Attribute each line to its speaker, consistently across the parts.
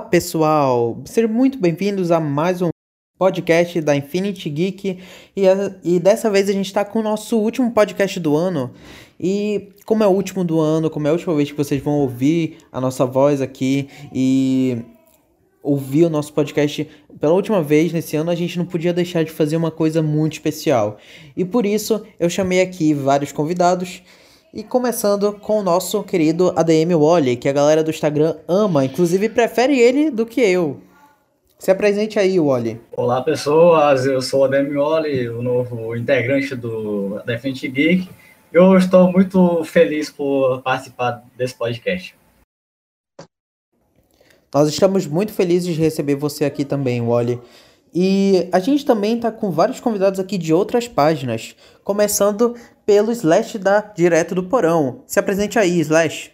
Speaker 1: Olá, pessoal! Sejam muito bem-vindos a mais um podcast da Infinity Geek e, e dessa vez a gente está com o nosso último podcast do ano. E como é o último do ano, como é a última vez que vocês vão ouvir a nossa voz aqui e ouvir o nosso podcast pela última vez nesse ano, a gente não podia deixar de fazer uma coisa muito especial. E por isso eu chamei aqui vários convidados e começando com o nosso querido ADM Wally, que a galera do Instagram ama, inclusive prefere ele do que eu. Se apresente aí, Wally.
Speaker 2: Olá, pessoas. Eu sou o ADM Wally, o novo integrante do Defend Geek. Eu estou muito feliz por participar desse podcast.
Speaker 1: Nós estamos muito felizes de receber você aqui também, Wally. E a gente também está com vários convidados aqui de outras páginas, começando pelo Slash da Direto do Porão. Se apresente aí, Slash.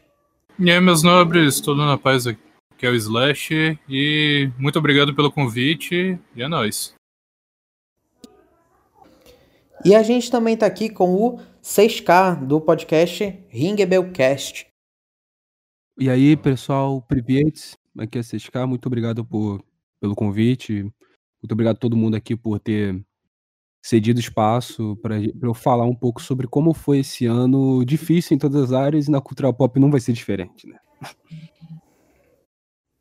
Speaker 3: E aí, meus nobres, tudo na paz aqui é o Slash, e muito obrigado pelo convite, e é nóis.
Speaker 1: E a gente também está aqui com o 6K do podcast Ringebelcast.
Speaker 4: E aí, pessoal, Privet, aqui é 6K, muito obrigado por, pelo convite, muito obrigado a todo mundo aqui por ter cedido espaço para eu falar um pouco sobre como foi esse ano difícil em todas as áreas e na cultura pop não vai ser diferente, né?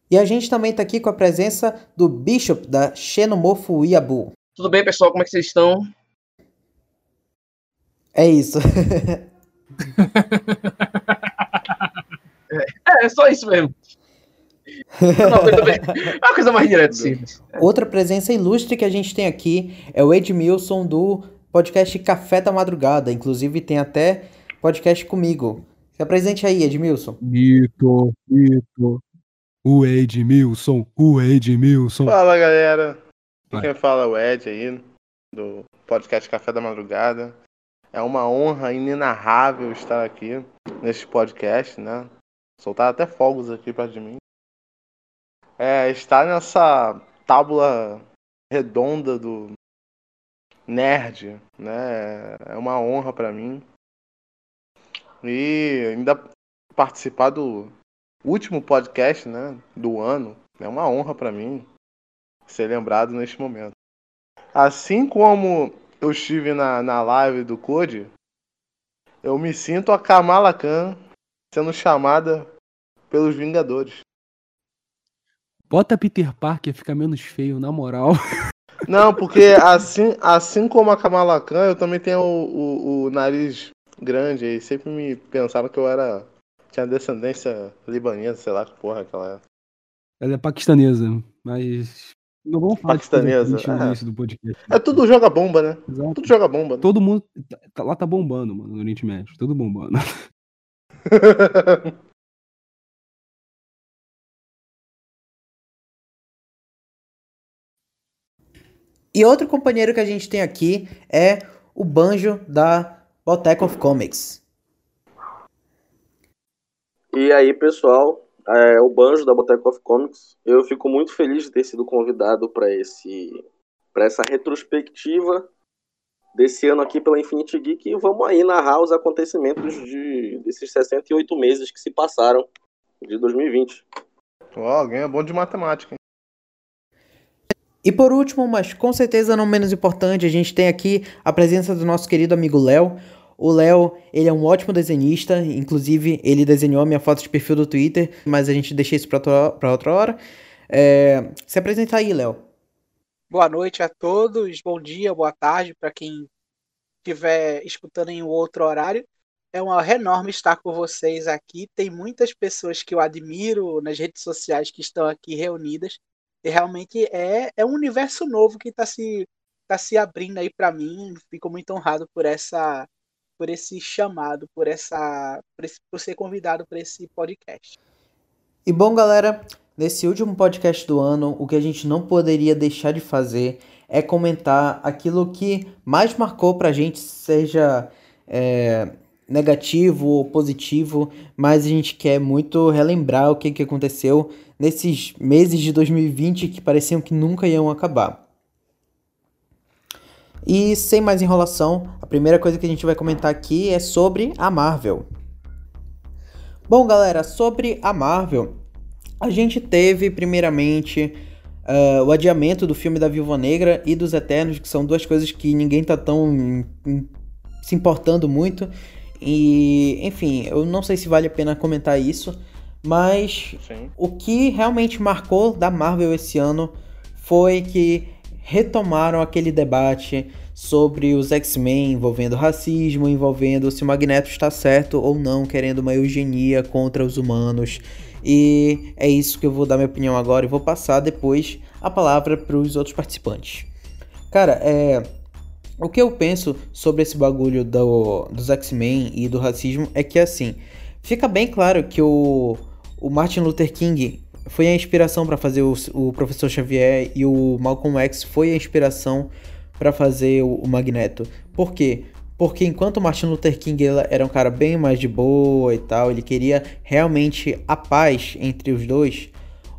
Speaker 1: E a gente também está aqui com a presença do Bishop da Xenomorfo Iabu.
Speaker 5: Tudo bem, pessoal? Como é que vocês estão?
Speaker 1: É isso.
Speaker 5: é, é só isso mesmo. É uma coisa mais direta, sim.
Speaker 1: Outra presença ilustre que a gente tem aqui é o Edmilson do podcast Café da Madrugada. Inclusive tem até podcast comigo. Se apresente aí, Edmilson.
Speaker 4: Mito, mito. O Edmilson, o Edmilson.
Speaker 6: Fala, galera. Vai. Quem fala é o Ed aí, do podcast Café da Madrugada. É uma honra inenarrável estar aqui neste podcast, né? Soltar até fogos aqui perto de mim é, estar nessa tábula redonda do nerd, né? É uma honra para mim. E ainda participar do último podcast, né, do ano, é uma honra para mim ser lembrado neste momento. Assim como eu estive na, na live do Code, eu me sinto a Kamala Khan sendo chamada pelos Vingadores.
Speaker 4: Bota Peter Parker, fica menos feio, na moral.
Speaker 6: Não, porque assim, assim como a Kamala Khan, eu também tenho o, o, o nariz grande e sempre me pensaram que eu era. tinha descendência libanesa, sei lá que porra aquela é.
Speaker 4: Ela é paquistanesa, mas. Não vamos falar
Speaker 6: paquistanesa. De é. do podcast. É tudo joga bomba, né? Exato. Tudo joga bomba. Né?
Speaker 4: Todo mundo. Tá, lá tá bombando, mano, no Oriente Médio. Tudo bombando.
Speaker 1: E outro companheiro que a gente tem aqui é o Banjo da Botec of Comics.
Speaker 7: E aí, pessoal, é o Banjo da Botec of Comics. Eu fico muito feliz de ter sido convidado para esse para essa retrospectiva desse ano aqui pela Infinity Geek e vamos aí narrar os acontecimentos de, desses 68 meses que se passaram de 2020.
Speaker 6: Ó, alguém é bom de matemática, hein?
Speaker 1: E por último, mas com certeza não menos importante, a gente tem aqui a presença do nosso querido amigo Léo. O Léo, ele é um ótimo desenhista, inclusive ele desenhou a minha foto de perfil do Twitter, mas a gente deixa isso para outra hora. É... Se apresenta aí, Léo.
Speaker 8: Boa noite a todos, bom dia, boa tarde para quem estiver escutando em outro horário. É uma enorme estar com vocês aqui. Tem muitas pessoas que eu admiro nas redes sociais que estão aqui reunidas. E realmente é, é um universo novo que está se, tá se abrindo aí para mim. Fico muito honrado por essa por esse chamado, por essa por, esse, por ser convidado para esse podcast.
Speaker 1: E bom, galera, nesse último podcast do ano, o que a gente não poderia deixar de fazer é comentar aquilo que mais marcou para a gente, seja é, negativo ou positivo, mas a gente quer muito relembrar o que, que aconteceu nesses meses de 2020 que pareciam que nunca iam acabar. E sem mais enrolação, a primeira coisa que a gente vai comentar aqui é sobre a Marvel. Bom, galera, sobre a Marvel, a gente teve, primeiramente, uh, o adiamento do filme da Viúva Negra e dos Eternos, que são duas coisas que ninguém tá tão se importando muito. E, enfim, eu não sei se vale a pena comentar isso, mas Sim. o que realmente marcou da Marvel esse ano foi que retomaram aquele debate sobre os X-Men envolvendo racismo, envolvendo se o Magneto está certo ou não, querendo uma eugenia contra os humanos. E é isso que eu vou dar minha opinião agora e vou passar depois a palavra para os outros participantes. Cara, é. O que eu penso sobre esse bagulho do, dos X-Men e do racismo é que, assim, fica bem claro que o, o Martin Luther King foi a inspiração para fazer o, o, Professor Xavier e o Malcolm X foi a inspiração para fazer o, o, Magneto. Por quê? Porque enquanto Martin Luther King era um cara bem mais de boa e tal, ele queria realmente a paz entre os dois,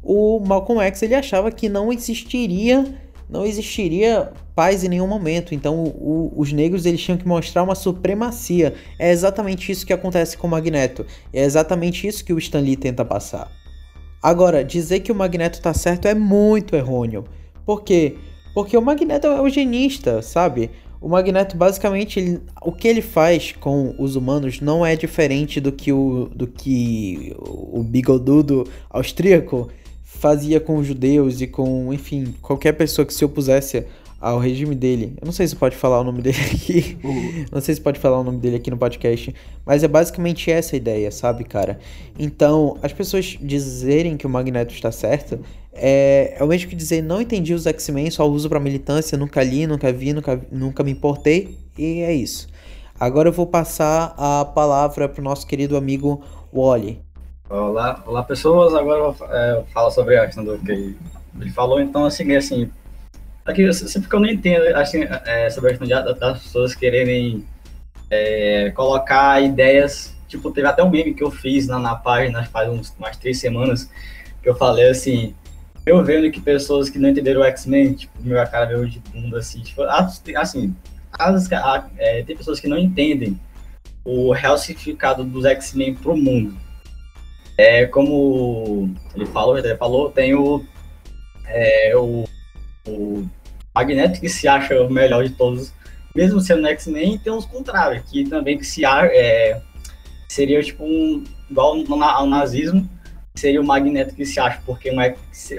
Speaker 1: o Malcolm X ele achava que não existiria não existiria paz em nenhum momento. Então o, os negros eles tinham que mostrar uma supremacia. É exatamente isso que acontece com o Magneto. É exatamente isso que o Stan Lee tenta passar. Agora, dizer que o Magneto tá certo é muito errôneo. Por quê? Porque o Magneto é eugenista, sabe? O Magneto, basicamente, ele, o que ele faz com os humanos não é diferente do que o, do que o bigodudo austríaco fazia com os judeus e com, enfim, qualquer pessoa que se opusesse ao regime dele. Eu não sei se pode falar o nome dele aqui. Não sei se pode falar o nome dele aqui no podcast. Mas é basicamente essa a ideia, sabe, cara? Então, as pessoas dizerem que o Magneto está certo é, é o mesmo que dizer não entendi os X-Men, só uso para militância, nunca li, nunca vi, nunca, nunca me importei. E é isso. Agora eu vou passar a palavra pro nosso querido amigo Wally.
Speaker 2: Olá, olá pessoas. Agora eu, é, eu falo sobre a questão do que ele falou. Então, assim, assim Aqui, sempre que eu não entendo assim, é, sobre a questão das pessoas quererem é, colocar ideias. Tipo, teve até um meme que eu fiz na, na página faz uns, umas três semanas, que eu falei assim, eu vendo que pessoas que não entenderam o X-Men, tipo, meu cara veio de bunda, assim, tipo, assim, as, é, tem pessoas que não entendem o real significado dos X-Men pro mundo. É como ele falou, ele falou, tem o, é, o, o Magneto que se acha o melhor de todos, mesmo sendo X-Men, tem os contrários, que também que se é, seria tipo um igual ao nazismo, seria o Magneto que se acha porque um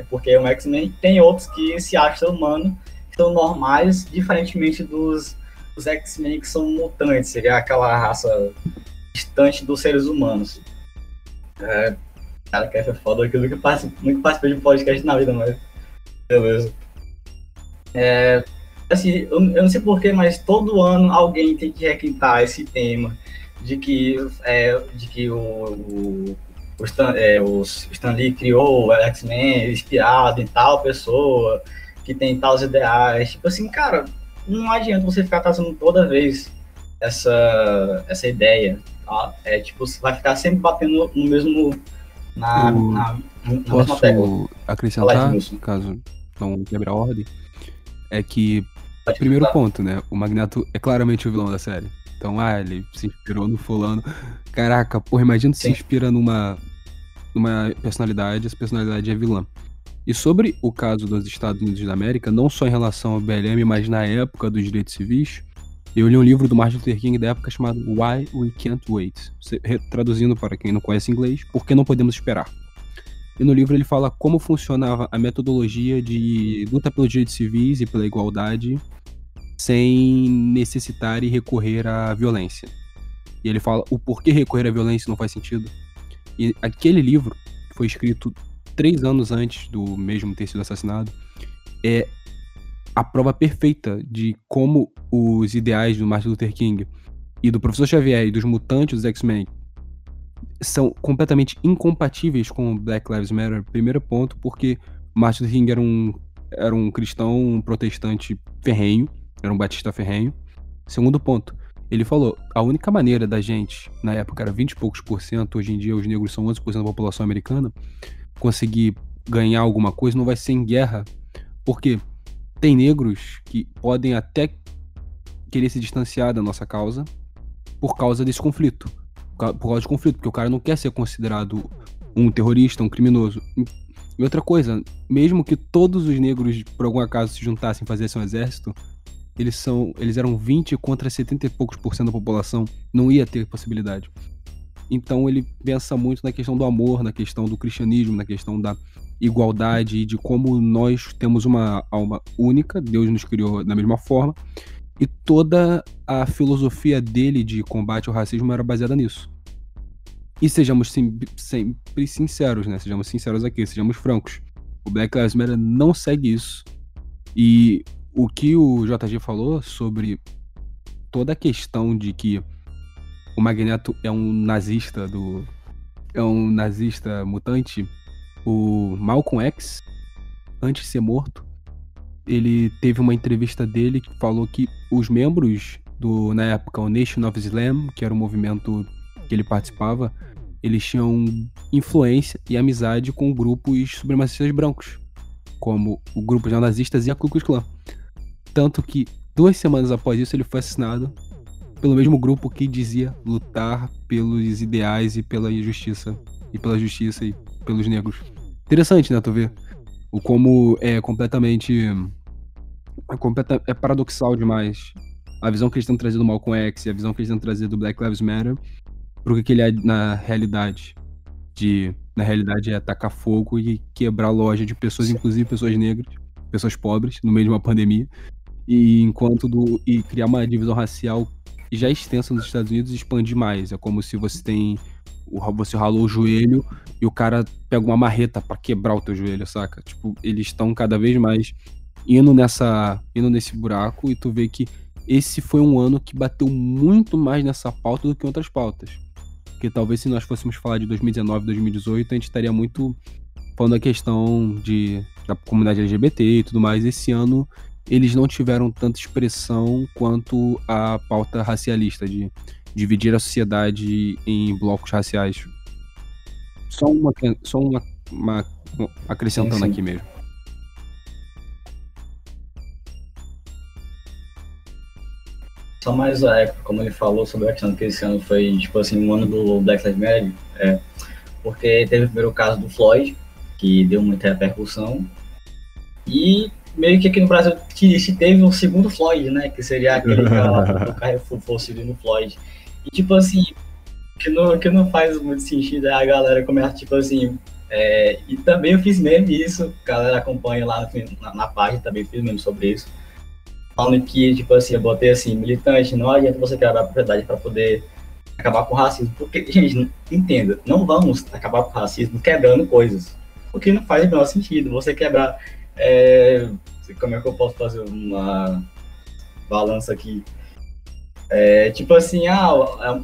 Speaker 2: porque um X-Men, tem outros que se acham humano, são normais, diferentemente dos, dos X-Men que são mutantes, seria aquela raça distante dos seres humanos. É, cara, que é foda que passa, nunca participei de podcast na vida, mas beleza. É, assim, eu, eu, não sei porquê, mas todo ano alguém tem que requintar esse tema de que, é, de que o, o, o, Stan, é, o Stan Lee criou o X-Men inspirado em tal pessoa, que tem tais ideais. Tipo assim, cara, não adianta você ficar trazendo toda vez essa, essa ideia. Tá? É tipo, você vai ficar sempre batendo no mesmo. Na,
Speaker 4: o...
Speaker 2: na,
Speaker 4: na Posso acrescentar, caso não quebre a ordem? é que, primeiro ponto, né? O Magneto é claramente o vilão da série. Então, ah, ele se inspirou no fulano. Caraca, porra, imagina se inspira numa, numa personalidade, essa personalidade é vilã. E sobre o caso dos Estados Unidos da América, não só em relação ao BLM, mas na época dos direitos civis, eu li um livro do Martin Luther King da época chamado Why We Can't Wait. Traduzindo para quem não conhece inglês, Por que não podemos esperar? E no livro ele fala como funcionava a metodologia de luta pelos direitos civis e pela igualdade sem necessitar e recorrer à violência. E ele fala o porquê recorrer à violência não faz sentido. E aquele livro, que foi escrito três anos antes do mesmo ter sido assassinado, é a prova perfeita de como os ideais do Martin Luther King e do professor Xavier e dos mutantes dos X-Men são completamente incompatíveis com Black Lives Matter. Primeiro ponto, porque Martin Luther King era um, era um cristão um protestante ferrenho, era um batista ferrenho. Segundo ponto, ele falou: a única maneira da gente, na época era 20 e poucos por cento, hoje em dia os negros são 11% da população americana, conseguir ganhar alguma coisa não vai ser em guerra, porque tem negros que podem até querer se distanciar da nossa causa por causa desse conflito por causa de conflito, porque o cara não quer ser considerado um terrorista, um criminoso. E outra coisa, mesmo que todos os negros, por algum acaso, se juntassem e fizessem um exército, eles são. Eles eram 20 contra 70 e poucos por cento da população. Não ia ter possibilidade. Então ele pensa muito na questão do amor, na questão do cristianismo, na questão da igualdade e de como nós temos uma alma única, Deus nos criou da mesma forma, e toda a filosofia dele de combate ao racismo era baseada nisso. E sejamos sempre sinceros, né? Sejamos sinceros aqui, sejamos francos. O Black Lives Matter não segue isso. E o que o JG falou sobre toda a questão de que o Magneto é um nazista do. É um nazista mutante. O Malcolm X, antes de ser morto, ele teve uma entrevista dele que falou que os membros do, na época, o Nation of Islam, que era o movimento que ele participava, eles tinham influência e amizade com grupos supremacistas brancos, como o grupo de nazistas e a Ku Klux Klan. Tanto que duas semanas após isso ele foi assassinado pelo mesmo grupo que dizia lutar pelos ideais e pela justiça e pela justiça e pelos negros. Interessante, né, tu ver o como é completamente é, completa, é paradoxal demais a visão que eles estão trazendo do Malcolm X e a visão que eles estão trazendo do Black Lives Matter pro que ele é na realidade. De, na realidade, é atacar fogo e quebrar loja de pessoas, inclusive pessoas negras, pessoas pobres, no meio de uma pandemia. E enquanto do. E criar uma divisão racial já extensa nos Estados Unidos expandir mais. É como se você tem. Você ralou o joelho e o cara pega uma marreta para quebrar o teu joelho, saca? Tipo, eles estão cada vez mais indo nessa. indo nesse buraco e tu vê que esse foi um ano que bateu muito mais nessa pauta do que outras pautas. Porque talvez se nós fôssemos falar de 2019, 2018, a gente estaria muito falando a questão de, da comunidade LGBT e tudo mais. Esse ano eles não tiveram tanta expressão quanto a pauta racialista, de dividir a sociedade em blocos raciais. Só uma, só uma, uma acrescentando sim, sim. aqui mesmo.
Speaker 2: Só mais, é, como ele falou sobre a questão que esse ano foi, tipo assim, um ano do Black Lives Matter, é, porque teve o primeiro caso do Floyd, que deu muita repercussão, e meio que aqui no Brasil se teve um segundo Floyd, né, que seria aquele que o Carrefour fosse no Floyd. E, tipo assim, que não, que não faz muito sentido a galera começa, tipo assim, é, e também eu fiz mesmo isso, a galera acompanha lá na, na página, também fiz mesmo sobre isso falando que, tipo assim, eu botei assim, militante, não adianta você quebrar a propriedade para poder acabar com o racismo. Porque, gente, entenda, não vamos acabar com o racismo quebrando coisas. Porque não faz o menor sentido. Você quebrar. É, como é que eu posso fazer uma balança aqui? É, tipo assim, ah, é,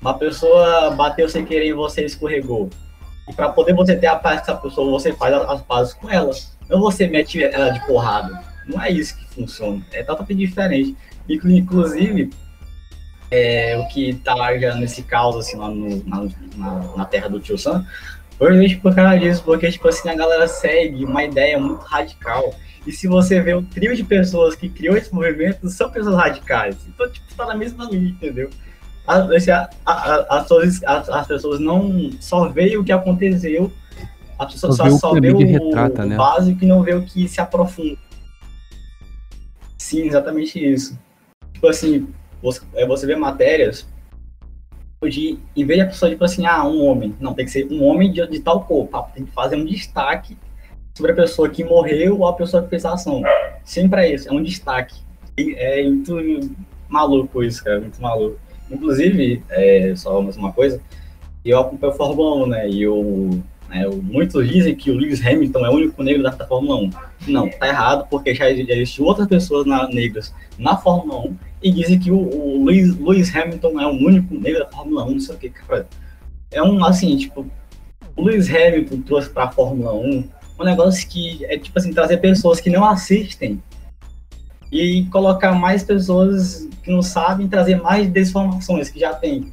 Speaker 2: uma pessoa bateu sem querer em você e escorregou. E para poder você ter a paz com essa pessoa, você faz as pazes com ela. Não você mete ela de porrada. Não é isso que funciona. É totalmente diferente. Inclusive, é, o que tá já nesse caos, assim, lá no, na, na, na, terra do Tio Sam, provavelmente por causa disso, porque, tipo assim, a galera segue uma ideia muito radical. E se você vê o trio de pessoas que criou esse movimento, são pessoas radicais. Então, tipo, tá na mesma linha, entendeu? As, as, as, as pessoas não só veem o que aconteceu, a pessoa só, só vê o, retrata, o, né? básico e não vê o que se aprofunda. Sim, exatamente isso. Tipo assim, você, é, você vê matérias de, em vez de a pessoa, tipo assim, ah, um homem. Não, tem que ser um homem de, de tal cor. Tem que fazer um destaque sobre a pessoa que morreu ou a pessoa que fez a ação. Sempre é isso, é um destaque. E é muito maluco isso, cara, muito maluco. Inclusive, é, só mais uma coisa, eu acompanho a Fórmula 1, né, e eu né? Muitos dizem que o Lewis Hamilton é o único negro da Fórmula 1. Não, tá errado, porque já existem outras pessoas na, negras na Fórmula 1 e dizem que o, o Lewis, Lewis, Hamilton é o único negro da Fórmula 1, não sei o que, cara. É um, assim, tipo, o Lewis Hamilton trouxe pra Fórmula 1 um negócio que é, tipo assim, trazer pessoas que não assistem e colocar mais pessoas que não sabem, trazer mais desinformações que já tem.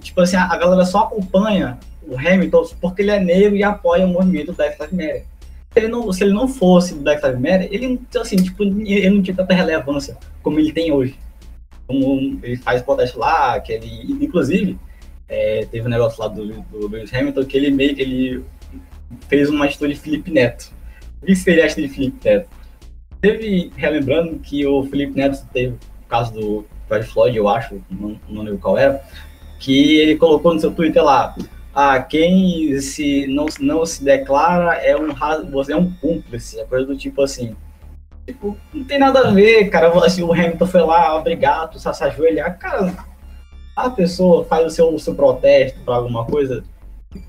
Speaker 2: Tipo assim, a galera só acompanha o Hamilton porque ele é negro e apoia o movimento Black Lives Matter. Se ele não, se ele não fosse Black Lives Matter, ele, assim, tipo, ele não tinha tanta relevância como ele tem hoje. Como ele faz protesto lá, que ele, inclusive, é, teve um negócio lá do, do Lewis Hamilton que ele meio ele fez uma atitude de Felipe Neto. O que seria a atitude de Felipe Neto? Teve, relembrando que o Felipe Neto teve o caso do George Floyd, eu acho, não, não lembro qual é, que ele colocou no seu Twitter lá, ah, quem se não, não se declara é um você é um cúmplice, é coisa do tipo assim. Tipo, não tem nada a ver, cara. Assim, o Hamilton foi lá, obrigado, se ajoelhar. Cara, a pessoa faz o seu, o seu protesto para alguma coisa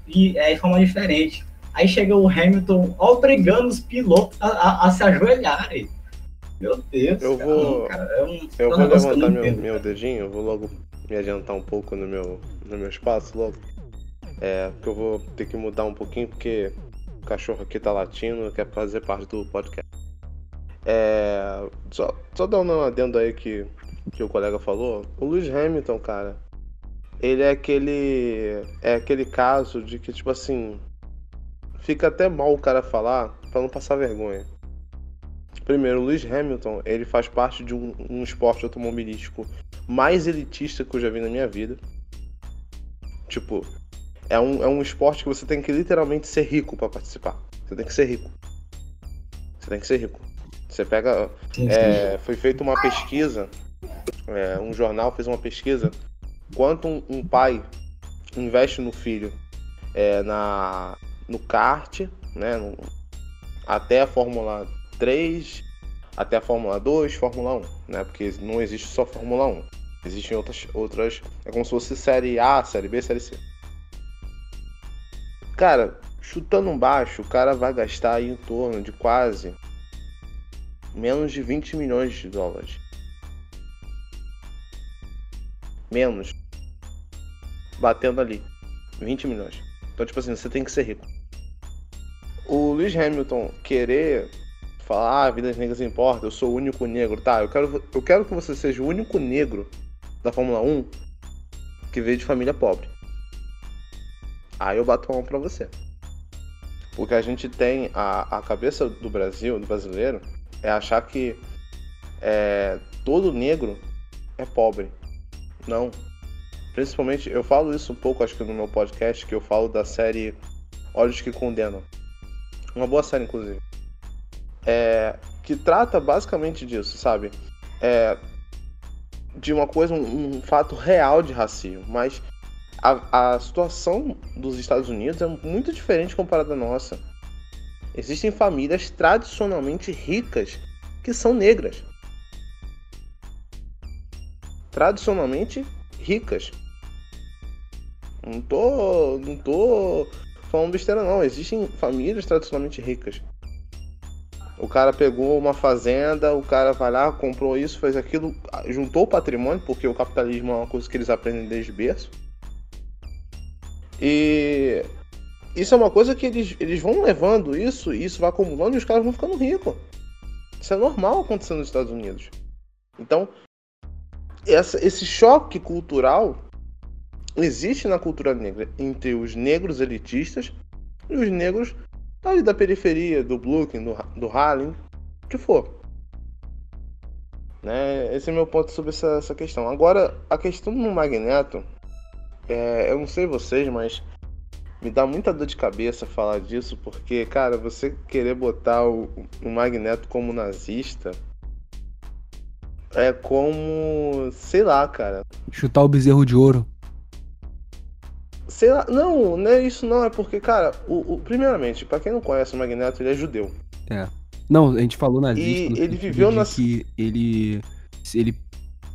Speaker 2: e é de forma diferente. Aí chega o Hamilton obrigando os pilotos a, a, a se ajoelharem. Meu Deus.
Speaker 6: Eu
Speaker 2: cara,
Speaker 6: vou,
Speaker 2: cara, é um,
Speaker 6: eu
Speaker 2: é
Speaker 6: vou levantar
Speaker 2: não
Speaker 6: meu,
Speaker 2: entendo,
Speaker 6: meu dedinho, eu vou logo me adiantar um pouco no meu, no meu espaço logo. É, porque eu vou ter que mudar um pouquinho, porque o cachorro aqui tá latindo, quer fazer parte do podcast. É, só, só dar um adendo aí que, que o colega falou. O Lewis Hamilton, cara, ele é aquele. É aquele caso de que, tipo assim. Fica até mal o cara falar pra não passar vergonha. Primeiro, o Lewis Hamilton, ele faz parte de um, um esporte automobilístico mais elitista que eu já vi na minha vida. Tipo, é um, é um esporte que você tem que literalmente ser rico pra participar. Você tem que ser rico. Você tem que ser rico. Você pega.
Speaker 2: Sim, sim.
Speaker 6: é, foi feita uma pesquisa, é, um jornal fez uma pesquisa, quanto um, um pai investe no filho é, na, no kart, né, no- até a Fórmula 3, até a Fórmula 2, Fórmula 1, né, porque não existe só Fórmula 1. Existem outras, outras, é como se fosse Série A, Série B, Série C. Cara, chutando um baixo, o cara vai gastar em torno de quase menos de 20 milhões de dólares. Menos. Batendo ali. 20 milhões. Então, tipo assim, você tem que ser rico. O Lewis Hamilton querer falar, ah, vidas negras importam, eu sou o único negro. Tá, eu quero, eu quero que você seja o único negro da Fórmula 1 que veio de família pobre. Aí eu bato a mão pra você. Porque a gente tem a, a cabeça do Brasil, do brasileiro, é achar que é, todo negro é pobre. Não. Principalmente, eu falo isso um pouco, acho que no meu podcast, que eu falo da série Olhos que Condenam. Uma boa série, inclusive. É, que trata basicamente disso, sabe? É, de uma coisa, um, um fato real de racismo. Mas a, a situação dos Estados Unidos é muito diferente comparada à nossa. Existem famílias tradicionalmente ricas que são negras. Tradicionalmente ricas. Não tô, não tô falando besteira não. Existem famílias tradicionalmente ricas. O cara pegou uma fazenda, o cara vai lá, comprou isso, fez aquilo, juntou o patrimônio, porque o capitalismo é uma coisa que eles aprendem desde berço. E isso é uma coisa que eles, eles vão levando isso, e isso vai acumulando e os caras vão ficando ricos. Isso é normal acontecer nos Estados Unidos. Então, essa, esse choque cultural existe na cultura negra entre os negros elitistas e os negros ali da periferia, do Brooklyn, do, do Harlem, o que for. Né? Esse é meu ponto sobre essa, essa questão. Agora, a questão do Magneto, é, eu não sei vocês, mas me dá muita dor de cabeça falar disso, porque, cara, você querer botar o, o Magneto como nazista é como, sei lá, cara.
Speaker 4: Chutar o bezerro de ouro.
Speaker 6: Sei lá, não, não é isso não, é porque, cara, o, o- primeiramente, pra quem não conhece o Magneto, ele é judeu.
Speaker 4: É. Não, a gente falou nazista.
Speaker 6: E
Speaker 4: no
Speaker 6: ele viveu na-
Speaker 4: que ele. Ele.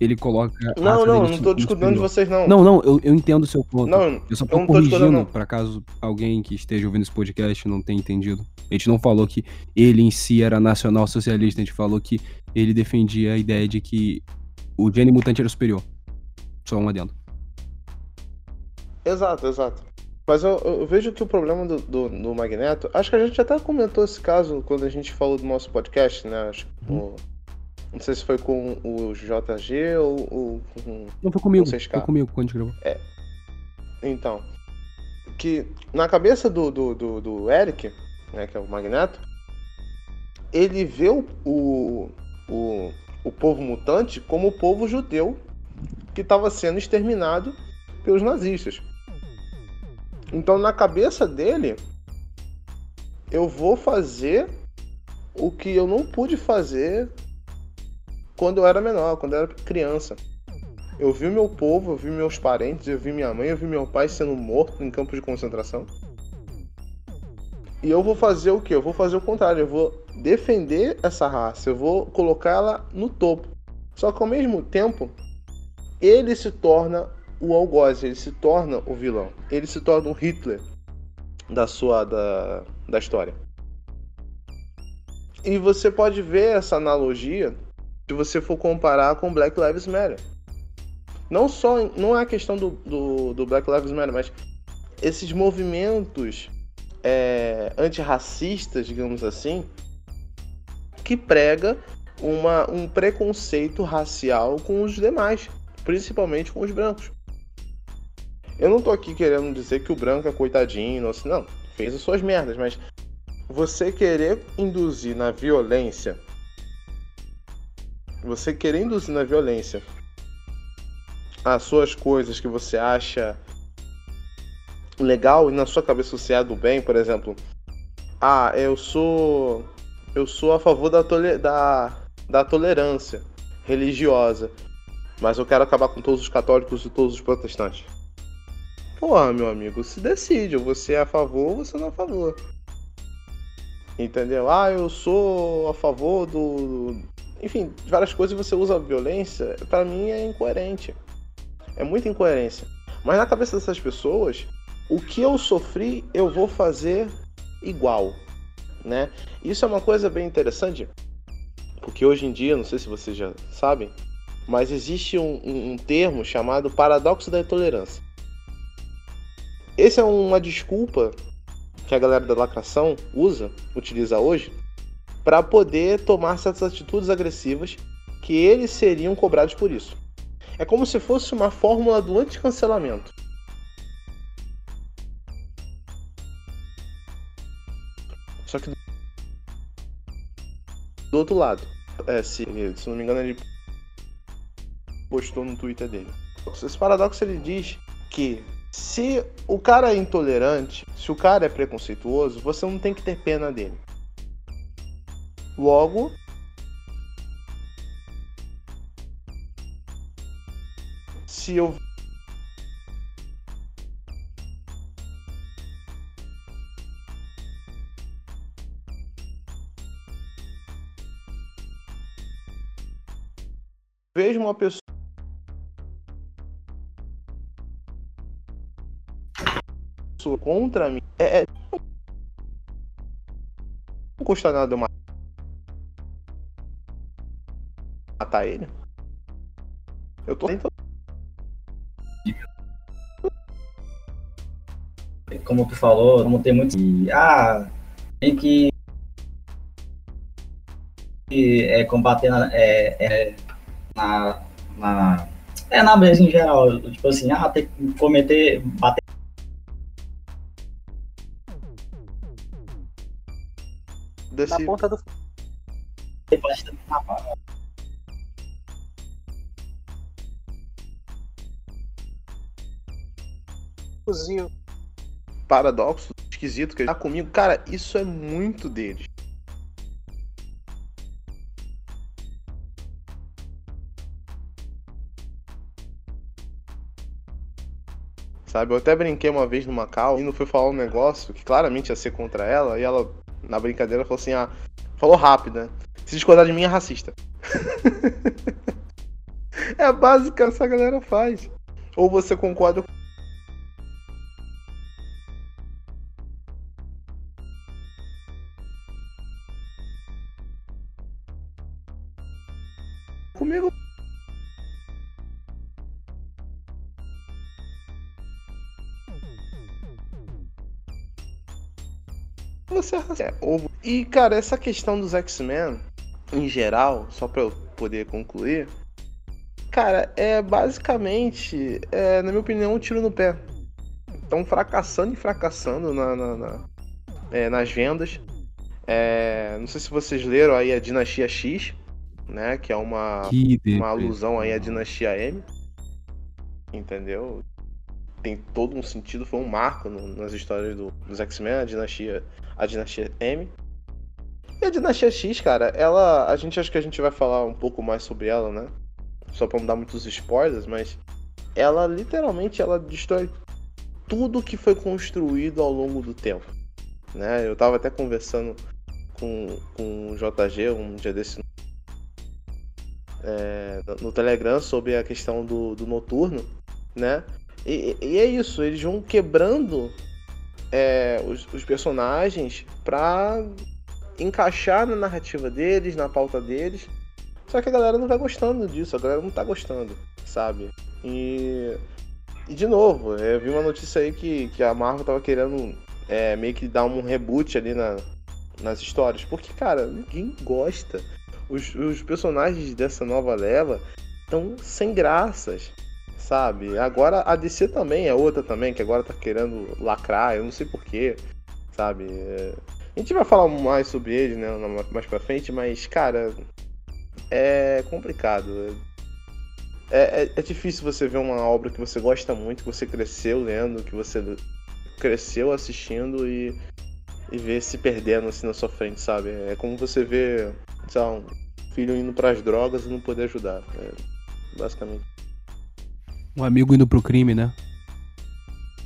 Speaker 4: Ele coloca.
Speaker 6: Não, não, não tô discutindo de vocês, não.
Speaker 4: Não, não, eu, eu entendo o seu ponto.
Speaker 6: Não,
Speaker 4: eu só
Speaker 6: eu
Speaker 4: tô
Speaker 6: discutindo,
Speaker 4: corrigindo, pra caso alguém que esteja ouvindo esse podcast não tenha entendido. A gente não falou que ele em si era nacional socialista, a gente falou que ele defendia a ideia de que o gene mutante era superior. Só um adendo.
Speaker 6: Exato, exato. Mas eu, eu vejo que o problema do, do, do Magneto. Acho que a gente até comentou esse caso quando a gente falou do nosso podcast, né? Acho que o- não sei se foi com o JG ou, ou com.
Speaker 4: Não foi comigo,
Speaker 6: Com
Speaker 4: foi
Speaker 6: 6K.
Speaker 4: comigo quando a gente gravou.
Speaker 6: Então. Que na cabeça do, do, do, do Eric, né, que é o Magneto, ele vê o, o, o, o povo mutante como o povo judeu que estava sendo exterminado pelos nazistas. Então, na cabeça dele, eu vou fazer o que eu não pude fazer quando eu era menor, quando eu era criança. Eu vi meu povo, eu vi meus parentes, eu vi minha mãe, eu vi meu pai sendo morto em campos de concentração. E eu vou fazer o que? Eu vou fazer o contrário. Eu vou defender essa raça. Eu vou colocar ela no topo. Só que ao mesmo tempo, ele se torna o algoz, ele se torna o vilão. Ele se torna o Hitler da sua da, da história. E você pode ver essa analogia se você for comparar com Black Lives Matter. Não só não é a questão do, do, do Black Lives Matter, mas esses movimentos é, antirracistas, digamos assim, que prega uma, um preconceito racial com os demais, principalmente com os brancos. Eu não tô aqui querendo dizer que o branco é coitadinho, não, não fez as suas merdas, mas você querer induzir na violência, você querer induzir na violência as suas coisas que você acha legal e na sua cabeça você é do bem, por exemplo, ah, eu sou eu sou a favor da, tole, da, da tolerância religiosa, mas eu quero acabar com todos os católicos e todos os protestantes. Porra, meu amigo, se decide, você é a favor ou você não é a favor. Entendeu? Ah, eu sou a favor do. Enfim, várias coisas você usa violência, para mim é incoerente. É muita incoerência. Mas na cabeça dessas pessoas, o que eu sofri, eu vou fazer igual, né? Isso é uma coisa bem interessante, porque hoje em dia, não sei se vocês já sabem, mas existe um, um, um termo chamado paradoxo da intolerância. Essa é uma desculpa que a galera da lacração usa, utiliza hoje, para poder tomar certas atitudes agressivas que eles seriam cobrados por isso. É como se fosse uma fórmula do anticancelamento. Só que do outro lado, é, se, se não me engano, ele postou no Twitter dele. Esse paradoxo ele diz que se o cara é intolerante, se o cara é preconceituoso, você não tem que ter pena dele. Logo, se eu vejo uma pessoa contra mim, é, é... não custa nada eu matar ele. Eu tô tentando.
Speaker 2: Como tu falou, como tem muito. Ah, tem que. É, combater na, é, é, na, na. É na mesa em geral. Tipo assim, ah, tem que cometer. bater
Speaker 6: desse.
Speaker 8: Na ponta do. Fuzil.
Speaker 6: Paradoxo esquisito que ele tá comigo. Cara, isso é muito deles. Sabe, eu até brinquei uma vez no Macau e não fui falar um negócio que claramente ia ser contra ela, e ela na brincadeira, falou assim: ah, falou rápido, né? Se discordar de mim é racista. é a básica essa galera faz. Ou você concorda é ovo. E, cara, essa questão dos X-Men, em geral, só pra eu poder concluir, cara, é basicamente, é, na minha opinião, um tiro no pé. Estão fracassando e fracassando na, na, na é, nas vendas. É, não sei se vocês leram aí a Dinastia X, né? Que é uma,
Speaker 4: Que
Speaker 6: uma alusão aí à Dinastia M. Entendeu? Tem todo um sentido, foi um marco no, nas histórias do, dos X-Men, a dinastia, a dinastia M. E a dinastia X, cara, ela. A gente acha que a gente vai falar um pouco mais sobre ela, né? Só pra não dar muitos spoilers, mas ela literalmente ela destrói tudo que foi construído ao longo do tempo. Né? Eu tava até conversando com, com o JG um dia desse é, no Telegram sobre a questão do, do noturno, né? E, e, é isso, eles vão quebrando é, os, os, personagens pra encaixar na narrativa deles, na pauta deles. Só que a galera não vai gostando disso, a galera não tá gostando, sabe? E, e de novo, eu vi uma notícia aí que, que a Marvel tava querendo é, meio que dar um reboot ali na, nas histórias. Porque, cara, ninguém gosta. Os, os personagens dessa nova leva estão sem graças, sabe? Agora a DC também é outra também, que agora tá querendo lacrar, eu não sei porquê, sabe? É... A gente vai falar mais sobre eles, né, mais pra frente, mas, cara, é complicado. É, é, é, difícil você ver uma obra que você gosta muito, que você cresceu lendo, que você cresceu assistindo e e ver se perdendo assim na sua frente, sabe? É como você vê, sei lá, um filho indo para as drogas e não poder ajudar. É, basicamente.
Speaker 4: Um amigo indo pro crime, né?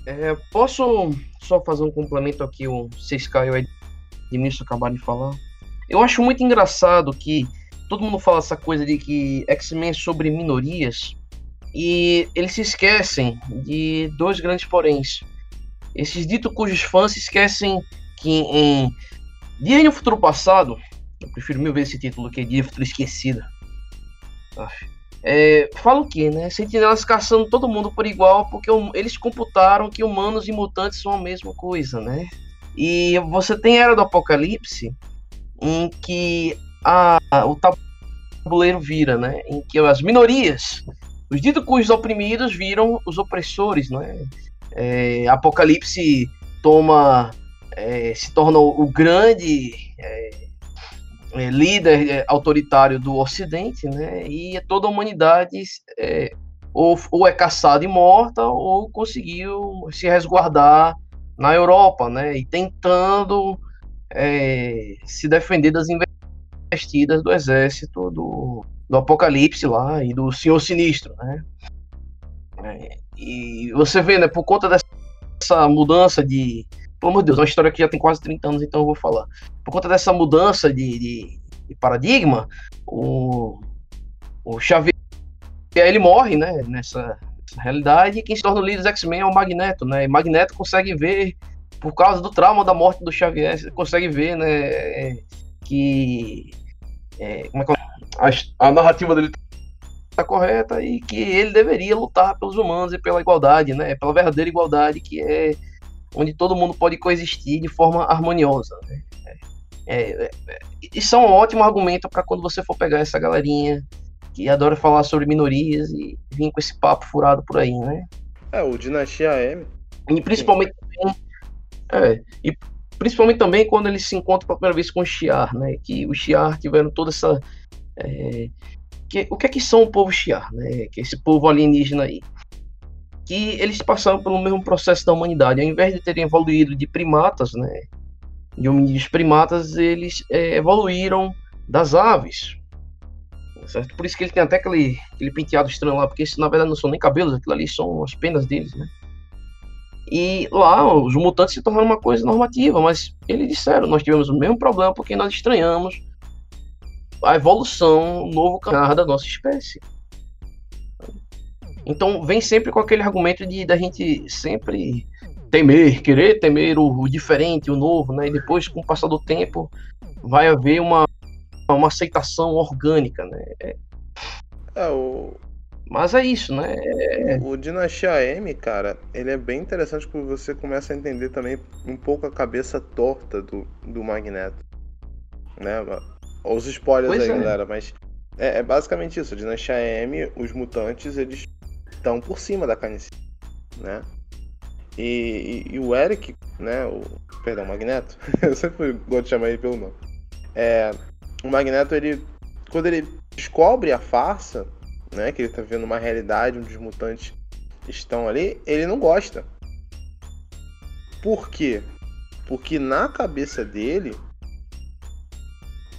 Speaker 5: É, posso só fazer um complemento aqui, o Cisca e o Edmilson acabaram de falar? Eu acho muito engraçado que todo mundo fala essa coisa de que X-Men é sobre minorias e eles se esquecem de dois grandes poréns. Esses dito cujos fãs se esquecem que em Dia no Futuro Passado, eu prefiro mil vezes esse título que Dia no Futuro Esquecida. É, fala o que, né? Sentinelas caçando todo mundo por igual, porque eles computaram que humanos e mutantes são a mesma coisa, né? E você tem a Era do Apocalipse, em que a, o tabuleiro vira, né? Em que as minorias, os ditos cujos oprimidos viram os opressores, né? É, Apocalipse toma é, se torna o, grande é, é, líder é, autoritário do Ocidente, né? E toda a humanidade é, ou, ou é caçada e morta ou conseguiu se resguardar na Europa, né? E tentando é, se defender das investidas do exército do, do Apocalipse lá e do Senhor Sinistro, né? e você vê, né? Por conta dessa mudança de pelo amor de Deus, é uma história que já tem quase 30 anos, então eu vou falar. Por conta dessa mudança de, de, de paradigma, o, o Xavier ele morre, né, nessa, nessa realidade, e quem se torna o líder dos X-Men é o Magneto, né, e Magneto consegue ver, por causa do trauma da morte do Xavier, consegue ver, né, que, é, como é que a, a narrativa dele está correta e que ele deveria lutar pelos humanos e pela igualdade, né, pela verdadeira igualdade que é onde todo mundo pode coexistir de forma harmoniosa. Né? É, é, é, isso é um ótimo argumento para quando você for pegar essa galerinha que adora falar sobre minorias e vir com esse papo furado por aí, né?
Speaker 6: É, o Dinastia M.
Speaker 5: E principalmente também, é, e principalmente também quando eles se encontram pela primeira vez com o Shiar, né? Que o Shiar tiveram toda essa. É, que, o que é que são o povo Shiar, né? Que é esse povo alienígena aí que eles passaram pelo mesmo processo da humanidade. Ao invés de terem evoluído de primatas, né, de hominídeos primatas, eles é, evoluíram das aves. Certo? Por isso que ele tem até aquele, aquele penteado estranho lá, porque isso na verdade não são nem cabelos, aquilo ali são as penas deles, né? E lá os mutantes se tornaram uma coisa normativa, mas eles disseram, nós tivemos o mesmo problema porque nós estranhamos a evolução, o novo caminhar da nossa espécie. Então vem sempre com aquele argumento de da gente sempre temer, querer temer o, o, diferente, o novo, né? E depois, com o passar do tempo, vai haver uma, uma aceitação orgânica, né? É,
Speaker 6: é o...
Speaker 5: Mas é isso, né? É...
Speaker 6: O Dinastia M, cara, ele é bem interessante porque você começa a entender também um pouco a cabeça torta do, do Magneto. Né? Os spoilers pois aí, é. galera, mas é, é, basicamente isso. O Dinastia M, os mutantes, eles estão por cima da carniceria, né? E, e, e, o Eric, né? O, perdão, o Magneto, eu sempre gosto de chamar ele pelo nome. É, o Magneto, ele, quando ele descobre a farsa, né? Que ele tá vendo uma realidade onde os mutantes estão ali, ele não gosta. Por quê? Porque na cabeça dele,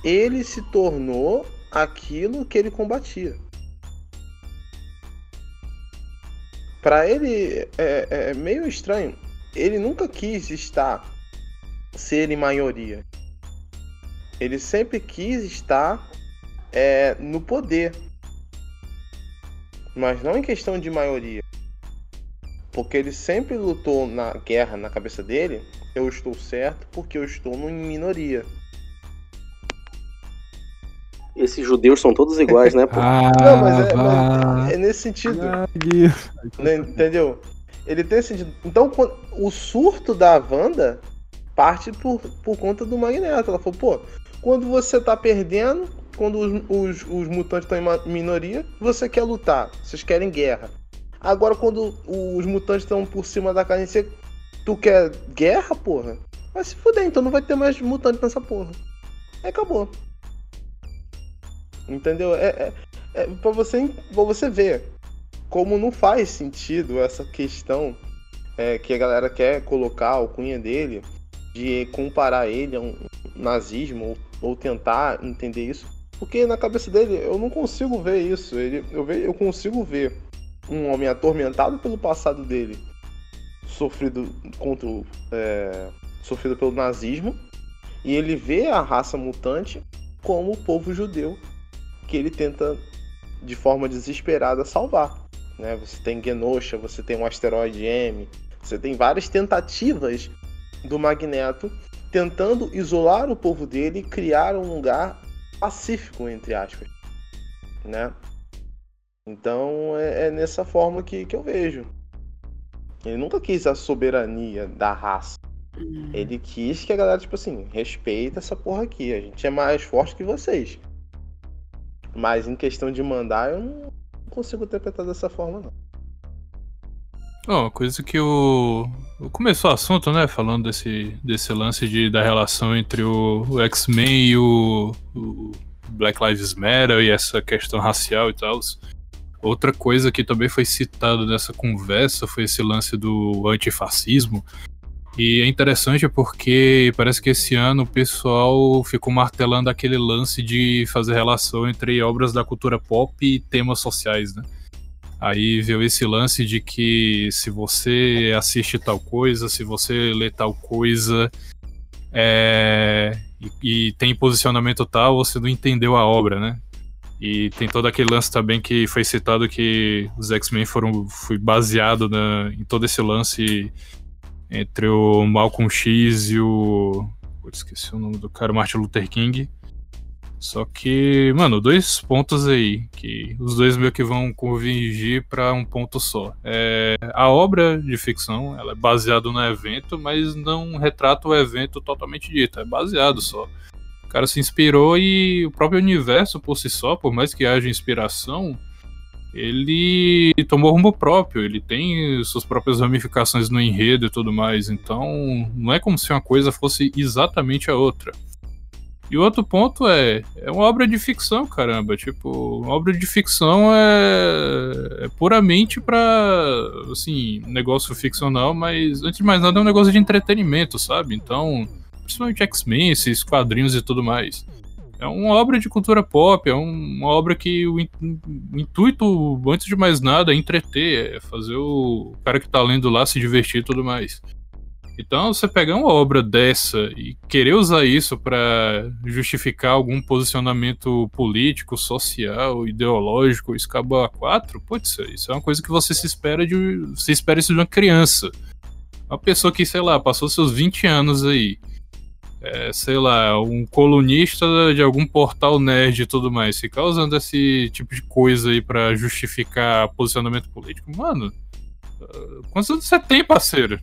Speaker 6: ele se tornou aquilo que ele combatia. Para ele é, é meio estranho. Ele nunca quis estar ser em maioria. Ele sempre quis estar é, no poder, mas não em questão de maioria. Porque ele sempre lutou na guerra na cabeça dele, eu estou certo porque eu estou em minoria.
Speaker 7: Esses judeus são todos iguais, né? Pô?
Speaker 4: Ah,
Speaker 6: não, mas é, mas é nesse sentido. Né, Entendeu? Ele tem sentido. Então, quando- o surto da Wanda parte por, por conta do Magneto. Ela falou, pô, quando você tá perdendo, quando os, os, os mutantes estão em minoria, você quer lutar. Vocês querem guerra. Agora, quando os mutantes estão por cima da carne, você, tu quer guerra, porra? Vai se fuder, então não vai ter mais mutante nessa porra. Aí acabou. Entendeu? É, é, é pra, você, pra você ver como não faz sentido essa questão é, que a galera quer colocar a alcunha dele de comparar ele a um nazismo ou, ou tentar entender isso. Porque na cabeça dele eu não consigo ver isso. Ele, eu, ve, eu consigo ver um homem atormentado pelo passado dele, sofrido contra é, sofrido pelo nazismo, e ele vê a raça mutante como o povo judeu que ele tenta de forma desesperada salvar. Né? Você tem Genosha, você tem um asteroide M, você tem várias tentativas do Magneto tentando isolar o povo dele e criar um lugar pacífico, entre aspas. Né? Então é, é nessa forma que, que eu vejo. Ele nunca quis a soberania da raça. Ele quis que a galera, tipo assim, respeita essa porra aqui. A gente é mais forte que vocês. Mas em questão de mandar, eu não consigo interpretar dessa forma, não.
Speaker 3: Uma coisa que o. Começou o assunto, né? Falando desse, desse lance de, da relação entre o, o X-Men e o, o Black Lives Matter e essa questão racial e tal. Outra coisa que também foi citado nessa conversa foi esse lance do antifascismo. E é interessante porque parece que esse ano o pessoal ficou martelando aquele lance de fazer relação entre obras da cultura pop e temas sociais, né? Aí veio esse lance de que se você assiste tal coisa, se você lê tal coisa, é, e, e tem posicionamento tal, você não entendeu a obra, né? E tem todo aquele lance também que foi citado que os X-Men foram foi baseado na, em todo esse lance entre o Malcolm X e o. Putz, esqueci o nome do cara, Martin Luther King. Só que, mano, dois pontos aí, que os dois meio que vão convergir para um ponto só. É, a obra de ficção, ela é baseada no evento, mas não retrata o evento totalmente dito, é baseado só. O cara se inspirou e o próprio universo por si só, por mais que haja inspiração, ele tomou rumo próprio, ele tem suas próprias ramificações no enredo e tudo mais, então não é como se uma coisa fosse exatamente a outra. E outro ponto é, é uma obra de ficção, caramba. Tipo, uma obra de ficção é, é puramente pra, assim, negócio ficcional, mas antes de mais nada é um negócio de entretenimento, sabe? Então, principalmente X-Men, esses quadrinhos e tudo mais. É uma obra de cultura pop, é um- uma obra que o, in- o intuito, antes de mais nada, é entreter, é fazer o cara que tá lendo lá se divertir e tudo mais. Então, você pegar uma obra dessa e querer usar isso pra justificar algum posicionamento político, social, ideológico, escaba a quatro, putz, isso é uma coisa que você se espera de. Você espera isso de uma criança. Uma pessoa que, sei lá, passou seus 20 anos aí. É, sei lá, um colunista de algum portal nerd e tudo mais, ficar usando esse tipo de coisa aí pra justificar posicionamento político, mano. ah, Quantos anos você tem, parceiro?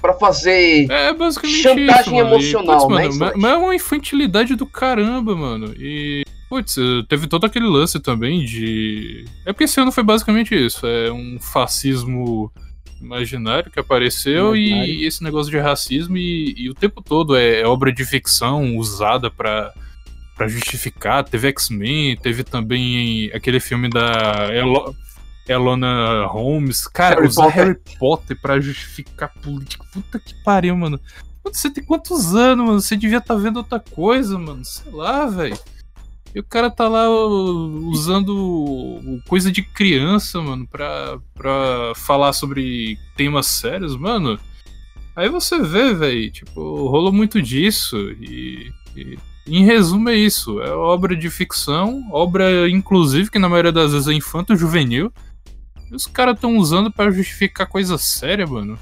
Speaker 5: Pra fazer
Speaker 3: É basicamente
Speaker 5: Chantagem
Speaker 3: isso,
Speaker 5: emocional,
Speaker 3: e, putz,
Speaker 5: né,
Speaker 3: mano, mas é uma infantilidade do caramba, mano. E, putz, eh, teve todo aquele lance também de. É porque esse ano foi basicamente isso. É um fascismo imaginário que apareceu
Speaker 4: Imaginário.
Speaker 3: e esse negócio de racismo e, e o tempo todo é, é obra de ficção usada pra. Pra justificar, teve X-Men, teve também aquele filme da Elo- Elona Holmes. Cara,
Speaker 5: Harry
Speaker 3: usar
Speaker 5: Potter.
Speaker 3: Harry Potter pra justificar política. Puta que pariu, mano. Você tem quantos anos, mano? Você devia estar vendo outra coisa, mano. Sei lá, velho. E o cara tá lá usando coisa de criança, mano, pra, pra falar sobre temas sérios, mano. Aí você vê, velho, tipo, rolou muito disso. E, e, em resumo, é isso. É obra de ficção, obra, inclusive, que na maioria das vezes é infanto-juvenil. E os caras estão usando pra justificar coisa séria, mano.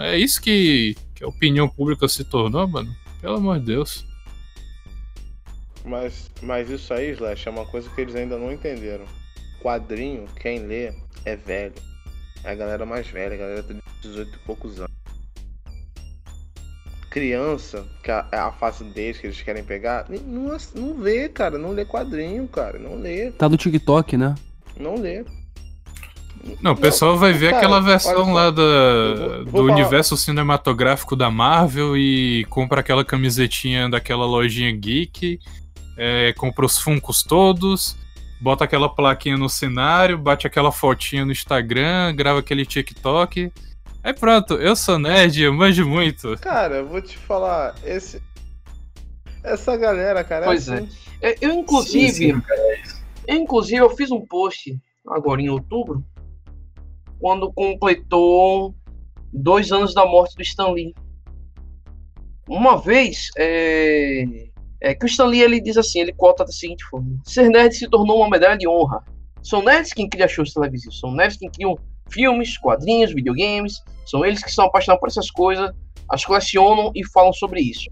Speaker 3: É isso que, que a opinião pública se tornou, mano. Pelo amor de Deus.
Speaker 6: Mas, mas isso aí, Slash, é uma coisa que eles ainda não entenderam. Quadrinho, quem lê, é velho. É a galera mais velha, a galera tem 18 e poucos anos. Criança, que é a fase deles que eles querem pegar, não, não vê, cara. Não lê quadrinho, cara. Não lê.
Speaker 4: Tá no TikTok, né?
Speaker 6: Não lê.
Speaker 3: Não, o pessoal vai ver
Speaker 6: cara,
Speaker 3: aquela versão lá da,
Speaker 6: vou- vou
Speaker 3: do
Speaker 6: falar-
Speaker 3: universo cinematográfico da Marvel e compra aquela camisetinha daquela lojinha geek, é, compra os funcos todos, bota aquela plaquinha no cenário, bate aquela fotinha no Instagram, grava aquele TikTok. Aí pronto, eu sou nerd, eu manjo muito.
Speaker 6: Cara, eu vou te falar, esse. Essa galera, cara, é
Speaker 5: Pois
Speaker 6: assim.
Speaker 5: É, Eu, inclusive,
Speaker 2: Sim, sim, é
Speaker 5: eu, inclusive, eu fiz um post agora em outubro, quando completou dois anos da morte do Stan Lee. Uma vez, é, é que o Stan Lee ele diz assim, ele cota da seguinte forma: ser nerd se tornou uma medalha de honra. São nerds quem cria shows televisivos, são nerds quem criam filmes, quadrinhos, videogames, são eles que são apaixonados por essas coisas, as colecionam e falam sobre isso.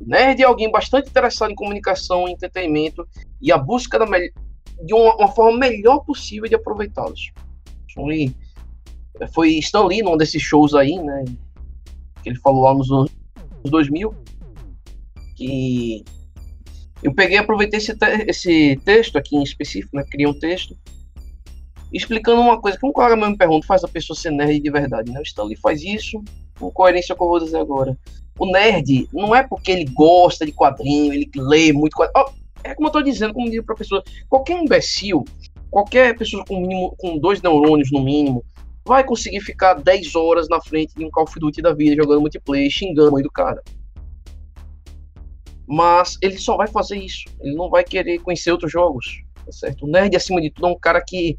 Speaker 5: Nerd é alguém bastante interessado em comunicação entretenimento e a busca da de uma, uma forma melhor possível de aproveitá-los. Foi, foi Stan Lee num desses shows aí, né? Que ele falou lá nos anos 2000. Que eu peguei aproveitei esse, te- esse texto aqui em específico, né? Criei um texto explicando uma coisa que um colega meu me pergunta: faz a pessoa ser nerd de verdade, né? O Stan Lee faz isso com coerência com o que eu vou dizer agora. O nerd não é porque ele gosta de quadrinho, ele lê muito quadrinho. Ó, é como eu tô dizendo, como digo pra pessoa, qualquer imbecil, qualquer pessoa com, mínimo, com dois neurônios no mínimo, vai conseguir ficar 10 horas na frente de um Call of Duty da vida, jogando multiplayer, xingando mãe do cara. Mas ele só vai fazer isso. Ele não vai querer conhecer outros jogos. Tá certo? O nerd, acima de tudo, é um cara que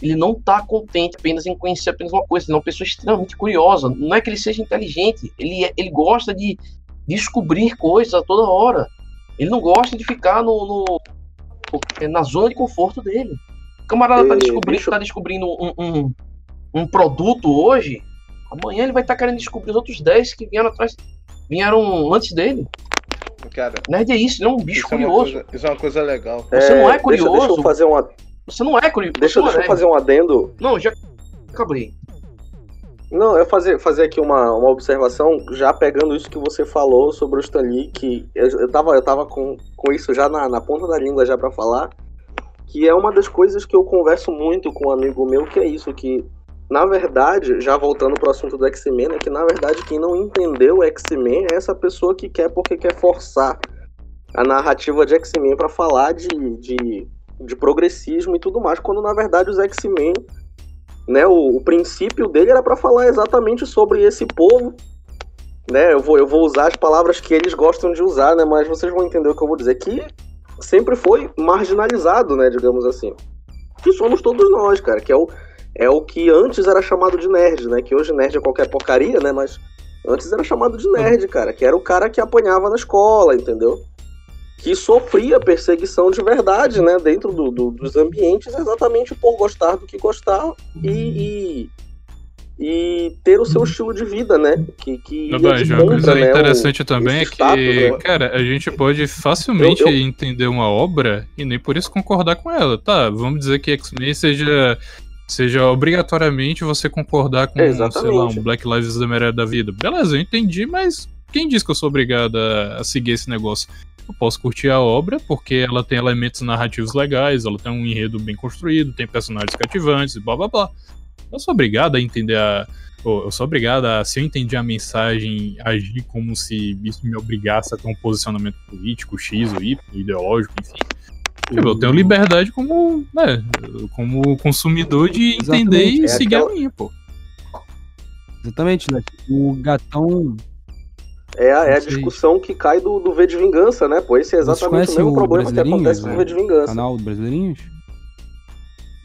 Speaker 5: ele não tá contente apenas em conhecer apenas uma coisa. Ele é uma pessoa extremamente curiosa. Não é que ele seja inteligente. Ele, é- ele gosta de descobrir coisas a toda hora. Ele não gosta de ficar no, no- na zona de conforto dele. O camarada tá
Speaker 7: Ei,
Speaker 5: descobrindo,
Speaker 7: bicho.
Speaker 5: tá descobrindo um, um, um produto hoje. Amanhã ele vai estar querendo descobrir os outros 10 que vieram atrás, vieram antes dele.
Speaker 6: Cara,
Speaker 5: Nerd é isso, ele é um bicho
Speaker 6: isso é,
Speaker 5: curioso.
Speaker 6: coisa, isso é uma coisa legal.
Speaker 5: Você não é
Speaker 7: deixa-
Speaker 5: curioso?
Speaker 7: Deixa, eu fazer uma,
Speaker 5: Você não é curioso.
Speaker 7: deixa,
Speaker 5: não
Speaker 7: deixa eu
Speaker 5: é.
Speaker 7: fazer um adendo.
Speaker 5: Não, já acabei.
Speaker 7: Não, eu fazer, fazer aqui uma, uma observação, já pegando isso que você falou sobre o Stan Lee, que eu, eu tava, eu tava com, com isso já na, na ponta da língua já pra falar, que é uma das coisas que eu converso muito com um amigo meu, que é isso, que na verdade, já voltando pro assunto do X-Men, é que na verdade quem não entendeu o X-Men é essa pessoa que quer porque quer forçar a narrativa de X-Men pra falar de, de, de progressismo e tudo mais, quando na verdade os X-Men né, o, o princípio dele era para falar exatamente sobre esse povo, né? Eu vou, eu vou usar as palavras que eles gostam de usar, né? Mas vocês vão entender o que eu vou dizer que sempre foi marginalizado, né? Digamos assim, que somos todos nós, cara. Que é o é o que antes era chamado de nerd, né? Que hoje nerd é qualquer porcaria, né? Mas antes era chamado de nerd, cara. Que era o cara que apanhava na escola, entendeu? que sofria perseguição de verdade, né, dentro do, do- dos ambientes, exatamente por gostar do que gostar e, e, e ter o seu estilo de vida, né, que, que
Speaker 3: Não, Banjo, uma coisa
Speaker 7: né, o-
Speaker 3: interessante também é que,
Speaker 7: status, né?
Speaker 3: cara, a gente pode facilmente
Speaker 7: Eu- eu-
Speaker 3: entender uma obra e nem por isso concordar com ela. Tá, vamos dizer que X-Men seja, seja obrigatoriamente você concordar com, sei lá, um Black Lives Matter da vida. Beleza, eu entendi, mas quem diz que eu sou obrigado a, a seguir esse negócio? Eu posso curtir a obra porque ela tem elementos narrativos legais, ela tem um enredo bem construído, tem personagens cativantes e blá blá blá. Eu sou obrigado a entender a. eu sou obrigado a, se eu entendi a mensagem, agir como se isso me obrigasse a ter um posicionamento político, X ou Y, ideológico, enfim. Tipo, eu tenho liberdade como, né, como consumidor de entender
Speaker 4: Exatamente.
Speaker 3: e
Speaker 7: É
Speaker 3: seguir
Speaker 7: aquela-
Speaker 3: a linha, pô.
Speaker 4: Exatamente, né? O gatão.
Speaker 7: É, a- é a discussão que cai do, do V de Vingança, né? Pô, esse é exatamente o mesmo
Speaker 4: o
Speaker 7: problema que
Speaker 4: Brasileirinhos,
Speaker 7: acontece com o
Speaker 4: né?
Speaker 7: V de Vingança.
Speaker 4: Canal do Brasileirinhos?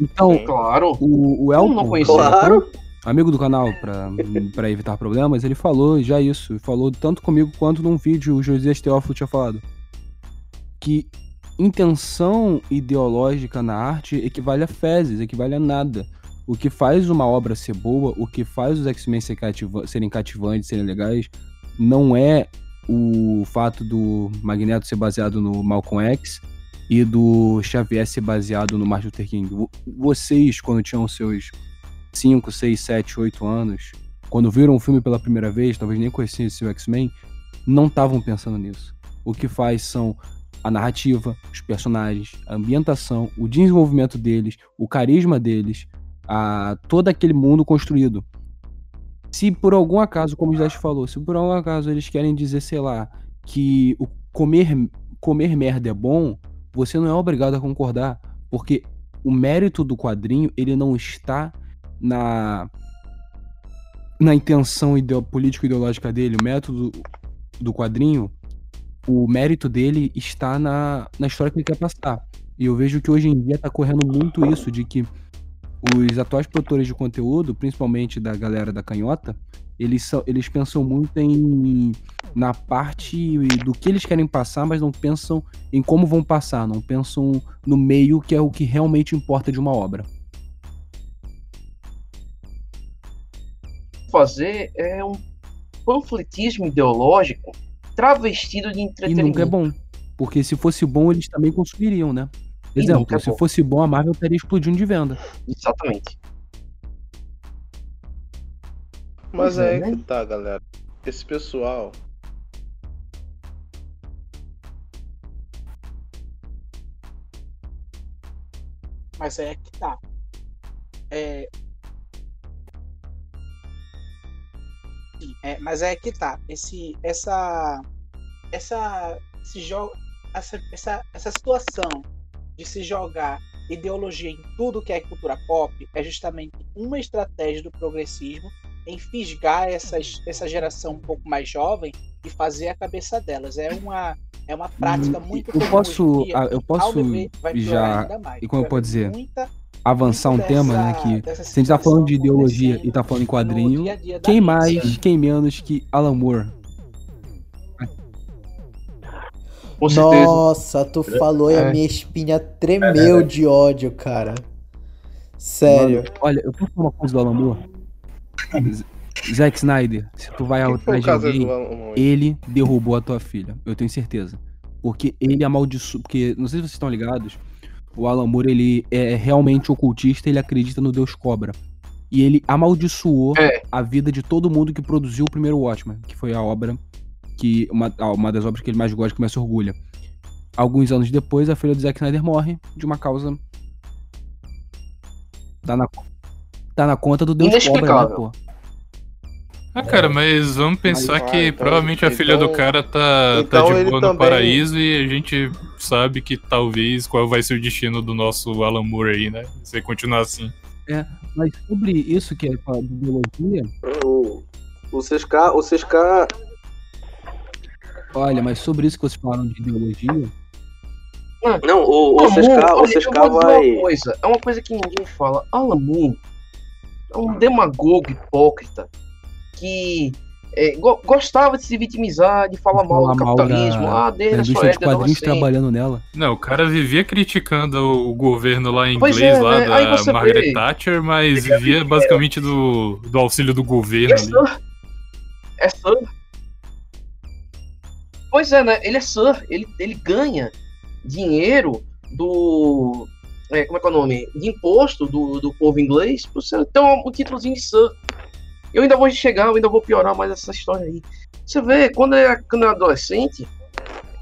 Speaker 4: Então,
Speaker 6: Sim.
Speaker 5: Claro.
Speaker 4: o, o Elton,
Speaker 5: não conhecia?
Speaker 7: Claro.
Speaker 4: amigo do canal, pra, pra evitar problemas, ele falou já isso. Falou tanto comigo quanto num vídeo o Josias Teófilo tinha falado. Que intenção ideológica na arte equivale a fezes, equivale a nada. O que faz uma obra ser boa, o que faz os X-Men ser cativa- serem cativantes, serem legais, não é o fato do Magneto ser baseado no Malcolm X e do Xavier ser baseado no Martin Luther King. Vo- Vocês, quando tinham seus 5, 6, 7, 8 anos, quando viram o filme pela primeira vez, talvez nem conheciam esse X-Men, não estavam pensando nisso. O que faz são a narrativa, os personagens, a ambientação, o desenvolvimento deles, o carisma deles, a todo aquele mundo construído. Se por algum acaso, como o Slash falou, se por algum acaso eles querem dizer, sei lá, que o comer, comer merda é bom, você não é obrigado a concordar, porque o mérito do quadrinho, ele não está na na intenção ideo, político-ideológica dele, o método do quadrinho, o mérito dele está na, na história que ele quer passar. E eu vejo que hoje em dia tá correndo muito isso, de que os atuais produtores de conteúdo, principalmente da galera da canhota, eles, são, eles pensam muito em na parte do que eles querem passar, mas não pensam em como vão passar, não pensam no meio que é o que realmente importa de uma obra.
Speaker 5: Fazer é um panfletismo ideológico travestido de
Speaker 4: E
Speaker 5: entretenimento.
Speaker 4: nunca é bom. Porque se fosse bom, eles também consumiriam, né?
Speaker 5: E
Speaker 4: Exemplo,
Speaker 5: é
Speaker 4: se
Speaker 5: bom.
Speaker 4: fosse bom, a Marvel estaria explodindo de venda.
Speaker 5: Exatamente.
Speaker 6: Mas
Speaker 5: é,
Speaker 6: é
Speaker 5: né?
Speaker 6: que tá, galera. Esse pessoal.
Speaker 8: Mas é que tá. É... Sim, é, mas é que tá. Esse, essa, essa, esse jogo, essa, essa, essa situação de se jogar ideologia em tudo que é cultura pop é justamente uma estratégia do progressismo em fisgar essas, essa geração um pouco mais jovem e fazer a cabeça delas. É uma, é uma prática muito
Speaker 4: eu
Speaker 8: comum
Speaker 4: posso, ah, eu posso já,
Speaker 8: ainda mais.
Speaker 4: e como eu posso dizer,
Speaker 8: muita
Speaker 4: avançar um
Speaker 8: muito
Speaker 4: tema, né?
Speaker 8: dessa-
Speaker 4: Que
Speaker 8: dessa
Speaker 4: se a gente tá falando de ideologia e tá falando em quadrinho,
Speaker 8: dia dia
Speaker 4: quem
Speaker 8: mídia.
Speaker 4: mais, quem menos que Alan Moore?
Speaker 1: Nossa, tu falou e a
Speaker 5: É.
Speaker 1: minha espinha tremeu de ódio, cara. Sério.
Speaker 4: Mano, olha, eu posso falar uma coisa do Alan Moore? Zack Snyder, se tu vai atrás de
Speaker 6: caso
Speaker 4: alguém, ele derrubou a tua filha. Eu tenho certeza. Porque ele amaldiçoou. Porque, não sei se vocês estão ligados, o Alan Moore, ele é realmente ocultista, ele acredita no Deus Cobra. E ele amaldiçoou
Speaker 5: É.
Speaker 4: a vida de todo mundo que produziu o primeiro Watchmen, que foi a obra que. Uma, uma das obras que ele mais gosta, que mais se orgulha. Alguns anos depois, a filha do Zack Snyder morre de uma causa. Tá na, tá na conta do Deus Cobra, né, pô?
Speaker 3: Ah, cara, mas vamos pensar
Speaker 6: Mas,
Speaker 3: que
Speaker 6: ah, então-
Speaker 3: provavelmente a filha do
Speaker 6: então-
Speaker 3: cara tá,
Speaker 6: então
Speaker 3: tá de boa no
Speaker 6: também-
Speaker 3: paraíso e a gente sabe que talvez qual vai ser o destino do nosso Alan Moore aí, né? Se continuar assim.
Speaker 4: Mas sobre isso que é a ideologia,
Speaker 7: O, o o
Speaker 4: olha, mas sobre isso que vocês falaram de ideologia,
Speaker 7: Não, o, o
Speaker 5: Moore,
Speaker 7: o
Speaker 5: dizer
Speaker 7: vai.
Speaker 5: Uma coisa, é uma coisa que ninguém fala. Alan Moore é um demagogo hipócrita que é, go- gostava de se vitimizar, de falar mal
Speaker 4: Falar
Speaker 5: do
Speaker 4: mal
Speaker 5: capitalismo.
Speaker 4: da-
Speaker 5: ah, desde
Speaker 4: da
Speaker 5: a sua
Speaker 4: de
Speaker 5: época de
Speaker 4: quadrinhos trabalhando nela.
Speaker 3: Não, o cara vivia criticando o governo lá em
Speaker 5: Pois
Speaker 3: inglês,
Speaker 5: é,
Speaker 3: lá
Speaker 5: né?
Speaker 3: Da Margaret
Speaker 5: vê.
Speaker 3: Thatcher, mas vivia basicamente do, do auxílio do governo
Speaker 5: É. Sir. É Sir. Pois é, né? Ele é Sir. Ele, ele ganha dinheiro do. é, como é que é o nome? De imposto do, do povo inglês por ser ter um, um títulozinho de Sir. Eu ainda vou chegar, eu ainda vou piorar mais essa história aí. Você vê, quando eu era, quando eu era adolescente,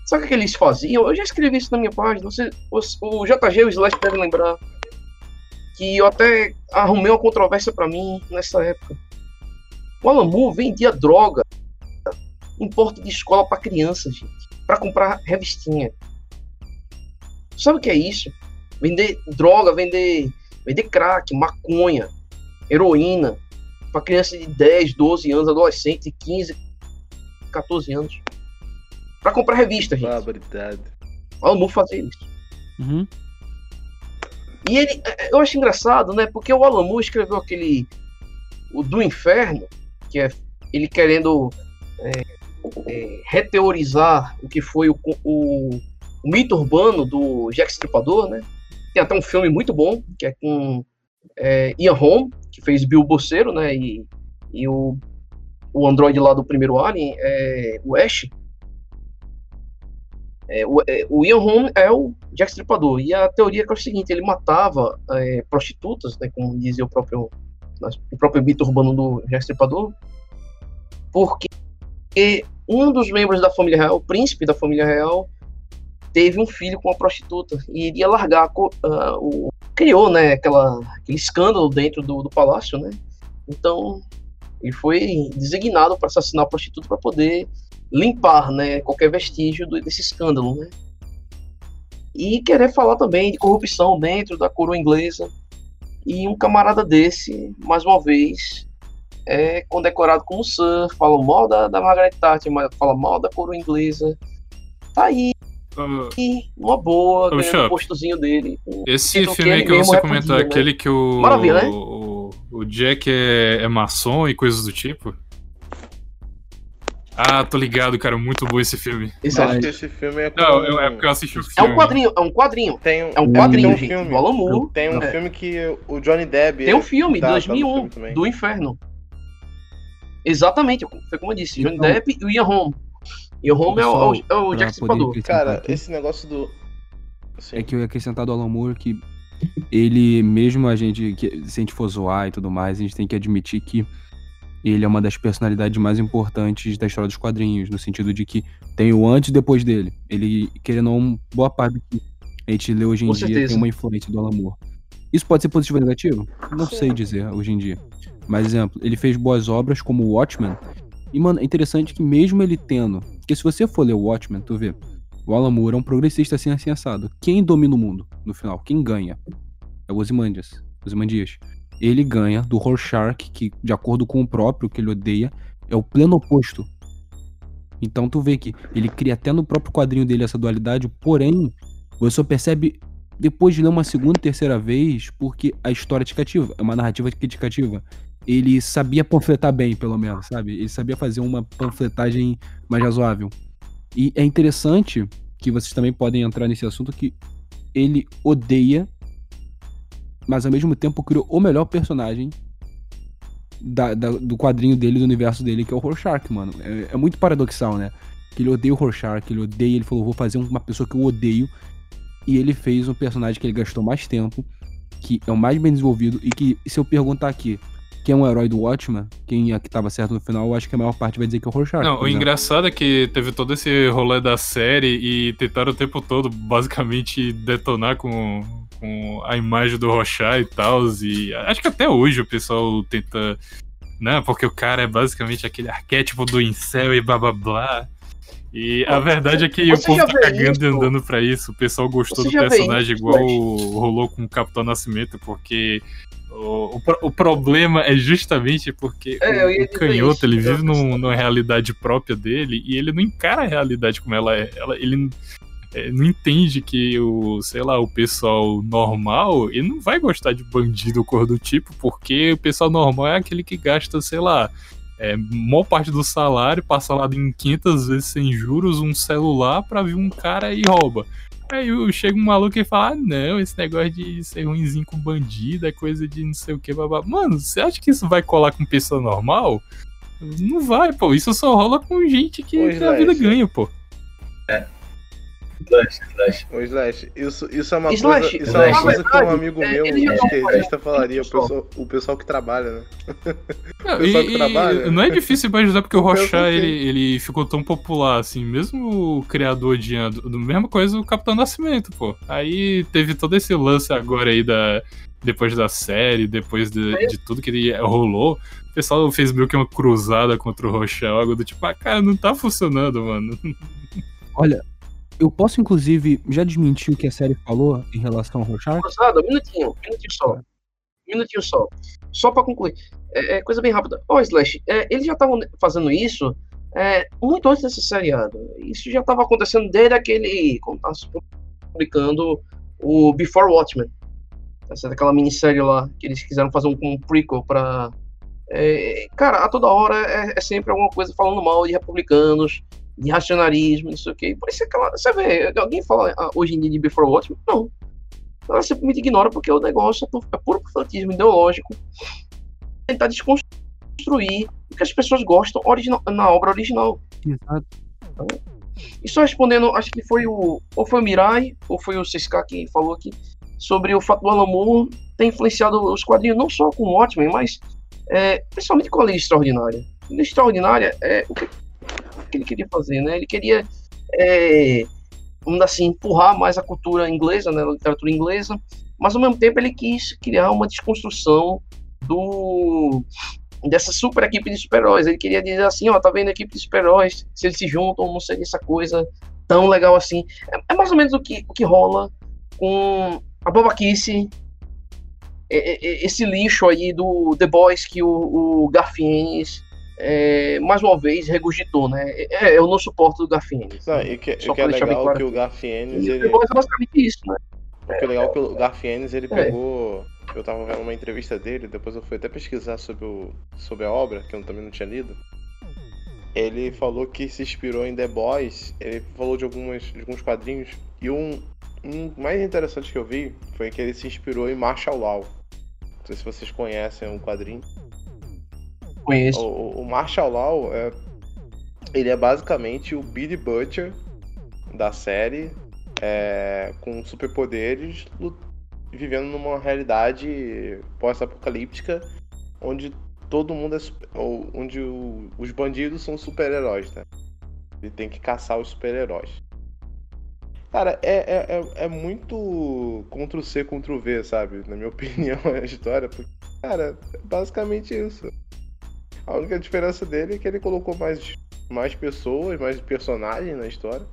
Speaker 5: sabe o que eles faziam? Eu já escrevi isso na minha página. Você, os- o JG e o Slash devem lembrar. Que eu até arrumei uma controvérsia pra mim nessa época. O Moore vendia droga em porta de escola pra criança, gente. Pra comprar revistinha. Sabe o que é isso? Vender droga, vender, vender crack, maconha, heroína para criança de 10, 12 anos, adolescente, 15, 14 anos. Para comprar revista, gente.
Speaker 6: Barbaridade.
Speaker 5: O Alan Moore fazia isso.
Speaker 4: Uhum.
Speaker 5: E ele, eu acho engraçado, né? Porque o Alan Moore escreveu aquele o do Inferno, que é ele querendo é, é, reteorizar o que foi o, o, o, mito urbano do Jack Stripador, né? Tem até um filme muito bom, que é com é, Ian Holm, que fez Bill Boceiro, né? E, e o, o androide lá do primeiro Alien, é, o Ash. É, o, é, o Ian Holm é o Jack Stripador. E a teoria é, o seguinte, ele matava é, prostitutas, né? Como dizia o próprio, o próprio mito urbano do Jack Stripador, porque um dos membros da família real, o príncipe da família real, teve um filho com uma prostituta e iria largar uh, o criou né aquela aquele escândalo dentro do, do palácio né então ele foi designado para assassinar a prostituta para poder limpar né qualquer vestígio do, desse escândalo né e querer falar também de corrupção dentro da coroa inglesa e um camarada desse mais uma vez é condecorado como Sir, fala mal da, da Margaret Thatcher, fala mal da coroa inglesa. Tá aí. Uh, uma boa, uh, ganhando o postozinho dele.
Speaker 3: Esse filme aí que você comentou, né? aquele que o,
Speaker 5: Maravilha, né?
Speaker 3: o, o Jack é, é maçom e coisas do tipo. Ah, tô ligado, cara. Muito bom esse filme.
Speaker 6: Exato. Esse filme é com...
Speaker 3: Não, é porque eu assisti o filme.
Speaker 5: É um quadrinho, é um quadrinho.
Speaker 6: Tem um,
Speaker 5: é um quadrinho,
Speaker 6: tem um
Speaker 5: gente.
Speaker 6: Filme. Tem um é. filme que o Johnny Depp...
Speaker 5: Tem um filme, tá, 2001, tá do Inferno. Exatamente, foi como eu disse, Johnny então, Depp e o Ian Holm. Ian Holm é o, é o Jack Stripador.
Speaker 6: Cara, aqui, esse negócio do...
Speaker 4: Sim. É que eu ia acrescentar do Alan Moore que ele, mesmo a gente, que, se a gente for zoar e tudo mais, a gente tem que admitir que ele é uma das personalidades mais importantes da história dos quadrinhos, no sentido de que tem o antes e depois dele. Ele, querendo ou não, boa parte do que a gente lê hoje em
Speaker 5: Com
Speaker 4: dia
Speaker 5: certeza.
Speaker 4: tem uma influência do Alan Moore. Isso pode ser positivo ou negativo? Não Sim. sei dizer hoje em dia. Mas, exemplo, ele fez boas obras como o Watchmen. E, mano, é interessante que mesmo ele tendo. Porque se você for ler o Watchmen, tu vê. O Alan Moore é um progressista assim, assim assado. Quem domina o mundo no final? Quem ganha? É o Ozymandias. Ozymandias. Ele ganha do Rorschach, que, de acordo com o próprio que ele odeia, é o pleno oposto. Então tu vê que ele cria até no próprio quadrinho dele essa dualidade, porém, você só percebe depois de ler uma segunda terceira vez, porque a história é te cativa, é uma narrativa que te cativa ele sabia panfletar bem, pelo menos, sabe? Ele sabia fazer uma panfletagem mais razoável. E é interessante que vocês também podem entrar nesse assunto que ele odeia, mas ao mesmo tempo criou o melhor personagem da, da, do quadrinho dele, do universo dele, que é o Rorschach, mano. É, é, muito paradoxal, né? Que ele odeia o Rorschach, ele odeia, ele falou, vou fazer uma pessoa que eu odeio. E ele fez um personagem que ele gastou mais tempo, que é o mais bem desenvolvido, e que, se eu perguntar aqui, quem é um herói do Watchman, quem é que tava certo no final, eu acho que a maior parte vai dizer que é o Rorschach.
Speaker 3: Não, o engraçado é que teve todo esse rolê da série e tentaram o tempo todo basicamente detonar com, com a imagem do Rorschach e tal, e acho que até hoje o pessoal tenta, né, porque o cara é basicamente aquele arquétipo do incel e blá blá blá. E a verdade é que o povo tá cagando isso? e andando pra isso. O pessoal gostou Você do personagem igual rolou com o Capitão Nascimento, porque o, o, o, problema é justamente porque é, o, o canhoto ele vive num, numa realidade própria dele e ele não encara a realidade como ela é. Ela, ele é, não entende que o, sei lá, o pessoal normal ele não vai gostar de bandido ou cor do tipo, porque o pessoal normal é aquele que gasta, sei lá, é, maior parte do salário, passa lá em 500 vezes sem juros, um celular pra vir um cara e rouba. Aí chega um maluco e fala: ah, não, esse negócio de ser ruimzinho com bandido é coisa de não sei o que, babá. Mano, você acha que isso vai colar com pessoa normal? Não vai, pô. Isso só rola com gente que, que a vida ganha, pô.
Speaker 6: É. Slash, Slash. Ô, Slash, isso, isso é uma Slash, coisa, isso é uma coisa que um amigo meu, esquerdista, falaria, o pessoal, o pessoal que trabalha, né?
Speaker 3: Não, pessoal e, que trabalha. Não é difícil imaginar porque o Rochard, ele, ele ficou tão popular, assim, mesmo o criador de do mesma coisa o Capitão Nascimento, pô. Aí teve todo esse lance agora aí da depois da série, depois de, de tudo que ele rolou, o pessoal fez meio que uma cruzada contra o Rochelle, algo do tipo, ah, cara, não tá funcionando, mano.
Speaker 4: Olha, Eu posso, inclusive, já desmentir o que a série falou em relação ao Rorschach?
Speaker 5: Cruzada, um minutinho, um minutinho só. Um minutinho só. Só pra concluir. É, é coisa bem rápida. Ó, oh, Slash, é, eles já estavam fazendo isso é, muito antes desse seriado. Isso já estava acontecendo desde aquele. Quando tava publicando o Before Watchmen. Essa daquela minissérie lá que eles quiseram fazer um, um prequel pra. É, cara, a toda hora é, é, sempre alguma coisa falando mal de republicanos, de racionalismo, não sei o que. Por isso é aquela. Você vê, alguém fala ah, hoje em dia de Before Watchmen? Não. Ela simplesmente ignora porque o negócio é puro fanatismo ideológico. Tentar desconstruir o que as pessoas gostam original, na obra original. Exato. Então, e só respondendo, acho que foi o. Ou foi o Mirai, ou foi o CSK que falou aqui, sobre o fato do Alan Moore ter influenciado os quadrinhos não só com o Watchmen, mas é, principalmente com a Lei Extraordinária. Lei Extraordinária é o que, que ele queria fazer, né? Ele queria, é, vamos assim, empurrar mais a cultura inglesa, né, a literatura inglesa, mas ao mesmo tempo ele quis criar uma desconstrução do dessa super equipe de super-heróis. Ele queria dizer assim, ó, tá vendo a equipe de super-heróis, se eles se juntam, não seria essa coisa tão legal assim. É, é mais ou menos o que, o que rola com a babaquice, esse lixo aí do The Boys que o, o Garfienes é, mais uma vez regurgitou, né? É, eu não suporto o Garfienes.
Speaker 6: Não, e que, o que é legal claro. que o Garfienes. Ele...
Speaker 5: É basicamente isso, né?
Speaker 6: O que é legal é que o Garfienes ele é. pegou eu tava vendo uma entrevista dele, depois eu fui até pesquisar sobre, o, sobre a obra, que eu também não tinha lido. Ele falou que se inspirou em The Boys, ele falou de, algumas, de alguns quadrinhos, e um, um mais interessante que eu vi foi que ele se inspirou em Marshall Law. Não sei se vocês conhecem um quadrinho.
Speaker 5: Conheço.
Speaker 6: O, o Marshall Law é, ele é basicamente o Billy Butcher da série, é, com superpoderes, vivendo numa realidade pós-apocalíptica onde todo mundo é onde o, os bandidos são super-heróis, né? Ele tem que caçar os super-heróis. Cara, é, é, é, é muito Ctrl-C, Ctrl-V, sabe? Na minha opinião, a história. Porque, cara, é basicamente isso. A única diferença dele é que ele colocou mais, mais pessoas, mais personagens na história.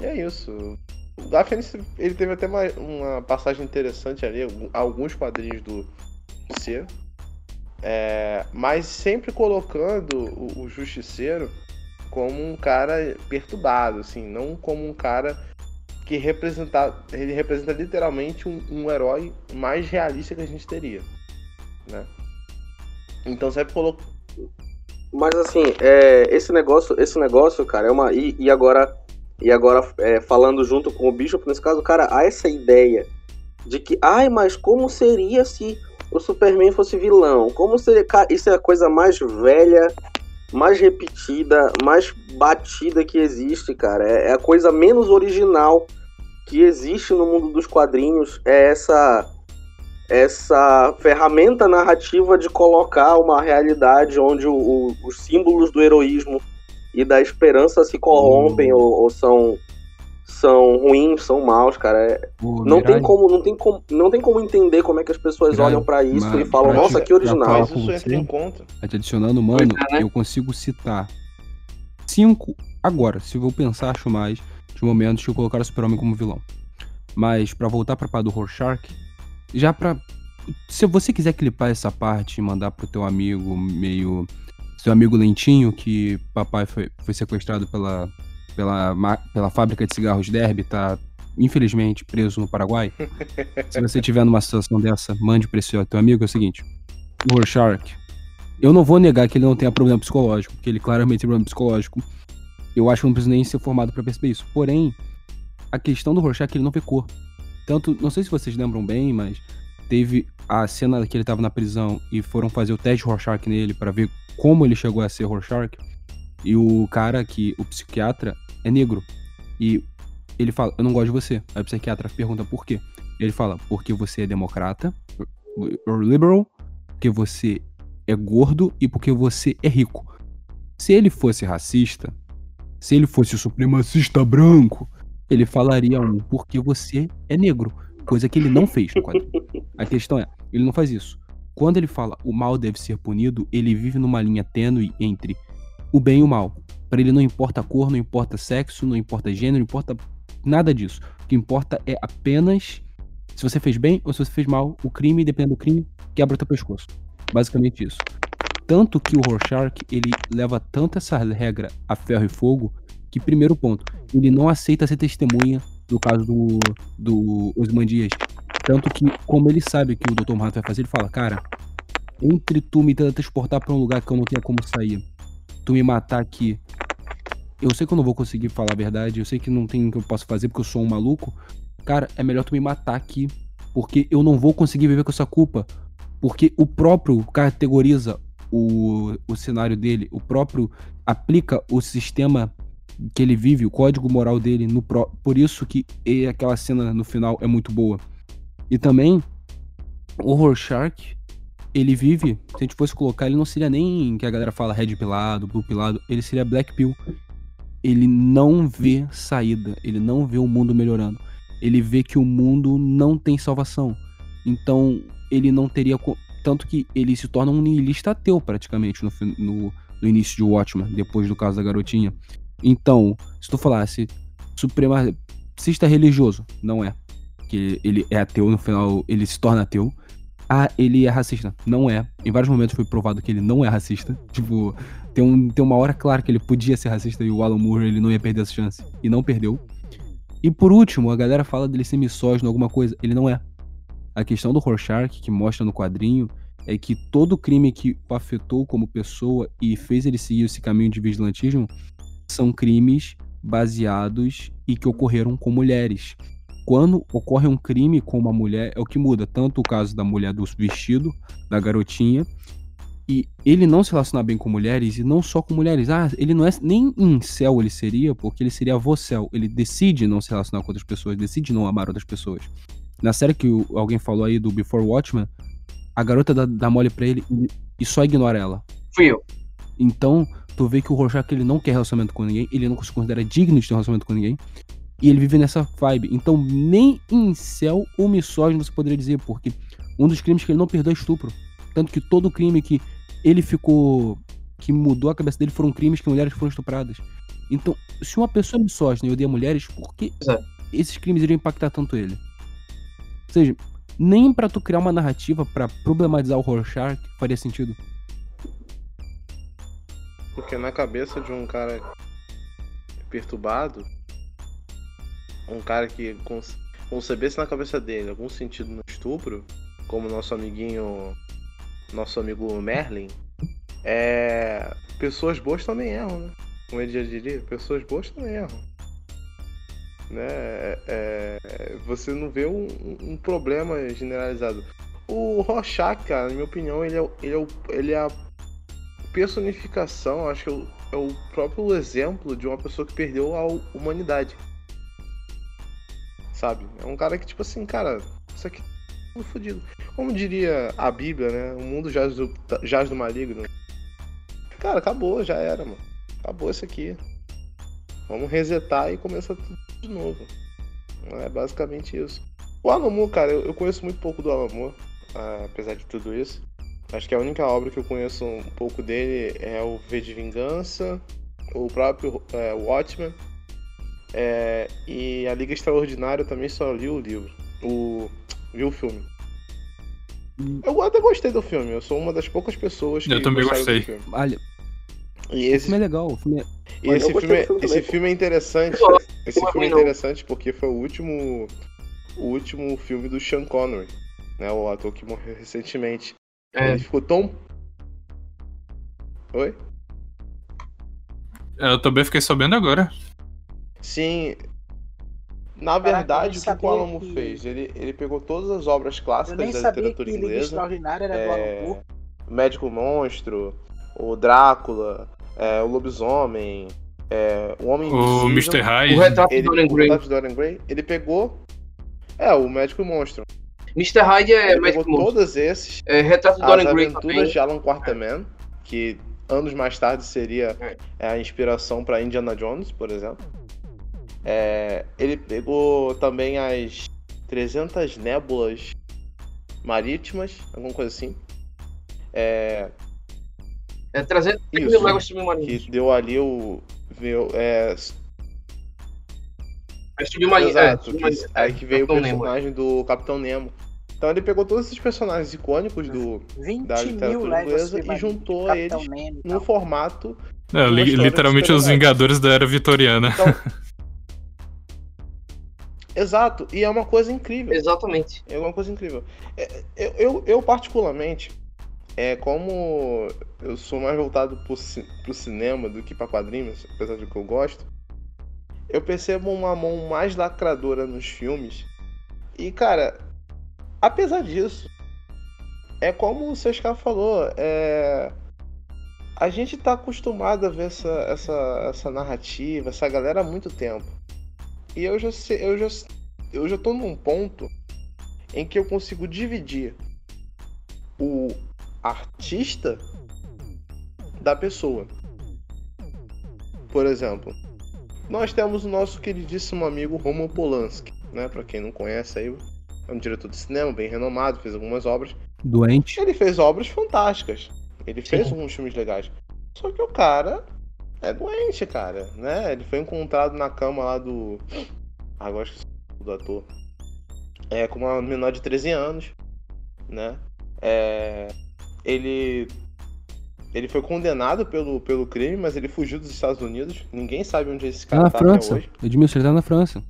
Speaker 6: E é isso. O Garfield ele teve até uma, uma, passagem interessante ali, alguns quadrinhos do C, é, mas sempre colocando o, o, Justiceiro como um cara perturbado, assim, não como um cara que representa, ele representa literalmente um, um herói mais realista que a gente teria, né? Então sempre colocou.
Speaker 7: Mas assim, é, esse negócio, esse negócio, cara, é uma e, e agora e agora, é, falando junto com o Bishop, nesse caso, cara, há essa ideia de que, ai, mas como seria se o Superman fosse vilão? Como seria. Isso é a coisa mais velha, mais repetida, mais batida que existe, cara. É, é a coisa menos original que existe no mundo dos quadrinhos. É essa essa ferramenta narrativa de colocar uma realidade onde o, o, os símbolos do heroísmo e da esperança se corrompem ou, ou, são são ruins, são maus, cara. É, não tem como, não tem como, não tem como entender como é que as pessoas Mirai, olham para isso mas, e falam, nossa, que original.
Speaker 6: Mas isso entra em conta.
Speaker 4: Te adicionando, mano, é, né? eu consigo citar cinco agora, se eu vou pensar, acho mais de momentos que eu colocar o Super-Homem como vilão. Mas para voltar para pá do Rorschach, já para se você quiser clipar essa parte e mandar pro teu amigo meio seu amigo Lentinho, que papai foi, foi sequestrado pela, pela, pela fábrica de cigarros Derby, tá infelizmente preso no Paraguai. Se você tiver numa situação dessa, mande pra esse teu amigo. É o seguinte: Rorschach, eu não vou negar que ele não tenha problema psicológico, porque ele claramente tem problema psicológico. Eu acho que não precisa nem ser formado para perceber isso. Porém, a questão do Rorschach é que ele não vê cor. Tanto, não sei se vocês lembram bem, mas teve a cena que ele tava na prisão e foram fazer o teste Rorschach nele para ver como ele chegou a ser Rorschach. E o cara que, o psiquiatra, é negro. E ele fala, eu não gosto de você. Aí o psiquiatra pergunta por quê. Ele fala, porque você é democrata, or liberal, porque você é gordo e porque você é rico. Se ele fosse racista, se ele fosse supremacista branco, ele falaria um, porque você é negro. Coisa que ele não fez no quadrinho. A questão é, ele não faz isso. Quando ele fala o mal deve ser punido, ele vive numa linha tênue entre o bem e o mal. Para ele não importa cor, não importa sexo, não importa gênero, não importa Nada disso. O que importa é apenas se você fez bem ou se você fez mal. O crime, dependendo do crime, quebra o teu pescoço. Basicamente isso. Tanto que o Rorschach, ele leva tanto essa regra a ferro e fogo, que primeiro ponto, ele não aceita ser testemunha no caso do, do Osman Dias. Tanto que, como ele sabe que o Dr. Manhattan vai fazer, ele fala, cara, entre tu me transportar para um lugar que eu não tenha como sair, tu me matar aqui, eu sei que eu não vou conseguir falar a verdade, eu sei que não tem o que eu posso fazer porque eu sou um maluco, cara, é melhor tu me matar aqui, porque eu não vou conseguir viver com essa culpa. Porque o próprio categoriza o, o cenário dele, o próprio aplica o sistema que ele vive, o código moral dele, no pro, por isso que aquela cena no final é muito boa. E também, o Rorschach, ele vive, se a gente fosse colocar, ele não seria nem que a galera fala red pilado, blue pilado, ele seria black pill. Ele não vê saída, ele não vê o mundo melhorando. Ele vê que o mundo não tem salvação. Então, ele não teria tanto que ele se torna um niilista ateu, praticamente, no, no, no início de Watchmen, depois do caso da garotinha. Então, se tu falasse supremacista religioso, não é. Que ele é ateu, no final ele se torna ateu. Ah, ele é racista. Não é. Em vários momentos foi provado que ele não é racista. Tipo, tem, um, tem uma hora clara que ele podia ser racista e o Alan Moore ele não ia perder essa chance. E não perdeu. E por último, a galera fala dele ser misógino, alguma coisa. Ele não é. A questão do Rorschach, que mostra no quadrinho, é que todo crime que o afetou como pessoa e fez ele seguir esse caminho de vigilantismo são crimes baseados e que ocorreram com mulheres. Quando ocorre um crime com uma mulher, é o que muda. Tanto o caso da mulher do vestido, da garotinha, e ele não se relacionar bem com mulheres, e não só com mulheres. Ah, ele não é nem em céu ele seria, porque ele seria vocel. Ele decide não se relacionar com outras pessoas, decide não amar outras pessoas. Na série que alguém falou aí do Before Watchmen, a garota dá, dá mole pra ele e, e só ignora ela.
Speaker 5: Fui eu.
Speaker 4: Então, tu vê que o Rorschach ele não quer relacionamento com ninguém, ele não se considera digno de ter um relacionamento com ninguém. E ele vive nessa vibe. Então, nem em céu ou misógino você poderia dizer, porque um dos crimes que ele não perdoa é estupro. Tanto que todo crime que ele ficou. que mudou a cabeça dele foram crimes que mulheres foram estupradas. Então, se uma pessoa é misógina e odeia mulheres, por que Exato. esses crimes iriam impactar tanto ele? Ou seja, nem para tu criar uma narrativa para problematizar o Rorschach faria sentido.
Speaker 6: Porque na cabeça de um cara perturbado, um cara que concebesse na cabeça dele algum sentido no estupro, como nosso amiguinho, nosso amigo Merlin, é. Pessoas boas também erram, né? Como ele já diria, pessoas boas também erram né? É, é, você não vê um, um, problema generalizado. O Rorschach, cara, na minha opinião, ele é, ele é, ele é a personificação, acho que é o, é o próprio exemplo de uma pessoa que perdeu a humanidade. Sabe? É um cara que, tipo assim, cara, isso aqui é fodido. Como diria a Bíblia, né? O mundo jaz do, jaz do maligno. Cara, acabou, já era, mano. Acabou isso aqui. Vamos resetar e começar tudo de novo. É basicamente isso. O Alamo, cara, eu, eu conheço muito pouco do Alamo, ah, apesar de tudo isso. Acho que a única obra que eu conheço um pouco dele é o V de Vingança, o próprio é, Watchmen. É, e a Liga Extraordinária eu também só li o livro. O, vi o filme. Eu até gostei do filme, eu sou uma das poucas pessoas que.
Speaker 3: Eu também gostei.
Speaker 4: Olha.
Speaker 6: E esse...
Speaker 4: O filme é legal, o filme é...
Speaker 6: E esse filme, é, esse filme é interessante. Esse filme é interessante porque foi o último. O último filme do Sean Connery, né? O ator que morreu recentemente. É. Ele ficou tão. Oi?
Speaker 3: É, eu também fiquei sabendo agora.
Speaker 6: Sim. Na verdade, o que o Alamo que... fez? Ele, ele pegou todas as obras clássicas da literatura inglesa.
Speaker 8: Extraordinária era é...
Speaker 6: Médico Monstro, o Drácula, é, o Lobisomem, é, o Homem
Speaker 3: O Mr. Hyde.
Speaker 6: O Retrato ele. O Dorian Gray. Ele pegou... É, o Médico Monstro.
Speaker 5: Mr. Hyde é
Speaker 6: ele Médico pegou todos esses.
Speaker 5: É, Retrato do Dorian Gray
Speaker 6: aventuras também. de Alan Quarterman, que anos mais tarde seria é. é a inspiração para Indiana Jones, por exemplo. É, ele pegou também as 300 nébulas marítimas, alguma coisa assim. É,
Speaker 5: é 300
Speaker 6: mil léguas submarinas. Que deu ali o. Viu, é,
Speaker 5: Isso de uma
Speaker 6: Exato,
Speaker 5: é,
Speaker 6: que- aí que veio
Speaker 5: Capitão
Speaker 6: o
Speaker 5: Nemo.
Speaker 6: personagem do Capitão Nemo. Então ele pegou todos esses personagens icônicos do,
Speaker 8: 20
Speaker 6: da literatura inglesa e juntou
Speaker 8: Capitão
Speaker 6: eles num
Speaker 8: tal.
Speaker 6: formato.
Speaker 3: É, li- literalmente os. Vingadores da Era Vitoriana.
Speaker 6: Então, Exato, e é uma coisa incrível.
Speaker 5: Exatamente.
Speaker 6: É uma coisa incrível. É, Eu, eu, eu, particularmente, é como eu sou mais voltado pro, ci- pro cinema do que pra quadrinhos, apesar de que eu gosto, eu percebo uma mão mais lacradora nos filmes. E, cara, apesar disso, é como o Sescar falou, é... a gente tá acostumado a ver essa, essa, essa narrativa, essa galera há muito tempo. E eu já sei, eu já, eu já tô num ponto em que eu consigo dividir o artista da pessoa. Por exemplo, nós temos o nosso queridíssimo amigo Roman Polanski, né? Para quem não conhece aí, é um diretor de cinema bem renomado, fez algumas obras.
Speaker 4: Doente.
Speaker 6: Ele fez obras fantásticas. Ele
Speaker 5: Sim.
Speaker 6: fez alguns filmes legais. Só que o cara é doente, cara, né? Ele foi encontrado na cama lá do. Ah, agora esqueci do ator. É, com uma menor de 13 anos, né? É, ele. Ele foi condenado pelo, pelo crime, mas ele fugiu dos Estados Unidos. Ninguém sabe onde esse
Speaker 4: Tá
Speaker 6: cara
Speaker 4: na
Speaker 6: tá até
Speaker 4: França.
Speaker 6: hoje.
Speaker 4: Edmilson, ele tá na França.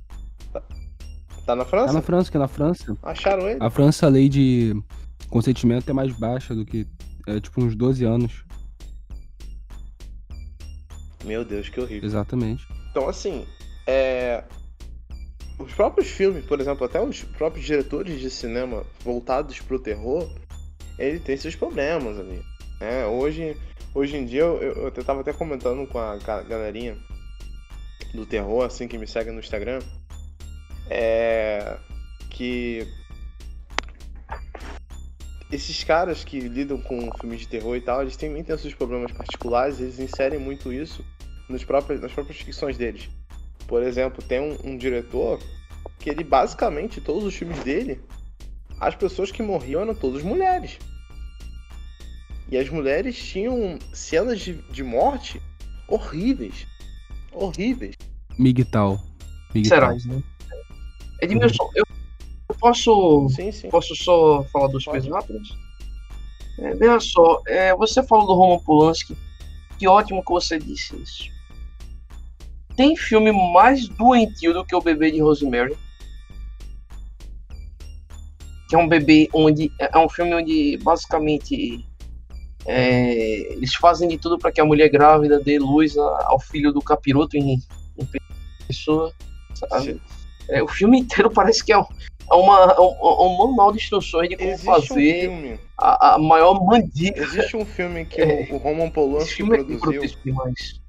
Speaker 6: Tá na França?
Speaker 4: Tá na França, que é na França.
Speaker 6: Acharam ele?
Speaker 4: A França, a lei de consentimento é mais baixa do que. É tipo uns 12 anos.
Speaker 6: Meu Deus, que horrível.
Speaker 4: Exatamente.
Speaker 6: Então, assim, é... os próprios filmes, por exemplo, até os próprios diretores de cinema voltados pro terror, ele tem seus problemas ali. né? hoje, hoje em dia, eu, eu até tava até comentando com a ga- galerinha do terror, assim, que me segue no Instagram, é... que esses caras que lidam com filmes de terror e tal, eles também têm seus problemas particulares, eles inserem muito isso nos próprios, nas próprias ficções deles. Por exemplo, tem um, um diretor que ele basicamente, todos os filmes dele, as pessoas que morriam eram todas mulheres. E as mulheres tinham cenas de, de morte horríveis. Horríveis.
Speaker 4: Miguel. Miguel.
Speaker 5: Será, né? Edmilson, eu eu posso,
Speaker 6: Sim, sim.
Speaker 5: posso só falar duas
Speaker 6: Pode.
Speaker 5: coisas rápidas? É, veja só, é, você falou do Roman Polanski, que ótimo que você disse isso. Tem filme mais doentio do que o bebê de Rosemary? Que é um bebê onde. É um filme onde basicamente é, eles fazem de tudo para que a mulher grávida dê luz a- ao filho do capiroto em, em pessoa. Sabe? É, o filme inteiro parece que é, um- é uma, é um, é um manual de instruções de como
Speaker 6: Existe um
Speaker 5: fazer
Speaker 6: filme.
Speaker 5: a, a maior mandíbula.
Speaker 6: Existe um filme que
Speaker 5: É.
Speaker 6: o, o Roman Polanski
Speaker 5: é
Speaker 6: produziu.
Speaker 5: demais.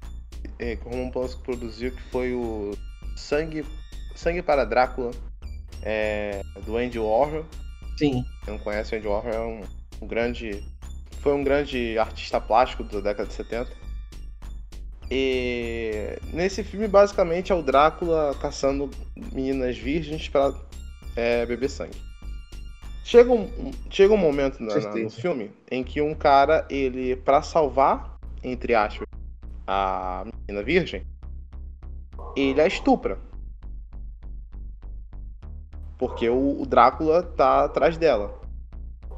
Speaker 6: é, que o Roman Polanski produziu, que foi o Sangue, Sangue para Drácula, é, do Andy Warhol.
Speaker 5: Sim,
Speaker 6: Quem não conhece o Andy Warhol é um, um grande. Foi um grande artista plástico da década de 70. E nesse filme basicamente é o Drácula caçando meninas virgens para beber sangue. Chega um, chega um momento na- na- no filme em que um cara, ele, para salvar, entre aspas, a menina virgem, ele a estupra. Porque o, o Drácula tá atrás dela.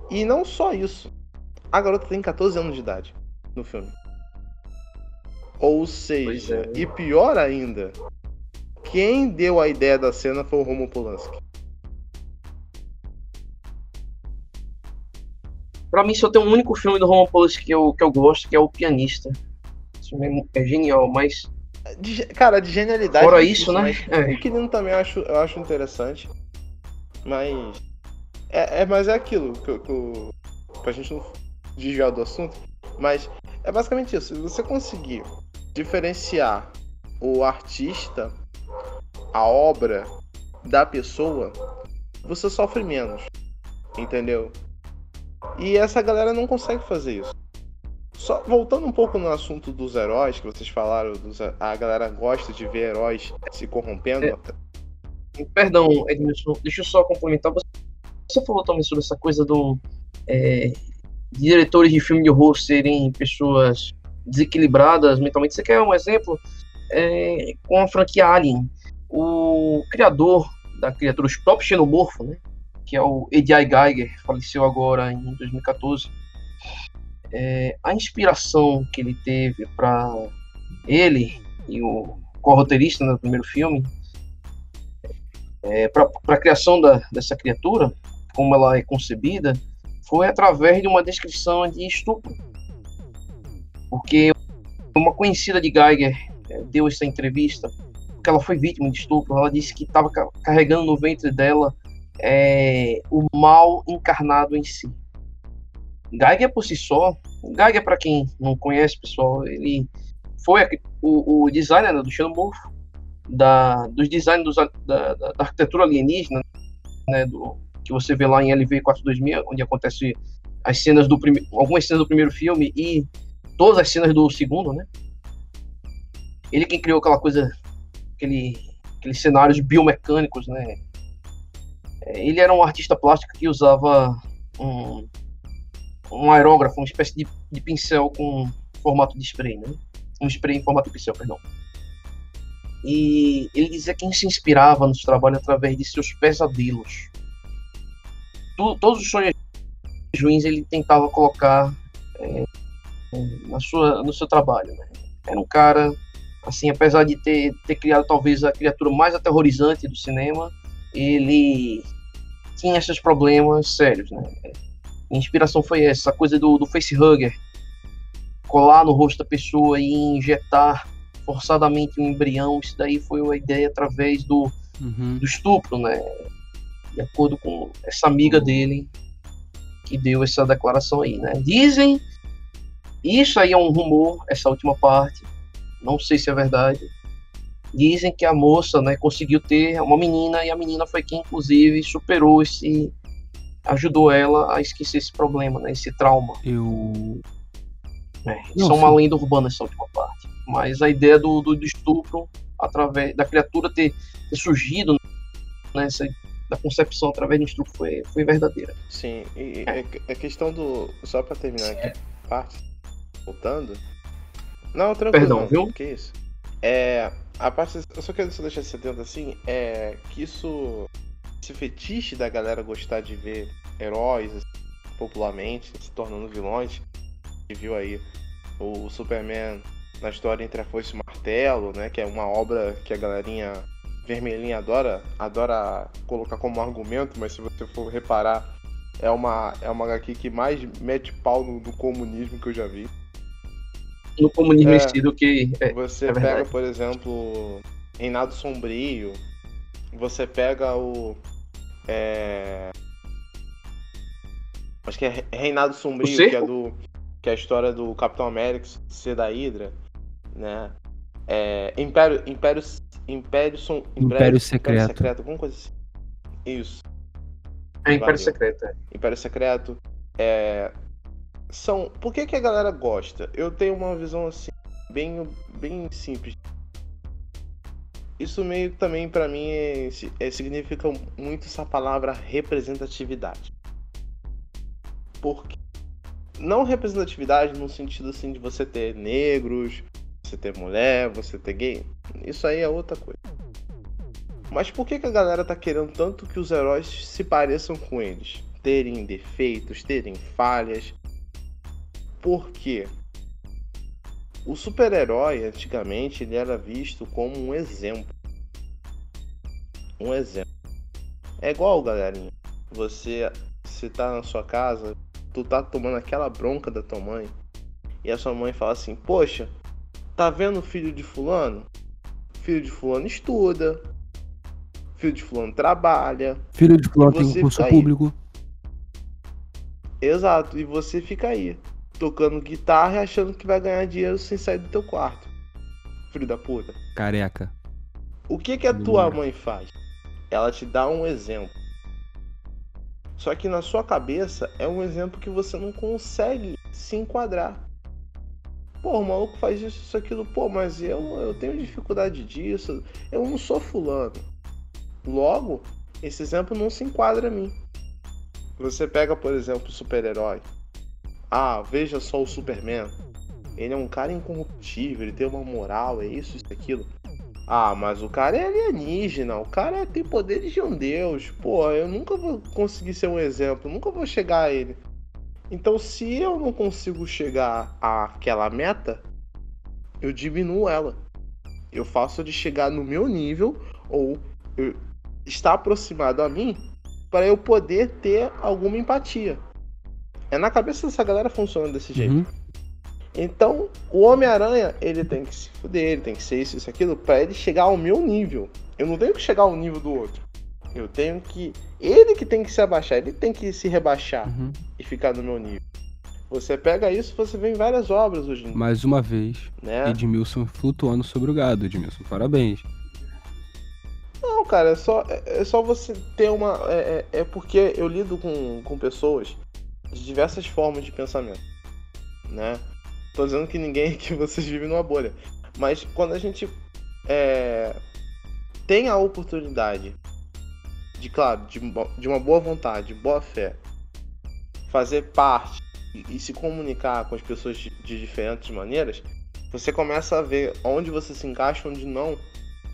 Speaker 6: E não só isso. A garota tem 14 anos de idade no filme. Ou seja,
Speaker 5: é.
Speaker 6: e pior ainda, quem deu a ideia da cena foi o Roman Polanski.
Speaker 5: Pra mim só tem um único filme do Roman Polanski que eu, que eu gosto, que é O Pianista. Filme é é genial, mas
Speaker 6: De cara, de genialidade.
Speaker 5: fora
Speaker 6: é
Speaker 5: isso,
Speaker 6: difícil,
Speaker 5: né? É.
Speaker 6: O Quirino também eu acho, eu acho interessante. Mas. É, é, mas é aquilo que, que pra gente não desviar do assunto. Mas é basicamente isso. Se você conseguir diferenciar o artista, a obra da pessoa, você sofre menos. Entendeu? E essa galera não consegue fazer isso. Só voltando um pouco no assunto dos heróis que vocês falaram, dos- a galera gosta de ver heróis se corrompendo.
Speaker 5: É. Perdão, Edmilson, deixa eu só complementar. Você, você falou também sobre essa coisa do é, diretores de filme de horror serem pessoas desequilibradas mentalmente. Você quer um exemplo? É, com a franquia Alien. o criador da criatura Stop Xenomorfo, né? Que é o Eddie Geiger, faleceu agora em 2014. É, a inspiração que ele teve para ele e o co-roteirista no primeiro filme é, para a criação da, dessa criatura, como ela é concebida, foi através de uma descrição de estupro. Porque uma conhecida de Geiger é, deu essa entrevista, porque ela foi vítima de estupro. Ela disse que estava carregando no ventre dela é, o mal encarnado em si. Geiger por si só, Geiger para quem não conhece, pessoal, ele foi o, o designer do Xenomorfo, da, dos designs dos, da, da, arquitetura alienígena, né, do, que você vê lá em LV 42000, onde acontece as cenas do primeiro, algumas cenas do primeiro filme e todas as cenas do segundo, né? Ele quem criou aquela coisa, aquele, aqueles cenários biomecânicos, né? É, ele era um artista plástico que usava um, um aerógrafo, uma espécie de, de pincel com formato de spray, né? Um spray em formato de pincel, perdão. E ele dizia que se inspirava nos trabalhos através de seus pesadelos. Tu, todos os sonhos ruins ele tentava colocar é, na sua, no seu trabalho. Né? Era um cara, assim, apesar de ter, ter criado talvez a criatura mais aterrorizante do cinema, ele tinha esses problemas sérios. Né? A inspiração foi essa, a coisa do, do facehugger, colar no rosto da pessoa e injetar forçadamente um embrião, isso daí foi uma ideia através do, uhum. do estupro, né? De acordo com essa amiga dele que deu essa declaração aí, né? Dizem, isso aí é um rumor, essa última parte, não sei se é verdade. Dizem que a moça, né, conseguiu ter uma menina e a menina foi quem, inclusive, superou esse, ajudou ela a esquecer esse problema, né, esse trauma.
Speaker 4: Eu
Speaker 5: é, isso é uma lenda urbana essa última parte. Mas a ideia do, do, do estupro, através da criatura ter, ter surgido, né, essa, da concepção através do estupro foi, foi verdadeira.
Speaker 6: Sim, e é. a é questão do. Só para terminar aqui, é. parte, voltando. Não, tranquilo.
Speaker 5: Perdão,
Speaker 6: não,
Speaker 5: viu?
Speaker 6: Que isso? É. A parte. Eu só quero deixar esse atento assim, é que isso. Esse fetiche da galera gostar de ver heróis assim, popularmente se tornando vilões viu aí o Superman na história entre a foice e o martelo, né? Que é uma obra que a galerinha vermelhinha adora, adora colocar como argumento, mas se você for reparar, é uma, é uma HQ que mais mete pau no, no comunismo que eu já vi.
Speaker 5: No comunismo é, do que.
Speaker 6: É, você é pega, por exemplo, Reinado Sombrio, você pega o. É... Acho que é Reinado Sombrio, que é do que é a história do Capitão América ser da Hydra, né? É, Império, Império, Império, Som,
Speaker 4: Império, Império Secreto. Império
Speaker 6: Secreto, alguma coisa assim. Isso.
Speaker 5: É Império Valeu. Secreto, é.
Speaker 6: Império Secreto. É... São. Por que, que a galera gosta? Eu tenho uma visão assim, bem, bem simples. Isso meio também para mim é, é, significa muito essa palavra representatividade. Porque não representatividade no sentido assim de você ter negros, você ter mulher, você ter gay. Isso aí é outra coisa. Mas por que, que a galera tá querendo tanto que os heróis se pareçam com eles? Terem defeitos, terem falhas. Por quê? O super-herói, antigamente, ele era visto como um exemplo. Um exemplo. É igual, galerinha. Você, você tá na sua casa, tu tá tomando aquela bronca da tua mãe e a sua mãe fala assim: Poxa, tá vendo o filho de Fulano? Filho de Fulano estuda, filho de Fulano trabalha,
Speaker 4: filho de Fulano tem um curso público.
Speaker 6: Exato, e você fica aí, tocando guitarra e achando que vai ganhar dinheiro sem sair do teu quarto. Filho da puta.
Speaker 4: Careca.
Speaker 6: O que que a tua mãe faz? Ela te dá um exemplo. Só que na sua cabeça é um exemplo que você não consegue se enquadrar. Pô, o maluco faz isso, isso, aquilo, pô, mas eu, eu tenho dificuldade disso, eu não sou fulano. Logo, esse exemplo não se enquadra a mim. Você pega, por exemplo, o super-herói. Ah, veja só o Superman. Ele é um cara incorruptível, ele tem uma moral, é isso, isso, aquilo. Ah, mas o cara é alienígena, o cara tem poderes de um deus. Pô, eu nunca vou conseguir ser um exemplo, nunca vou chegar a ele. Então, se eu não consigo chegar àquela meta, eu diminuo ela. Eu faço de chegar no meu nível ou estar aproximado a mim para eu poder ter alguma empatia. É na cabeça dessa galera funciona desse jeito. Uhum. Então, o Homem-Aranha, ele tem que se fuder, ele tem que ser isso, isso, aquilo, para ele chegar ao meu nível. Eu não tenho que chegar ao nível do outro. Eu tenho que. Ele que tem que se abaixar, ele tem que se rebaixar uhum. e ficar no meu nível. Você pega isso, você vê em várias obras hoje em dia.
Speaker 4: Mais uma vez, né? Edmilson flutuando sobre o gado, Edmilson. Parabéns.
Speaker 6: Não, cara, é só, é, é só você ter uma. É, é, é porque eu lido com, com pessoas de diversas formas de pensamento, né? Tô dizendo que ninguém que vocês vivem numa bolha. Mas quando a gente é, tem a oportunidade de, claro, de, de uma boa vontade, boa fé, fazer parte e, e se comunicar com as pessoas de, de diferentes maneiras, você começa a ver onde você se encaixa, onde não,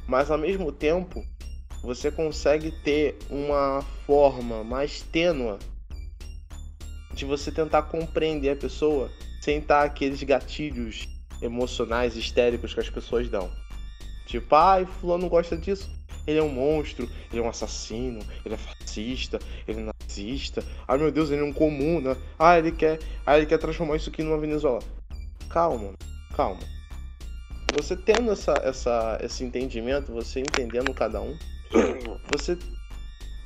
Speaker 6: mas ao mesmo tempo você consegue ter uma forma mais tênua de você tentar compreender a pessoa sem estar aqueles gatilhos emocionais histéricos que as pessoas dão. Tipo, ai, ah, fulano gosta disso. Ele é um monstro, ele é um assassino, ele é fascista, ele é nazista. Ai meu Deus, ele é um comuna. Ah, ele quer. Ah, ele quer transformar isso aqui numa Venezuela. Calma, calma. Você tendo essa, essa, esse entendimento, você entendendo cada um, você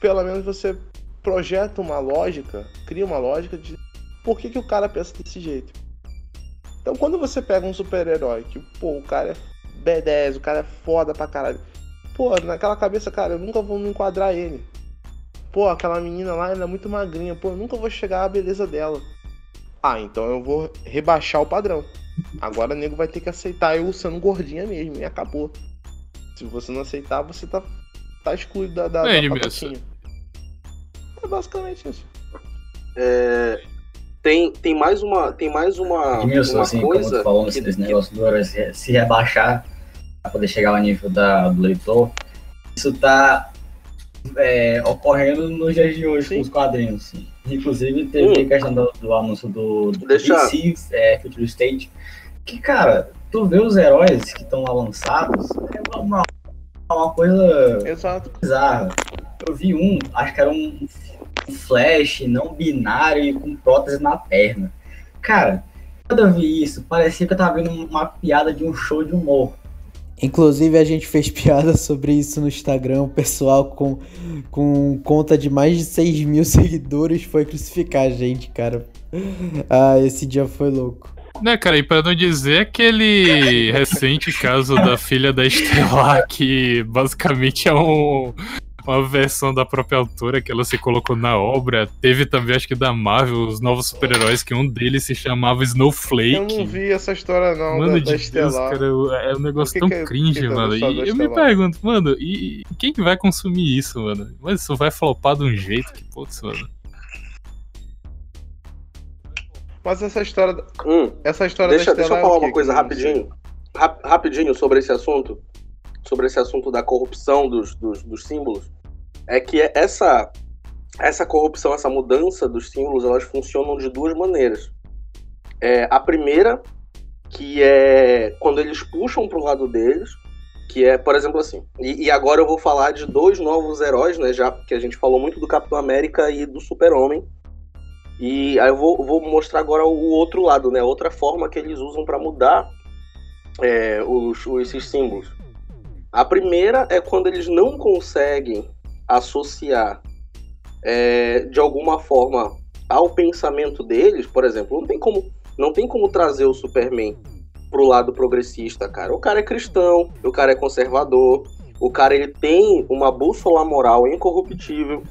Speaker 6: pelo menos você projeta uma lógica, cria uma lógica de por que, que o cara pensa desse jeito. Então quando você pega um super-herói que, pô, o cara é B10, o cara é foda pra caralho. Pô, naquela cabeça, cara, eu nunca vou me enquadrar ele. Pô, aquela menina lá, ela é muito magrinha. Pô, eu nunca vou chegar à beleza dela. Ah, então eu vou rebaixar o padrão. Agora o nego vai ter que aceitar eu sendo gordinha mesmo e acabou. Se você não aceitar, você tá, tá excluído da, da, é, da É basicamente isso.
Speaker 7: É, tem, tem mais uma tem mais uma,
Speaker 2: Edmilson, uma assim, coisa como tu falou que, nesse negócio do se rebaixar para poder chegar ao nível da, do leitor isso tá é, ocorrendo nos dias de hoje Sim. com os quadrinhos assim. inclusive teve hum. a questão do, do, anúncio do, do Deixa... DC é, Future State que cara tu vê os heróis que estão lá lançados é uma, uma coisa
Speaker 6: Exato.
Speaker 2: bizarra eu vi um acho que era um flash não binário e com prótese na perna. Cara, quando eu vi isso, parecia que eu tava vendo uma piada de um show de humor.
Speaker 1: Inclusive a gente fez piada sobre isso no Instagram, o pessoal com, com conta de mais de 6 mil seguidores foi crucificar a gente, cara. Ah, esse dia foi louco.
Speaker 3: Né, cara, e pra não dizer aquele recente caso da filha da Estelar, que basicamente é um, uma versão da própria autora que ela se colocou na obra. Teve também, acho que da Marvel, os novos super-heróis, que um deles se chamava Snowflake. Eu
Speaker 6: não vi essa história, não.
Speaker 3: Mano, da, de da Deus, cara, é um negócio tão que cringe, que mano. E eu me pergunto, mano, e quem que vai consumir isso, mano? Mas isso vai flopar de um jeito que, putz, mano.
Speaker 6: Mas essa história. Hum, essa história
Speaker 7: deixa, deixa eu é falar uma coisa rapidinho. Rap, rapidinho sobre esse assunto sobre esse assunto da corrupção dos, dos, dos símbolos é que essa, essa corrupção, essa mudança dos símbolos, elas funcionam de duas maneiras. É, a primeira, que é quando eles puxam para o lado deles, que é, por exemplo, assim. E, e, agora eu vou falar de dois novos heróis, né? Já que a gente falou muito do Capitão América e do Super-Homem. E aí eu vou, vou, mostrar agora o outro lado, né? Outra forma que eles usam para mudar é, os, esses símbolos. A primeira é quando eles não conseguem associar é, de alguma forma ao pensamento deles, por exemplo, não tem como, não tem como trazer o Superman pro lado progressista, cara. O cara é cristão, o cara é conservador, o cara ele tem uma bússola moral incorruptível.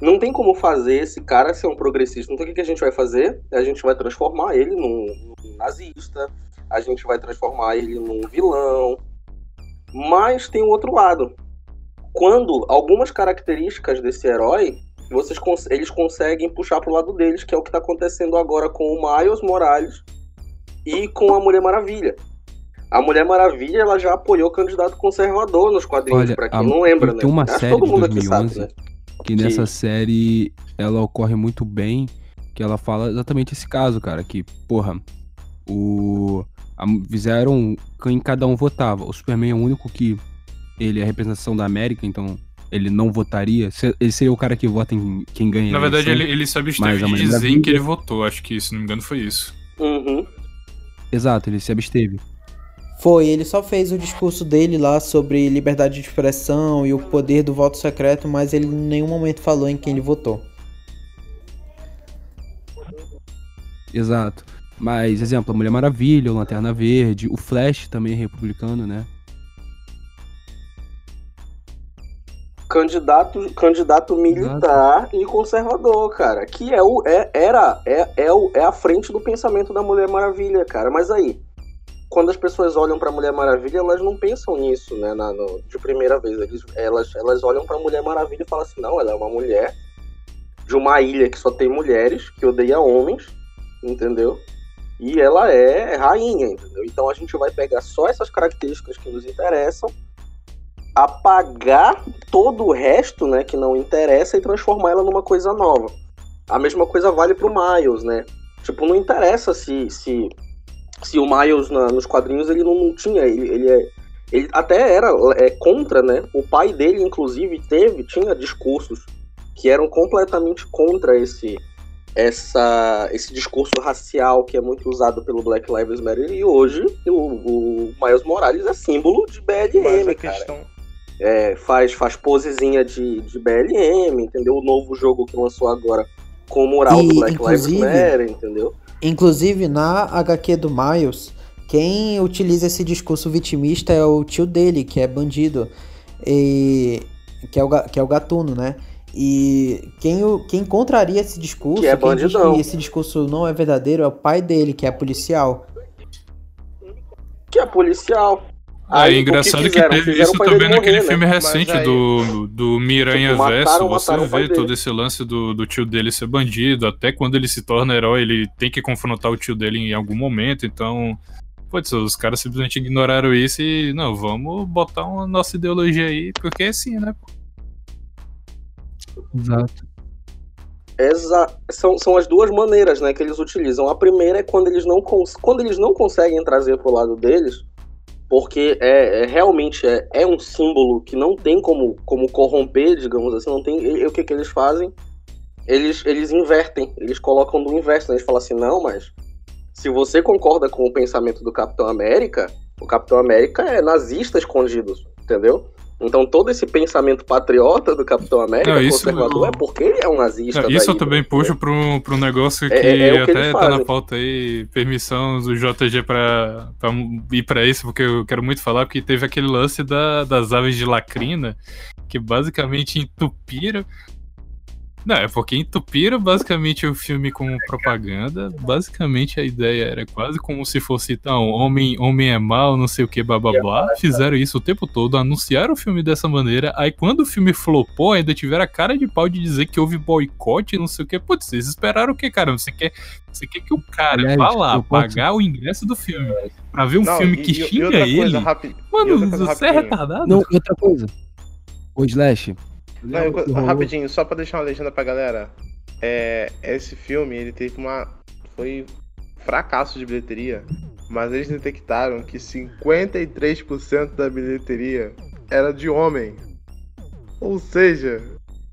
Speaker 7: Não tem como fazer esse cara ser um progressista. Então o que, a gente vai fazer? A gente vai transformar ele num, num nazista, a gente vai transformar ele num vilão, mas tem o outro lado. Quando algumas características desse herói, vocês eles conseguem puxar pro lado deles, que é o que está acontecendo agora com o Miles Morales e com a Mulher Maravilha. A Mulher Maravilha ela já apoiou o candidato conservador nos quadrinhos,
Speaker 4: Olha,
Speaker 7: pra quem
Speaker 4: a-
Speaker 7: não lembra, né?
Speaker 4: tem uma
Speaker 7: Acho que
Speaker 4: série
Speaker 7: todo
Speaker 4: de
Speaker 7: mundo aqui
Speaker 4: 2011
Speaker 7: sabe, né?
Speaker 4: que nessa série ela ocorre muito bem, que ela fala exatamente esse caso, cara, que, porra, o fizeram quem cada um votava. O Superman é o único que ele é a representação da América, então ele não votaria. Ele seria o cara que vota em quem ganha.
Speaker 3: Na verdade, ele, ele se absteve de dizer em que ele votou. Acho que, se não me engano, foi isso.
Speaker 7: Uhum.
Speaker 4: Exato, ele se absteve.
Speaker 1: Foi, ele só fez o discurso dele lá sobre liberdade de expressão e o poder do voto secreto, mas ele em nenhum momento falou em quem ele votou.
Speaker 4: Exato. Mas, exemplo, a Mulher Maravilha, o Lanterna Verde, o Flash também é republicano, né?
Speaker 7: Candidato, candidato militar e conservador, cara. Que é o. É, era. É, é, o, é a frente do pensamento da Mulher Maravilha, cara. Mas aí, quando as pessoas olham pra Mulher Maravilha, elas não pensam nisso, né? Na, no- de primeira vez. Eles, elas, elas olham pra Mulher Maravilha e falam assim, não, ela é uma mulher de uma ilha que só tem mulheres, que odeia homens, entendeu? E ela é rainha, entendeu? Então a gente vai pegar só essas características que nos interessam, apagar todo o resto, né, que não interessa e transformar ela numa coisa nova. A mesma coisa vale pro Miles, né? Tipo, não interessa se se, se o Miles na- nos quadrinhos ele não, não tinha, ele, ele é ele até era é, contra, né? O pai dele, inclusive, teve, tinha discursos que eram completamente contra esse essa, esse discurso racial que é muito usado pelo Black Lives Matter e hoje o, o Miles Morales é símbolo de
Speaker 6: Mas
Speaker 7: BLM,
Speaker 6: a
Speaker 7: cara.
Speaker 6: questão.
Speaker 7: É, faz, faz posezinha de, de BLM, entendeu? O novo jogo que lançou agora com o mural
Speaker 1: E,
Speaker 7: do Black Lives Matter, entendeu?
Speaker 1: Inclusive, na HQ do Miles, quem utiliza esse discurso vitimista é o tio dele, que é bandido, e que é o, que é o gatuno, né? E quem, quem contraria esse discurso,
Speaker 7: Que é
Speaker 1: quem diz
Speaker 7: bandidão.
Speaker 1: que esse discurso não é verdadeiro, é o pai dele, que é policial.
Speaker 7: Que é policial.
Speaker 3: Ah,
Speaker 7: Aí,
Speaker 3: é
Speaker 7: que
Speaker 3: engraçado que,
Speaker 7: fizeram?
Speaker 3: teve
Speaker 7: Fizeram
Speaker 3: isso também naquele
Speaker 7: morrer, né?
Speaker 3: filme recente
Speaker 6: aí-
Speaker 3: do, do Miranha
Speaker 7: Tipo, mataram-
Speaker 3: Verso. Você vê
Speaker 7: dele.
Speaker 3: todo esse lance do, do tio dele ser bandido. Até quando ele se torna herói, ele tem que confrontar o tio dele em algum momento. Então, putz, os caras simplesmente ignoraram isso e, não, vamos botar uma nossa ideologia aí, porque é assim, né?
Speaker 4: Exato.
Speaker 7: Exa são, são as duas maneiras né, que eles utilizam. A primeira é quando eles não, quando eles não conseguem trazer pro lado deles, porque é, é- realmente é, é um símbolo que não tem como, como corromper, digamos assim, não tem. E, e o que, que eles fazem? Eles, eles invertem, eles colocam do inverso, né? Eles falam assim, não, mas se você concorda com o pensamento do Capitão América, o Capitão América é nazista escondido, entendeu? Então todo esse pensamento patriota do Capitão América,
Speaker 3: Não,
Speaker 7: conservador, é porque ele é um nazista.
Speaker 3: Não, isso
Speaker 7: daí,
Speaker 3: eu também
Speaker 7: né?
Speaker 3: puxo para um, negócio que
Speaker 7: É- é- é o que
Speaker 3: até tá na pauta aí, permissão do JG pra ir pra isso, porque eu quero muito falar, porque teve aquele lance da, das aves de lacrina, que basicamente entupiram. Não, é porque entupiram basicamente o filme com propaganda. Basicamente a ideia era quase como se fosse, então, homem, homem é mal, não sei o que, blá blá blá. Fizeram isso o tempo todo, anunciaram o filme dessa maneira. Aí quando o filme flopou, ainda tiveram a cara de pau de dizer que houve boicote, não sei o que. Putz, vocês esperaram o que, caramba? Você quer, você quer que o cara
Speaker 4: Aliás,
Speaker 3: vá lá
Speaker 4: posso-
Speaker 3: pagar o ingresso do filme pra ver um
Speaker 6: Não,
Speaker 3: filme
Speaker 6: e-
Speaker 3: que
Speaker 6: e-
Speaker 3: xinga ele?
Speaker 6: rapi-
Speaker 3: Mano, você é retardado?
Speaker 4: Não, outra coisa. O Slash.
Speaker 6: Não, eu- rapidinho, só pra deixar uma legenda pra galera. É, esse filme, ele teve uma. Foi fracasso de bilheteria. Mas eles detectaram que 53% da bilheteria era de homem. Ou seja,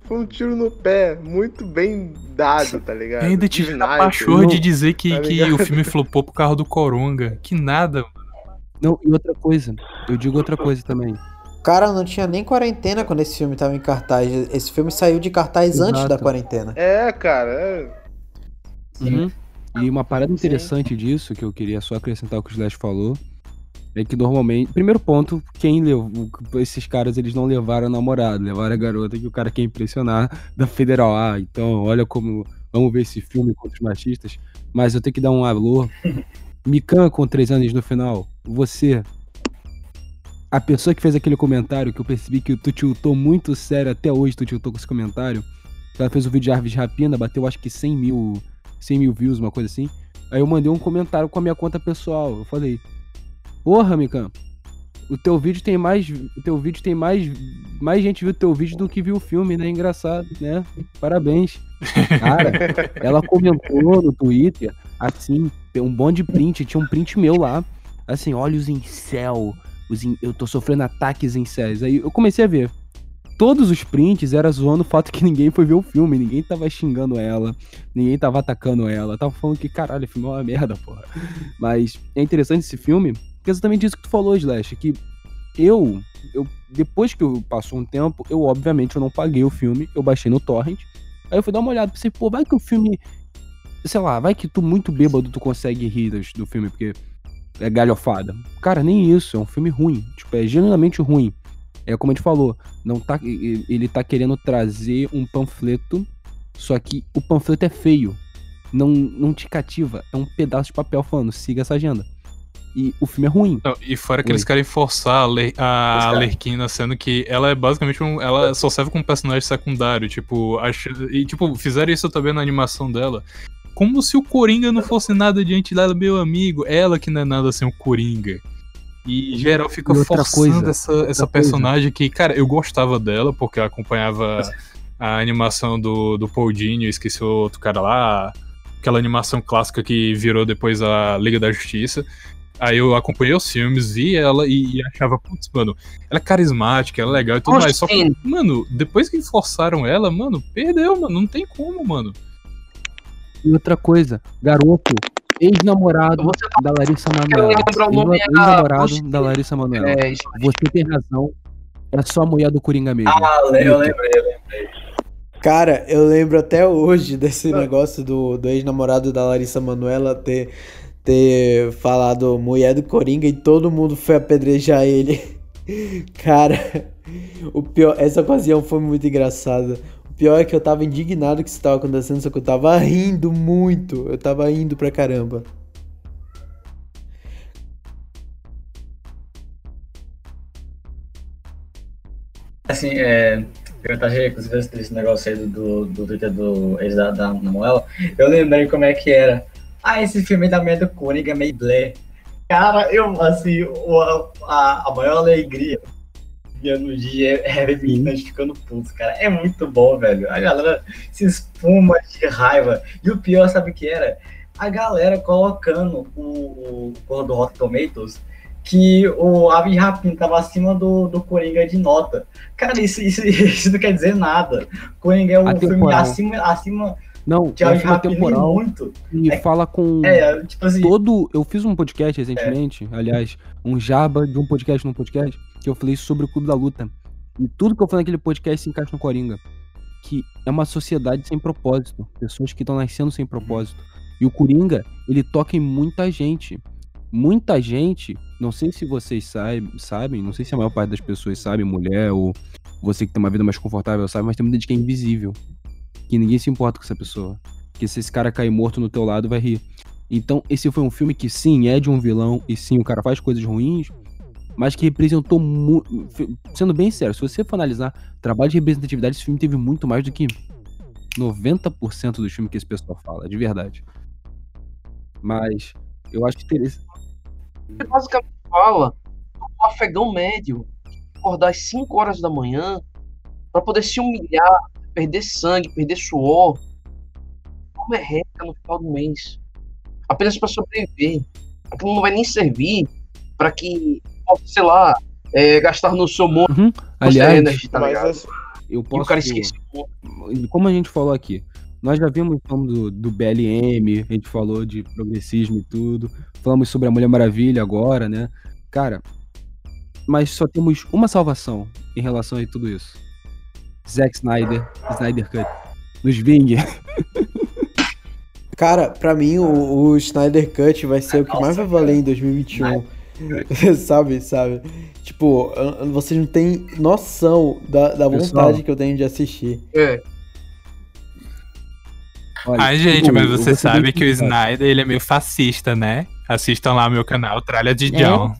Speaker 6: foi um tiro no pé muito bem dado, tá ligado?
Speaker 3: Ainda
Speaker 6: De
Speaker 3: tiveram a pachorra de dizer que,
Speaker 6: Tá
Speaker 3: que o filme flopou por causa do Coronga. Que nada.
Speaker 4: Não, e outra coisa. Eu digo outra coisa também.
Speaker 1: Cara, não tinha nem quarentena quando esse filme tava em cartaz. Esse filme saiu de cartaz antes
Speaker 4: Exato.
Speaker 1: da quarentena.
Speaker 6: É, cara, é.
Speaker 4: Uhum. E uma parada interessante disso, que eu queria só acrescentar o que o Slash falou, é que normalmente. Primeiro ponto, quem levou. Esses caras eles não levaram a namorada, levaram a garota que o cara quer impressionar da Federal. Ah, então, olha como. Vamos ver esse filme contra os machistas. Mas eu tenho que dar um alô. Mikan com três anos no final. Você. A pessoa que fez aquele comentário, que eu percebi que tu tiltou muito sério, até hoje tu tiltou com esse comentário. Ela fez o vídeo de de Rapina, bateu acho que 100 mil 100 mil views, uma coisa assim. Aí eu mandei um comentário com a minha conta pessoal. Eu falei: Porra, Mikan. O teu vídeo tem mais. O teu vídeo tem mais. Mais gente viu o teu vídeo do que viu o filme, né? Engraçado, né? Parabéns. Cara, ela comentou no Twitter, assim, tem um bom de print, tinha um print meu lá. Assim, olhos em céu. Os in- Eu tô sofrendo ataques em céus. Aí eu comecei a ver. Todos os prints era zoando o fato que ninguém foi ver o filme, ninguém tava xingando ela, ninguém tava atacando ela, tava falando que caralho, o filme é uma merda, porra. Mas é interessante esse filme, porque é exatamente isso que tu falou, Slash, que eu, eu depois que eu passou um tempo, eu obviamente eu não paguei o filme, eu baixei no torrent. Aí eu fui dar uma olhada, pensei, pô, vai que o filme, sei lá, vai que tu muito bêbado tu consegue rir do filme porque é galhofada. Cara, nem isso, é um filme ruim, tipo, é genuinamente ruim. É como a gente falou, não tá ele tá querendo trazer um panfleto, só que o panfleto é feio. Não, não te cativa, é um pedaço de papel falando, siga essa agenda. E o filme é ruim.
Speaker 3: Não, e fora que
Speaker 4: Oi.
Speaker 3: eles querem forçar a, Ler- a Lerquina, sendo que ela é basicamente um. Ela só serve como personagem secundário. Tipo, acho, e tipo, fizeram isso também na animação dela. Como se o Coringa não fosse nada diante dela, meu amigo. Ela que não é nada sem o Coringa. E geral fica
Speaker 4: E
Speaker 3: forçando
Speaker 4: coisa,
Speaker 3: essa, essa
Speaker 4: coisa.
Speaker 3: personagem que, cara, eu gostava dela, porque eu acompanhava a animação do, do Paul Dini, esqueci o outro cara lá, aquela animação clássica que virou depois a Liga da Justiça. Aí eu acompanhei os filmes, vi ela e, e achava, putz, mano, ela é carismática, ela é legal e tudo mais. Só que, mano, depois que forçaram ela, mano, perdeu, mano. Não tem como, mano.
Speaker 4: E outra coisa, garoto, ex-namorado da Larissa Manoela. Ex-namorado da Larissa Manoela.
Speaker 5: É,
Speaker 4: Você tem razão. É só a mulher do Coringa mesmo.
Speaker 2: Ah, eu lembrei, eu lembrei.
Speaker 1: Cara, eu lembro até hoje desse negócio do, do ex-namorado da Larissa Manoela ter, ter falado mulher do Coringa e todo mundo foi apedrejar ele. Cara, o pior, essa ocasião foi muito engraçada. Pior é que eu tava indignado que isso tava acontecendo, só que eu tava rindo muito. Eu tava rindo pra caramba.
Speaker 2: Assim, é. Perguntar inclusive esse esse negócio aí do, do, Twitter do ex da, da Manuela. Eu lembrei como é que era. Ah, esse filme da merda do é meio blé. Cara, eu, assim, a, a, maior alegria no dia é ver meninas ficando putos, cara. É muito bom, velho. A galera se espuma de raiva. E o pior, sabe o que era? A galera colocando o, o do Rotten Tomatoes que o Ave Rapina tava acima do, do Coringa de nota. Cara, isso, isso, isso não quer dizer nada. Coringa é um filme acima, acima
Speaker 4: Não,
Speaker 2: de
Speaker 4: é
Speaker 2: e
Speaker 4: temporal
Speaker 2: muito.
Speaker 4: e
Speaker 2: É-
Speaker 4: fala com
Speaker 2: É, tipo assim,
Speaker 4: todo. Eu fiz um podcast recentemente, aliás, um jaba de um podcast num podcast, que eu falei sobre o Clube da Luta. E tudo que eu falei naquele podcast se encaixa no Coringa. Que é uma sociedade sem propósito. Pessoas que estão nascendo sem propósito. E o Coringa, ele toca em muita gente. Muita gente, não sei se vocês sabe, sabem, não sei se a maior parte das pessoas sabe, mulher ou você que tem uma vida mais confortável sabe, mas tem muita gente que é invisível. Que ninguém se importa com essa pessoa. Que se esse cara cair morto no teu lado, vai rir. Então, esse foi um filme que sim, é de um vilão, e sim, o cara faz coisas ruins, mas que representou muito. Sendo bem sério, se você for analisar trabalho de representatividade, esse filme teve muito mais do que 90% dos filmes que esse pessoal fala, de verdade. Mas eu acho que teria.
Speaker 5: Ele basicamente fala do afegão médio acordar às 5 horas da manhã para poder se humilhar, perder sangue, perder suor, uma merreca no final do mês. Apenas para sobreviver. Aquilo não vai nem servir para que, possa, sei lá, é, gastar no seu monte
Speaker 4: Uhum. Aliás,
Speaker 5: energia, tá
Speaker 6: Mas assim,
Speaker 4: eu
Speaker 5: E
Speaker 4: posso.
Speaker 5: o cara esquece.
Speaker 4: como a gente falou aqui, nós já vimos falando do, do BLM, a gente falou de progressismo e tudo, falamos sobre a Mulher Maravilha agora, né? Cara, mas só temos uma salvação em relação a tudo isso. Zack Snyder, Snyder Cut. Nos vingue.
Speaker 1: Cara, pra mim o, o Snyder Cut vai ser o que mais vai valer em 2021. sabe, sabe? Tipo, vocês não têm noção da, da
Speaker 4: Pessoal.
Speaker 1: vontade que eu tenho de assistir.
Speaker 5: É,
Speaker 4: Olha,
Speaker 3: Ai, gente,
Speaker 4: eu-
Speaker 3: mas você sabe que o
Speaker 4: sincero.
Speaker 3: Snyder, ele é meio fascista, né? Assistam lá meu canal, Tralha de
Speaker 4: É?
Speaker 3: John.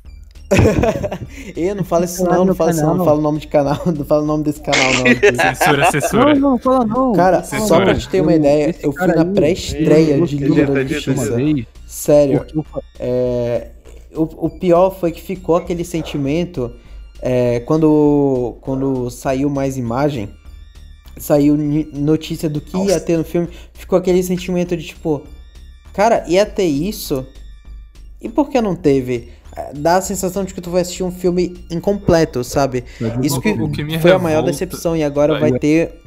Speaker 1: E não fala isso não, não fala isso não, não fala o nome de canal, não fala o nome desse canal não.
Speaker 3: Censura,
Speaker 4: Não,
Speaker 3: censura.
Speaker 4: não, fala não.
Speaker 1: Cara,
Speaker 4: Não fala
Speaker 1: só
Speaker 4: não.
Speaker 1: pra te ter uma ideia,
Speaker 4: esse
Speaker 1: eu fui na pré-estreia de Liga da Justiça. Sério, é, o, o pior foi que ficou aquele sentimento é, quando, quando saiu mais imagem, saiu notícia do que Nossa. ia ter no filme, ficou aquele sentimento de tipo, cara, ia ter isso? E por que não teve? Dá a sensação de que tu vai assistir um filme incompleto, sabe? Isso que, que foi a maior decepção. E agora vai ter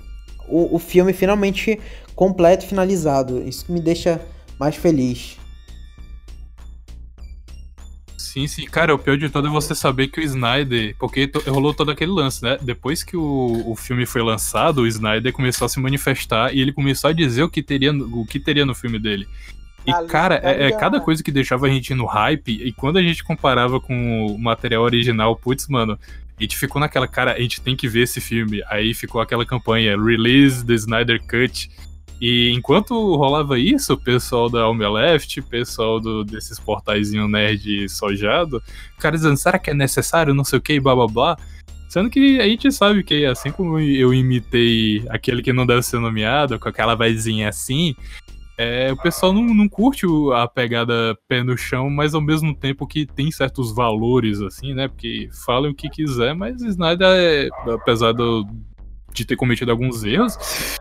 Speaker 1: o, o filme finalmente completo, finalizado. Isso que me deixa mais feliz.
Speaker 3: Sim, sim. Cara, o pior de tudo é você saber que o Snyder. Porque rolou todo aquele lance, né? Depois que o, o filme foi lançado, o Snyder começou a se manifestar e ele começou a dizer o que teria, o que teria no filme dele. E, cara, é, é, cada coisa que deixava a gente no hype, e quando a gente comparava com o material original, putz, mano, a gente ficou naquela, cara, a gente tem que ver esse filme. Aí ficou aquela campanha, Release the Snyder Cut. E enquanto rolava isso, o pessoal da Left, o pessoal do, desses portaizinho nerd sojado, o cara dizendo, será que é necessário, não sei o que, blá blá blá. Sendo que a gente sabe que assim como eu imitei aquele que não deve ser nomeado, com aquela vozinha assim, é, o pessoal não, não curte a pegada pé no chão, mas ao mesmo tempo que tem certos valores, assim, né? Porque falem o que quiser, mas Snyder, é, apesar do, de ter cometido alguns erros,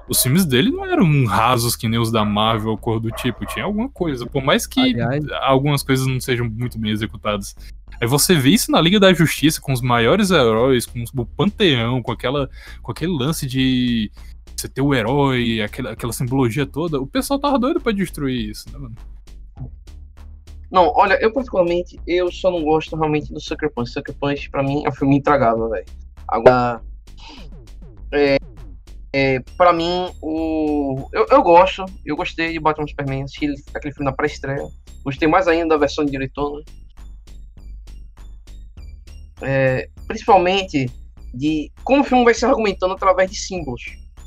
Speaker 3: os filmes dele não eram rasos que nem os da Marvel ou cor do tipo, tinha alguma coisa. Por mais que Aliás. algumas coisas não sejam muito bem executadas. Aí você vê isso na Liga da Justiça, com os maiores heróis, com o panteão, com, aquela, com aquele lance de você ter o herói, aquela, aquela simbologia toda. O pessoal tava doido pra destruir isso, né, mano?
Speaker 5: Não, olha, eu particularmente, eu só não gosto realmente do Sucker Punch. Sucker Punch, pra mim, é um filme intragável, velho. Agora, é, é, pra mim, o... Eu, eu gosto, eu gostei de Batman Superman, assisti aquele filme na pré-estreia. Gostei mais ainda da versão de diretor, né? É, principalmente de como o filme vai se argumentando através de símbolos,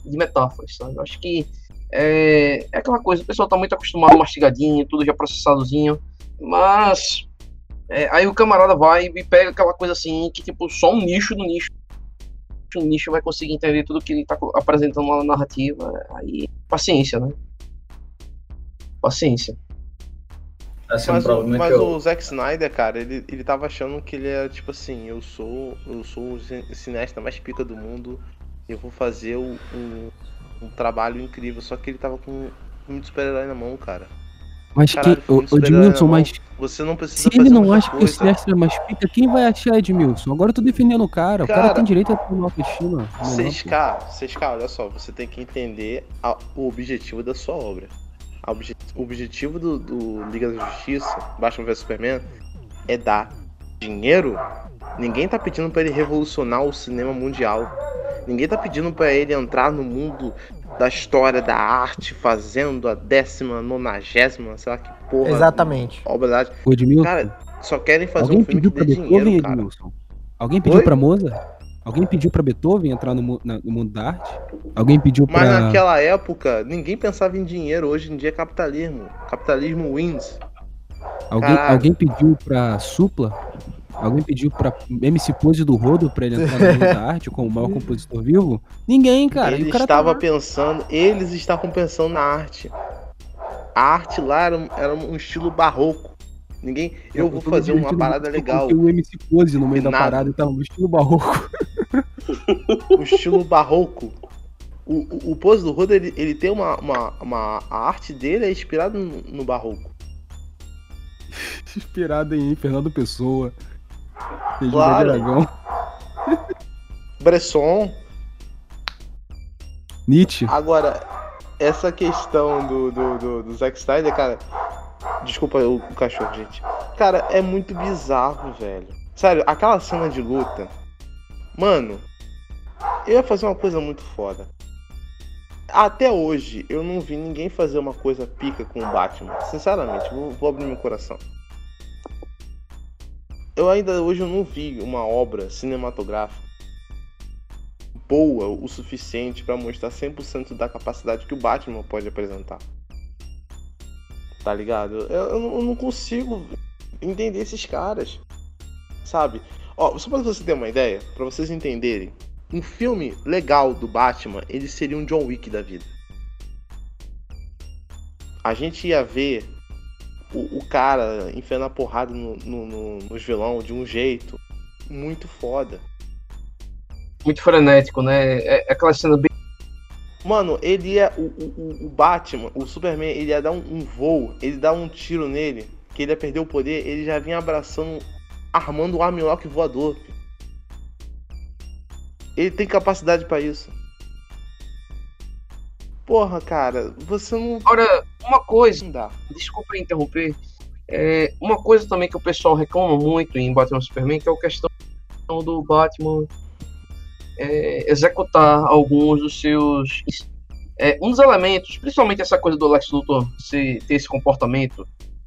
Speaker 5: de metáforas, sabe? Eu acho que é, é, aquela coisa, o pessoal tá muito acostumado mastigadinho, tudo já processadozinho, mas é, aí o camarada vai e pega aquela coisa assim, que tipo, só um nicho do nicho o nicho vai conseguir entender tudo que ele está apresentando lá na narrativa. Aí, paciência, né? Paciência.
Speaker 6: Assim, mas, o, mas eu... o Zack Snyder, cara, ele, ele tava achando que ele é tipo assim, eu sou eu sou o cineasta mais pica do mundo, eu vou fazer um, um, um trabalho incrível, só que ele tava com um filme de super-herói na mão, cara.
Speaker 4: Mas Caralho, que, o, Edmilson, mas.
Speaker 6: Você não precisa
Speaker 4: Se ele não acha coisa. que o cineasta é mais pica, quem vai achar Edmilson? Agora eu tô defendendo o cara. cara o cara tem direito a ter uma autoestima.
Speaker 6: 6K, 6K, olha só, você tem que entender a, o objetivo da sua obra. Obje, o objetivo do, do Liga da Justiça, Batman vs Superman, é dar dinheiro. Ninguém tá pedindo para ele revolucionar o cinema mundial. Ninguém tá pedindo para ele entrar no mundo da história da arte, fazendo a décima, nonagésima, sei lá que porra.
Speaker 1: Exatamente.
Speaker 6: Obra da Cara, só querem fazer
Speaker 4: Alguém
Speaker 6: um filme
Speaker 4: pediu que dê dinheiro, cara. Alguém pediu Oi? pra Mozart? Alguém pediu pra Beethoven entrar no, na, no mundo da arte? Alguém pediu pra...
Speaker 6: Mas naquela época, ninguém pensava em dinheiro. Hoje em dia é capitalismo. Capitalismo wins.
Speaker 4: Alguém, alguém pediu pra Supla Alguém pediu pra MC Pose do Rodo pra ele entrar no mundo da arte como o maior compositor vivo? Ninguém, cara.
Speaker 6: Ele
Speaker 4: cara
Speaker 6: estava tá pensando, eles estavam pensando na arte. A arte lá era, era um estilo barroco. Ninguém. Eu, eu vou fazer uma parada legal.
Speaker 4: o MC Pose no meio Nada. da parada e tava no estilo barroco.
Speaker 6: o estilo barroco. O, o, o Pose do Rodo, ele, ele tem uma, uma, uma. A arte dele é inspirada no, no barroco.
Speaker 4: inspirada em Fernando Pessoa.
Speaker 6: Claro. Bresson.
Speaker 4: Nietzsche.
Speaker 6: Agora, essa questão do, do, do, do Zack Snyder, cara. Desculpa o, o cachorro, gente. Cara, é muito bizarro, velho. Sério, aquela cena de luta. Mano, eu ia fazer uma coisa muito foda. Até hoje, eu não vi ninguém fazer uma coisa pica com o Batman. Sinceramente, vou, vou abrir meu coração eu ainda hoje eu não vi uma obra cinematográfica boa o suficiente para mostrar 100% da capacidade que o Batman pode apresentar. Tá ligado? Eu, eu não consigo entender esses caras. Sabe? Ó, só pra você ter uma ideia, para vocês entenderem, um filme legal do Batman, ele seria um John Wick da vida. A gente ia ver o, o cara enfiando a porrada no, no, no, nos vilão de um jeito muito foda.
Speaker 5: Muito frenético, né? É, é aquela cena bem.
Speaker 6: Mano, ele ia. O, o, o Batman, o Superman, ele ia dar um, um voo, ele dá um tiro nele, que ele ia perder o poder, ele já vinha abraçando, armando um armlock voador. Ele tem capacidade para isso. Porra, cara, você não.
Speaker 5: Agora, uma coisa,
Speaker 6: Não dá.
Speaker 5: desculpa interromper. É, uma coisa também que o pessoal reclama muito em Batman Superman, que é a questão do Batman é, executar alguns dos seus. é, um dos elementos, principalmente essa coisa do Lex Luthor se, ter esse comportamento,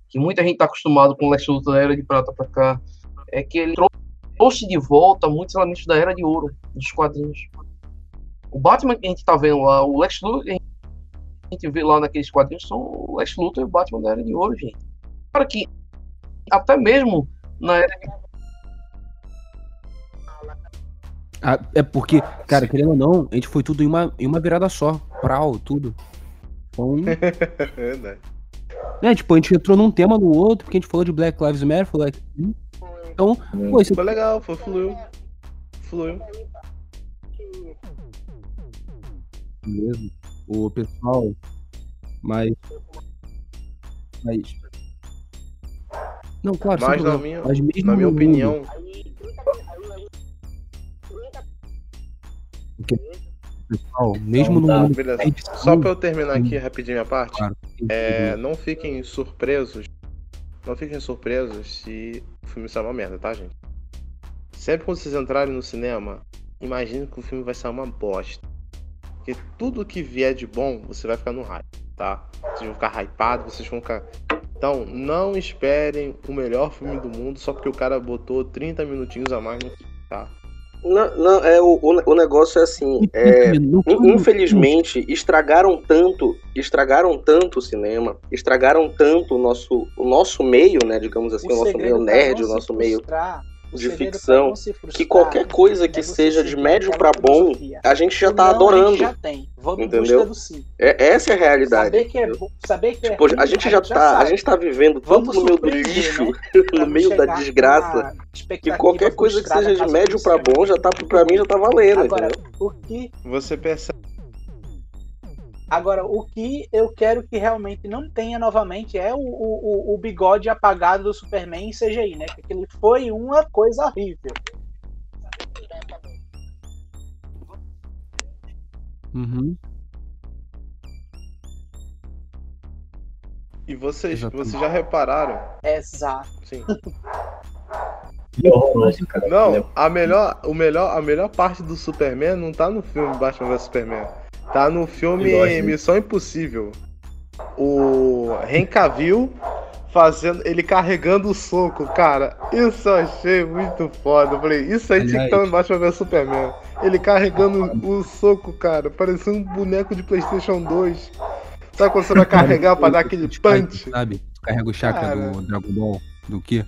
Speaker 5: que muita gente está acostumado com o Lex Luthor da Era de Prata para cá, é que ele trouxe de volta muitos elementos da Era de Ouro dos quadrinhos. O Batman que a gente tá vendo lá, o Lex Luthor que a gente vê lá naqueles quadrinhos são o Lex Luthor e o Batman da Era de Ouro, gente. Para que até mesmo na Era de
Speaker 4: Ah, é porque, cara, querendo ou não, a gente foi tudo em uma, em uma virada só. Prau, tudo. Então,
Speaker 6: Verdade.
Speaker 4: né, tipo, a gente entrou num tema no outro, porque a gente falou de Black Lives Matter, falou aqui. Então, pô, isso
Speaker 6: Foi legal, foi fluiu. Fluiu.
Speaker 4: mesmo. O pessoal, mas. Mas. Não, claro,
Speaker 6: Mas na minha,
Speaker 4: Mas mesmo
Speaker 6: na minha
Speaker 4: mundo-
Speaker 6: opinião,
Speaker 4: Pessoal, mesmo no mundo.
Speaker 6: beleza. Só pra eu terminar aqui rapidinho a parte.
Speaker 4: Claro.
Speaker 6: É, não fiquem surpresos. Não fiquem surpresos se o filme sair uma merda, tá, gente? Sempre quando vocês entrarem no cinema, imagine que o filme vai sair uma bosta. Porque tudo que vier de bom, você vai ficar no hype, tá? Vocês vão ficar hypados, vocês vão ficar. Então, não esperem o melhor filme do mundo só porque o cara botou 30 minutinhos a mais no filme, tá?
Speaker 7: Não, não, é, o, o, o negócio é assim. É, infelizmente, estragaram tanto, estragaram tanto o cinema, estragaram tanto o nosso, o nosso meio, né? Digamos assim, o, nosso meio
Speaker 8: pra
Speaker 7: nerd, o nosso meio
Speaker 8: frustrar, o
Speaker 7: de ficção,
Speaker 8: frustrar
Speaker 7: que qualquer coisa que
Speaker 8: é
Speaker 7: seja de médio pra bom, a gente já tá
Speaker 8: não, A
Speaker 7: adorando.
Speaker 8: gente já tem. Vamos
Speaker 7: Entendeu? É, essa é a realidade.
Speaker 8: Saber que é bom, saber que é
Speaker 7: Tipo,
Speaker 8: ruim,
Speaker 7: a gente já tá, a
Speaker 8: sabe.
Speaker 7: gente tá vivendo tanto
Speaker 8: Vamos
Speaker 7: no meio do lixo,
Speaker 8: né?
Speaker 7: No meio da desgraça, que qualquer coisa que seja de médio
Speaker 8: filme
Speaker 7: bom já tá, pra mim já tá valendo,
Speaker 8: Agora,
Speaker 7: entendeu?
Speaker 8: o que
Speaker 6: Você percebe.
Speaker 8: Agora, o que eu quero que realmente não tenha novamente é o, o, o- bigode apagado do Superman em CGI, né? Porque ele foi uma coisa horrível.
Speaker 4: Uhum.
Speaker 6: E vocês,
Speaker 4: Exatamente.
Speaker 6: vocês já repararam?
Speaker 8: Exato.
Speaker 6: Sim.
Speaker 2: Cara. Ele é-
Speaker 6: Não, a melhor, o melhor, a melhor parte do Superman não tá no filme Batman vs Superman. Tá no filme? Missão Impossível. O Henry Cavill fazendo, ele carregando o soco, cara. Isso eu achei muito foda. Eu falei, isso aí tinha que estar no Batman vs Superman. Ele carregando o soco, cara, parecendo um boneco de PlayStation 2. Sabe quando você vai carregar pra dar aquele punch?
Speaker 4: Sabe? Tu carrega o chakra
Speaker 6: Cara.
Speaker 4: do Dragon Ball. Do quê?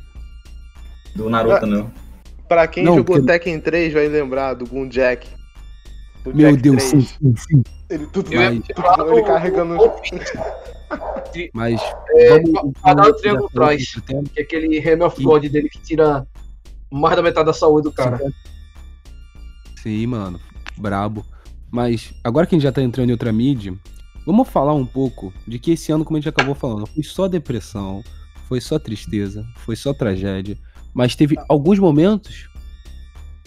Speaker 2: Do Naruto, não.
Speaker 6: Pra quem
Speaker 4: Não,
Speaker 6: jogou
Speaker 4: porque-
Speaker 6: Tekken 3 vai lembrar do Gun Jack. Do
Speaker 4: Meu
Speaker 6: Jack
Speaker 4: Deus,
Speaker 6: 3.
Speaker 4: sim, sim, sim.
Speaker 6: Ele tudo,
Speaker 5: Eu
Speaker 4: Mas-
Speaker 5: falar
Speaker 6: tudo ele
Speaker 5: do-
Speaker 6: carregando.
Speaker 4: Mas.
Speaker 5: É,
Speaker 4: vamos.
Speaker 5: quadrado
Speaker 4: vamos-
Speaker 5: triângulo
Speaker 4: já falou
Speaker 5: atrás.
Speaker 4: tema.
Speaker 5: que é aquele Hammer of God dele que tira mais da metade da saúde do cara.
Speaker 4: Sim, mano. Brabo. Mas agora que a gente já tá entrando em outra mídia, vamos falar um pouco de que esse ano, como a gente acabou falando, foi só depressão, foi só tristeza, foi só tragédia. Mas teve alguns momentos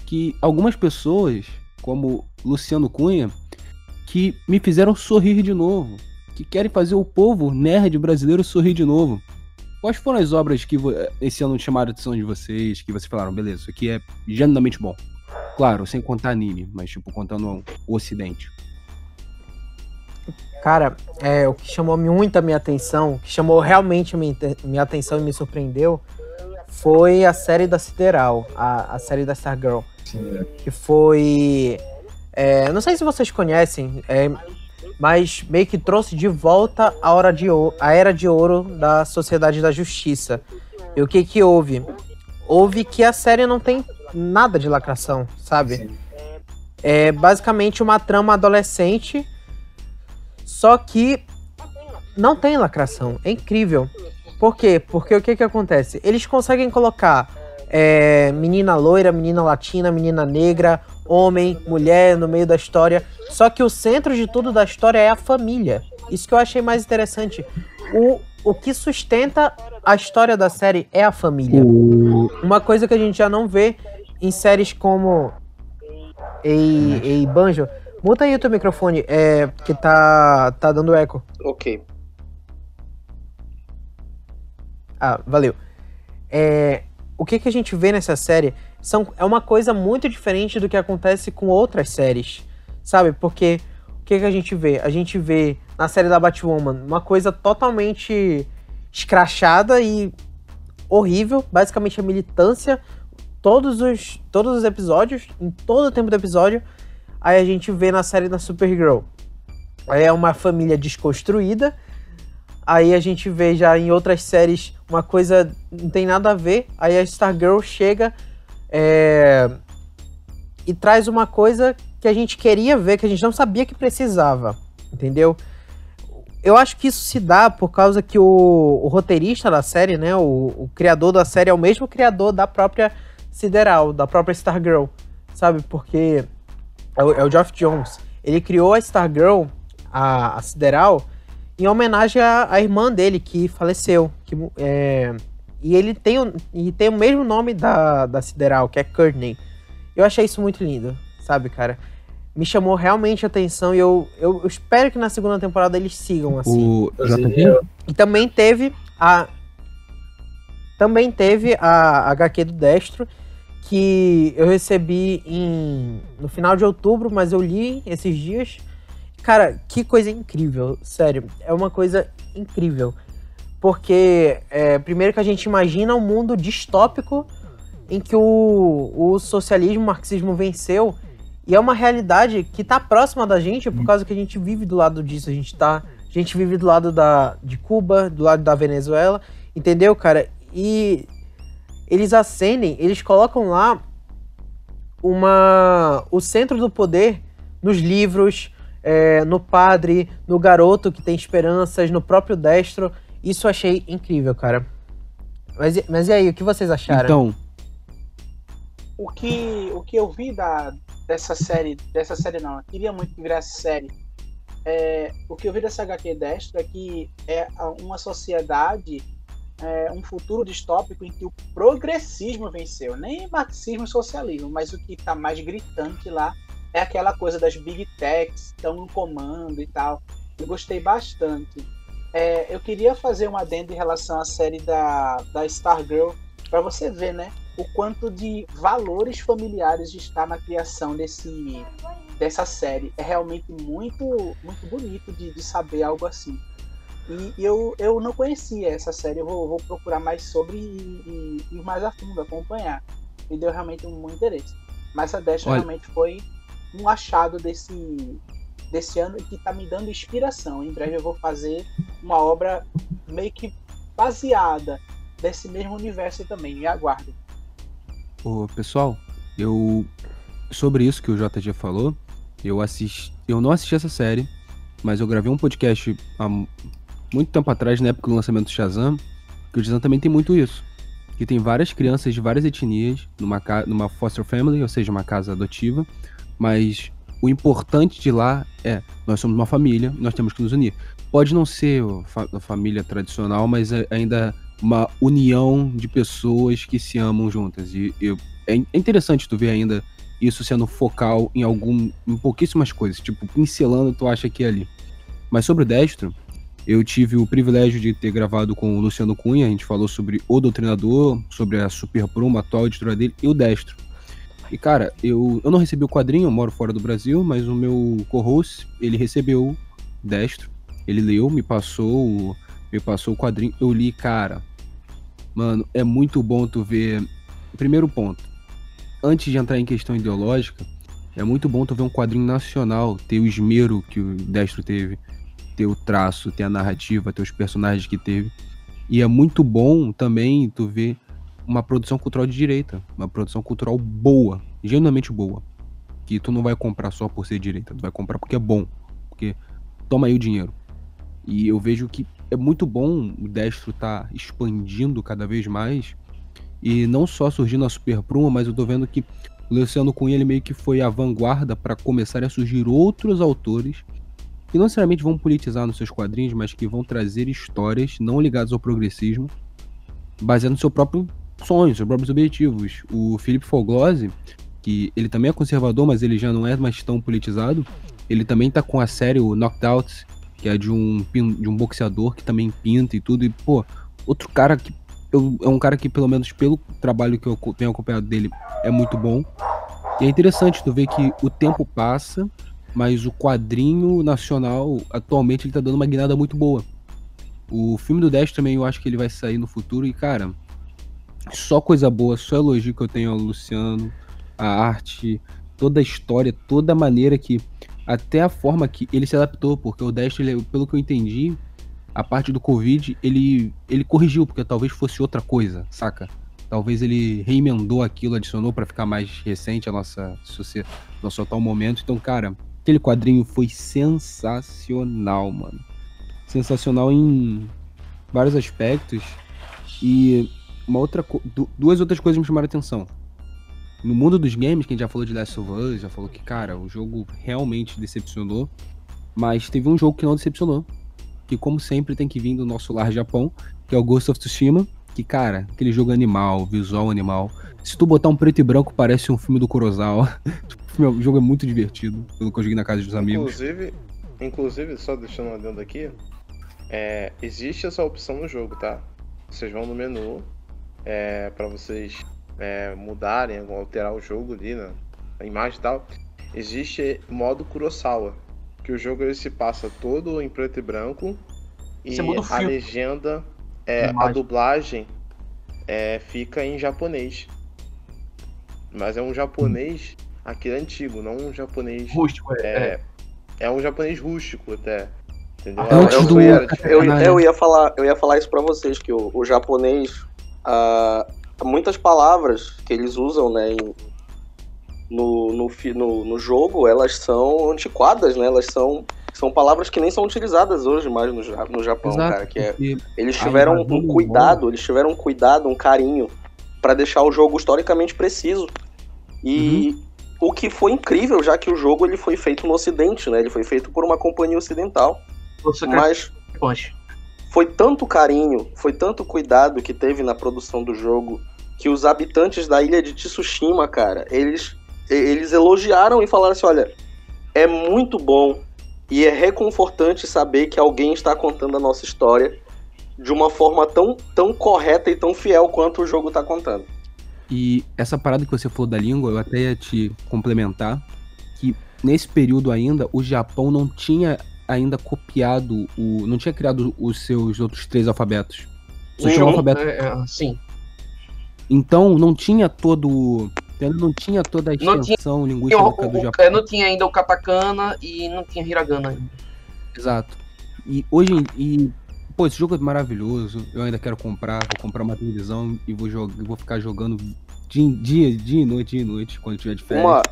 Speaker 4: que algumas pessoas, como Luciano Cunha, que me fizeram sorrir de novo. Que querem fazer o povo nerd brasileiro sorrir de novo. Quais foram as obras que esse ano chamaram a atenção de vocês, que vocês falaram, beleza, isso aqui é genuinamente bom? Claro, sem contar anime, mas tipo, contando o ocidente.
Speaker 1: Cara, é, o que chamou muito a minha atenção, o que chamou realmente a minha, minha atenção e me surpreendeu, foi a série da Sideral, a, a série da Stargirl,
Speaker 2: Sim,
Speaker 1: que foi... é, não sei se vocês conhecem, é, mas meio que trouxe de volta a, hora de, a Era de Ouro da Sociedade da Justiça. E o que que houve? Houve que a série não tem nada de lacração, sabe? É basicamente uma trama adolescente, só que não tem lacração. É incrível. Por quê? Porque o que que acontece? Eles conseguem colocar é, menina loira, menina latina, menina negra, homem, mulher no meio da história. Só que o centro de tudo da história é a família. Isso que eu achei mais interessante. O, o que sustenta a história da série é a família. Uma coisa que a gente já não vê em séries como. Ei, ei Banjo. Muta aí o teu microfone, é, que tá, tá dando eco.
Speaker 7: Ok.
Speaker 1: Ah, valeu. É, o que, que a gente vê nessa série são, é uma coisa muito diferente do que acontece com outras séries, sabe? Porque o que, que a gente vê? A gente vê na série da Batwoman uma coisa totalmente escrachada e horrível, basicamente a militância, todos os, todos os episódios, em todo o tempo do episódio. Aí a gente vê na série da Supergirl. Aí é uma família desconstruída. Aí a gente vê já em outras séries uma coisa não tem nada a ver. Aí a Stargirl chega é, e traz uma coisa que a gente queria ver, que a gente não sabia que precisava, entendeu? Eu acho que isso se dá por causa que o, o roteirista da série, né, o, o, criador da série é o mesmo criador da própria Sideral, da própria Stargirl, sabe? Porque é o, é o Geoff Jones. Ele criou a Stargirl, a, a Sideral, em homenagem à, à, irmã dele que faleceu. Que, é, e ele tem, o, e tem o mesmo nome da, da Sideral, que é Courtney. Eu achei isso muito lindo, sabe, cara? Me chamou realmente a atenção e eu, eu, eu espero que na segunda temporada eles sigam assim.
Speaker 4: O
Speaker 1: E também teve a. Também teve a HQ do Destro, que eu recebi em, no final de outubro, mas eu li esses dias. Cara, que coisa incrível, sério. É uma coisa incrível. Porque, é, primeiro que a gente imagina um mundo distópico em que o, o socialismo, o marxismo venceu. E é uma realidade que está próxima da gente por causa que a gente vive do lado disso. A gente tá. A gente vive do lado da, de Cuba, do lado da Venezuela, entendeu, cara? E eles acendem, eles colocam lá uma o centro do poder nos livros, é, no padre, no garoto que tem esperanças, no próprio destro. Isso eu achei incrível, cara. Mas, mas e aí, o que vocês acharam?
Speaker 4: Então.
Speaker 8: O que, o que eu vi da, dessa série. Dessa série não, eu queria muito que virasse série. É, o que eu vi dessa HQ Destro é que é uma sociedade, é, um futuro distópico em que o progressismo venceu. Nem marxismo e socialismo, mas o que está mais gritante lá é aquela coisa das big techs estão no comando e tal. Eu gostei bastante. É, eu queria fazer um adendo em relação à série da, da Stargirl, para você ver, né? O quanto de valores familiares está na criação desse, dessa série. É realmente muito, muito bonito de, de saber algo assim. E eu, eu não conhecia essa série, eu vou, vou procurar mais sobre e, e, e, mais a fundo, acompanhar. Me deu realmente um muito interesse. Mas a Dash realmente foi um achado desse, desse ano e que está me dando inspiração. Em breve eu vou fazer uma obra meio que baseada desse mesmo universo também. Me aguardem.
Speaker 4: Ô, pessoal, eu sobre isso que o JG falou, eu assisti, eu não assisti essa série, mas eu gravei um podcast há muito tempo atrás, na época do lançamento do Shazam, que o Shazam também tem muito isso. Que tem várias crianças de várias etnias numa, numa foster family, ou seja, uma casa adotiva, mas o importante de lá é nós somos uma família, nós temos que nos unir. Pode não ser a família tradicional, mas é ainda uma união de pessoas que se amam juntas. E eu, é, é interessante tu ver ainda isso sendo focal em algum em pouquíssimas coisas, tipo pincelando tu acha que é ali. Mas sobre o Destro, eu tive o privilégio de ter gravado com o Luciano Cunha, a gente falou sobre o Doutrinador, sobre a Super Prumo, a atual editora dele, e o Destro. E, cara, eu, eu não recebi o quadrinho, eu moro fora do Brasil, mas o meu co-host, ele recebeu destro. Ele leu, me passou, me passou o quadrinho. Eu li, cara. Mano, é muito bom tu ver. Primeiro ponto. Antes de entrar em questão ideológica, é muito bom tu ver um quadrinho nacional, ter o esmero que o Destro teve, ter o traço, ter a narrativa, ter os personagens que teve. E é muito bom também tu ver uma produção cultural de direita, uma produção cultural boa, genuinamente boa, que tu não vai comprar só por ser direita, tu vai comprar porque é bom, porque toma aí o dinheiro. E eu vejo que é muito bom o Destro tá expandindo cada vez mais. E não só surgindo a Super Pruma, mas eu tô vendo que o Luciano Cunha ele meio que foi a vanguarda para começar a surgir outros autores que não necessariamente vão politizar nos seus quadrinhos, mas que vão trazer histórias não ligadas ao progressismo, baseado no seu próprio sonho, seus próprios objetivos. O Felipe Foglose, que ele também é conservador, mas ele já não é mais tão politizado, ele também tá com a série o Knocked Out, que é de um, de um boxeador que também pinta e tudo. E, pô, outro cara que. Eu, é um cara que, pelo menos pelo trabalho que eu tenho acompanhado dele, é muito bom. E é interessante tu ver que o tempo passa, mas o quadrinho nacional, atualmente, ele tá dando uma guinada muito boa. O filme do Dash também eu acho que ele vai sair no futuro e, cara, só coisa boa, só elogio que eu tenho ao Luciano, a arte, toda a história, toda a maneira que até a forma que ele se adaptou, porque o Dash, ele, pelo que eu entendi, a parte do Covid, ele, ele corrigiu, porque talvez fosse outra coisa, saca? Talvez ele reemendou aquilo, adicionou para ficar mais recente a nossa nosso atual momento. Então, cara, aquele quadrinho foi sensacional, mano. Sensacional em vários aspectos. E uma outra duas outras coisas me chamaram a atenção no mundo dos games, que a gente já falou de Last of Us, já falou que, cara, o jogo realmente decepcionou. Mas teve um jogo que não decepcionou. Que, como sempre, tem que vir do nosso lar Japão, que é o Ghost of Tsushima. Que, cara, aquele jogo animal, visual animal. Se tu botar um preto e branco, parece um filme do Kurosawa. tipo, o jogo é muito divertido, pelo que eu joguei na casa dos amigos.
Speaker 6: Inclusive, inclusive só deixando uma dentro aqui, é, existe essa opção no jogo, tá? Vocês vão no menu, é, para vocês é, mudarem, alterar o jogo ali, né? a imagem e tal, existe modo Kurosawa, que o jogo ele se passa todo em preto e branco e a legenda, é, a dublagem é, fica em japonês. Mas é um japonês aquele antigo, não um japonês
Speaker 5: rústico. É,
Speaker 6: é, é um japonês rústico até. Entendeu?
Speaker 7: Antes eu, do... eu, eu, eu, ia falar, eu ia falar isso para vocês que o, o japonês uh, muitas palavras que eles usam, né, em, no, no, no, no, jogo, elas são antiquadas, né? Elas são, são palavras que nem são utilizadas hoje mais no, no Japão, Exato, cara. Que é, eles tiveram um cuidado, eles tiveram um cuidado, um carinho para deixar o jogo historicamente preciso. E uhum. o que foi incrível, já que o jogo ele foi feito no Ocidente, né? Ele foi feito por uma companhia ocidental. Você mas quer foi tanto carinho, foi tanto cuidado que teve na produção do jogo que os habitantes da ilha de Tsushima, cara, eles, eles elogiaram e falaram assim: olha, é muito bom e é reconfortante saber que alguém está contando a nossa história de uma forma tão, tão correta e tão fiel quanto o jogo está contando.
Speaker 4: E essa parada que você falou da língua, eu até ia te complementar que nesse período ainda o Japão não tinha ainda copiado o. não tinha criado os seus outros três alfabetos.
Speaker 5: Só tinha o alfabeto. É, é, sim.
Speaker 4: Então não tinha todo. Não tinha toda a extensão tinha, linguística o, do Japão.
Speaker 5: É, não tinha ainda o katakana e não tinha hiragana ainda.
Speaker 4: Exato. E hoje e pô, esse jogo é maravilhoso. Eu ainda quero comprar, vou comprar uma televisão e vou jogar, vou ficar jogando dia, dia, dia e noite, dia e noite quando tiver de férias.
Speaker 7: Uma,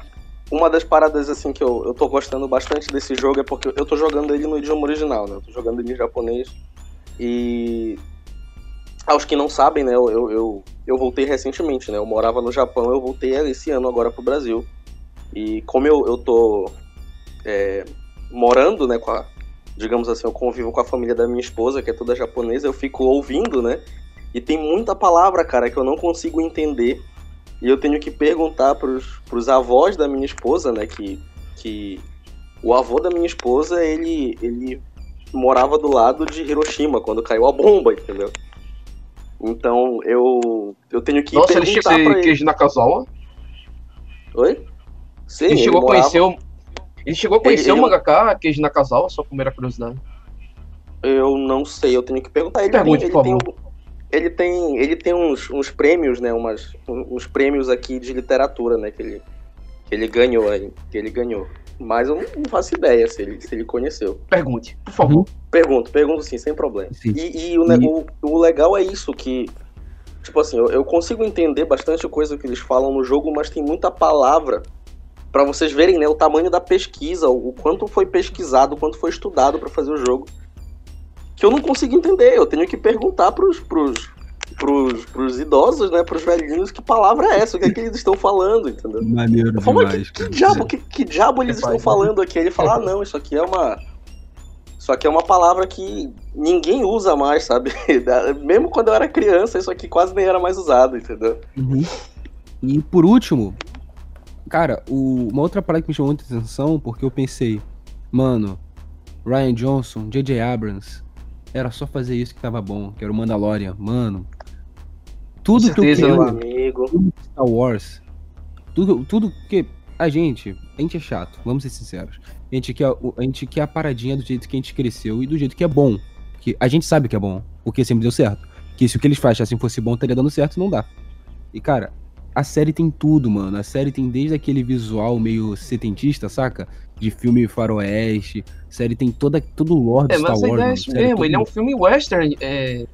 Speaker 7: uma das paradas assim que eu, eu tô gostando bastante desse jogo é porque eu tô jogando ele no idioma original, né? Eu tô jogando ele em japonês. E aos que não sabem, né, eu, eu, eu voltei recentemente, né? Eu morava no Japão, eu voltei esse ano agora pro Brasil. E como eu, eu tô é, morando, né, com a, digamos assim, eu convivo com a família da minha esposa, que é toda japonesa, eu fico ouvindo, né? E tem muita palavra, cara, que eu não consigo entender e eu tenho que perguntar pros, pros avós da minha esposa, né, que, que o avô da minha esposa, ele, ele morava do lado de Hiroshima, quando caiu a bomba, entendeu? Então, eu, eu tenho que
Speaker 5: Nossa, ele chegou a conhecer queijo Nakazawa?
Speaker 7: Oi?
Speaker 5: Sim, ele, ele chegou morava... a conhecer o... Ele chegou a conhecer ele, o mangaka Keiji Nakazawa, só primeira curiosidade.
Speaker 7: Eu não sei, eu tenho que perguntar. Ele, Pergunte, tem, ele, tem, ele tem, ele tem uns, uns prêmios, né? Umas, uns prêmios aqui de literatura, né? Que ele, que ele ganhou aí. Que ele ganhou. Mas eu não faço ideia se ele, se ele conheceu.
Speaker 5: Pergunte, por favor.
Speaker 7: Pergunto, pergunto sim, sem problema. Sim. E, e, o, e... O, o, legal é isso, que. Tipo assim, eu, eu consigo entender bastante coisa que eles falam no jogo, mas tem muita palavra para vocês verem né, o tamanho da pesquisa, o quanto foi pesquisado, o quanto foi estudado para fazer o jogo. Que eu não consigo entender. Eu tenho que perguntar pros, pros, pros, pros idosos, né? Pros velhinhos, que palavra é essa? O que é que eles estão falando, entendeu?
Speaker 4: Maneiro
Speaker 7: Eu falo,
Speaker 4: demais,
Speaker 7: que, que diabo, que, que diabo eles estão falando aqui? Ele fala, ah não, isso aqui é uma. Isso aqui é uma palavra que ninguém usa mais, sabe? Mesmo quando eu era criança, isso aqui quase nem era mais usado, entendeu?
Speaker 4: Uhum. E por último, cara, o- uma outra parada que me chamou muita atenção, porque eu pensei, mano, Ryan Johnson, J.J. Abrams, era só fazer isso que tava bom, que era o Mandalorian, mano. Tudo que eu quero
Speaker 7: amigo.
Speaker 4: tudo Star Wars, tudo, tudo que a gente, a gente é chato, vamos ser sinceros. A gente quer, a gente quer a paradinha do jeito que a gente cresceu e do jeito que é bom. Que a gente sabe que é bom, porque sempre deu certo. Que se o que eles fazem assim fosse bom, estaria dando certo, não dá. E cara, a série tem tudo, mano. A série tem desde aquele visual meio setentista, saca? De filme faroeste. A série tem toda, todo o lore do
Speaker 5: É,
Speaker 4: Star
Speaker 5: mas a
Speaker 4: Wars.
Speaker 5: ideia é
Speaker 4: mano.
Speaker 5: isso mesmo. Ele é um filme western. É...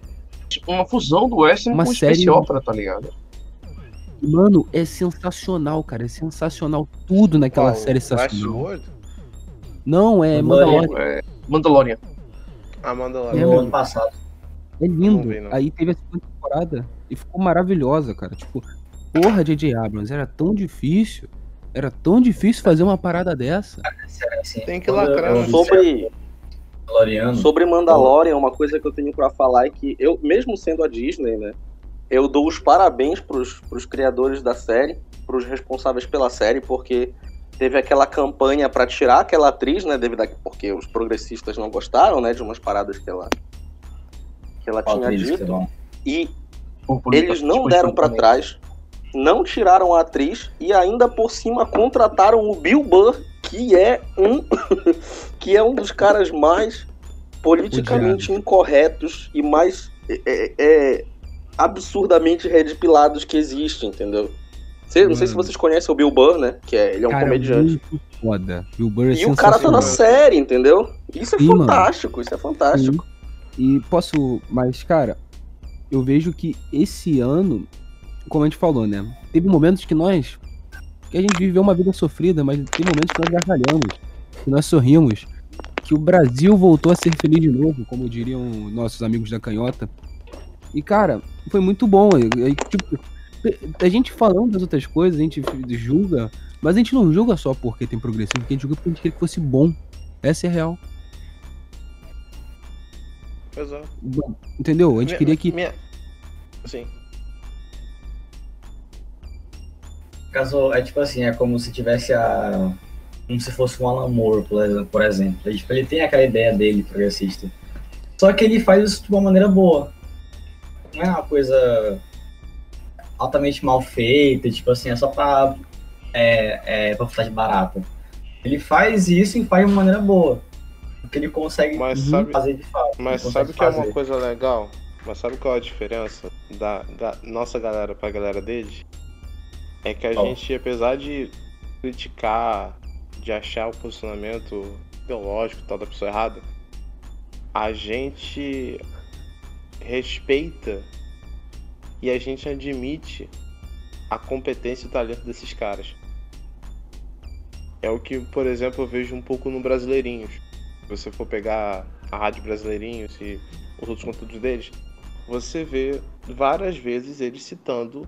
Speaker 5: tipo, Uma fusão do western
Speaker 4: Uma
Speaker 5: com
Speaker 4: série-
Speaker 5: space opera, tá ligado?
Speaker 4: Mano, é sensacional, cara. É sensacional tudo naquela
Speaker 6: Qual?
Speaker 4: série é sensacional.
Speaker 6: Westworld?
Speaker 4: Não, é
Speaker 2: Mandalorian.
Speaker 4: Mandalorian.
Speaker 5: É, Mandalorian.
Speaker 6: A
Speaker 4: É,
Speaker 6: Mandalorian.
Speaker 2: No
Speaker 4: mano.
Speaker 2: ano passado.
Speaker 4: É lindo. Aí teve a segunda temporada e ficou maravilhosa, cara. Tipo, porra, J.J. Abrams, era tão difícil. Era tão difícil fazer uma parada dessa.
Speaker 6: Tem que lacrar,
Speaker 2: eu
Speaker 6: né?
Speaker 7: Sobre,
Speaker 2: Mandaloriano,
Speaker 7: sobre Mandalorian, uma coisa que eu tenho pra falar é que eu, mesmo sendo a Disney, né? Eu dou os parabéns pros, pros criadores da série, pros responsáveis pela série, porque teve aquela campanha pra tirar aquela atriz, né? Devido a, porque os progressistas não gostaram, né? De umas paradas que ela, que ela tinha dito. E Eles não
Speaker 5: tipo,
Speaker 7: deram pra
Speaker 5: instantaneamente.
Speaker 7: trás, não tiraram a atriz e ainda por cima contrataram o Bill Burr, que é um que é um dos caras mais politicamente incorretos e mais é, é, é, absurdamente redipilados que existe, entendeu? Cê- não sei se
Speaker 4: Mano.
Speaker 7: vocês conhecem o Bill Burr, né? Que é, ele é um
Speaker 4: cara,
Speaker 7: comediante.
Speaker 4: muito foda. Bill Burr é
Speaker 7: E o cara tá na série, entendeu? Isso é
Speaker 4: Sim, mano.
Speaker 7: fantástico, isso é fantástico.
Speaker 4: E posso. Mas, cara, eu vejo que esse ano, como a gente falou, né? Teve momentos que nós. Que a gente viveu uma vida sofrida, mas tem momentos que nós gargalhamos, que nós sorrimos, que o Brasil voltou a ser feliz de novo, como diriam nossos amigos da canhota. E, cara, foi muito bom. E, tipo, a gente falando das outras coisas, a gente julga, mas a gente não julga só porque tem progressivo, porque a gente julga porque a gente queria que fosse bom. Essa é a real.
Speaker 6: Exato.
Speaker 4: Entendeu? A gente
Speaker 6: Minha-
Speaker 4: queria que.
Speaker 6: Minha... Sim.
Speaker 2: Caso é tipo assim, é como se tivesse a. Como se fosse um Alan Moore, por exemplo. Ele, tipo, ele tem aquela ideia dele progressista. Só que ele faz isso de uma maneira boa. Não é uma coisa altamente mal feita, tipo assim, é só pra. É, é pra ficar de barata. Ele faz isso e faz de uma maneira boa. Porque ele consegue
Speaker 6: Mas sabe,
Speaker 2: fazer de fato.
Speaker 6: mas sabe que é uma
Speaker 2: fazer.
Speaker 6: coisa legal? Mas sabe qual é a diferença da, da nossa galera pra galera deles? É que a gente, apesar de criticar, de achar o posicionamento teológico e tal da pessoa errada, a gente respeita e a gente admite a competência e o talento desses caras. É o que, por exemplo, eu vejo um pouco no Brasileirinhos. Se você for pegar a Rádio Brasileirinhos e os outros conteúdos deles, você vê várias vezes eles citando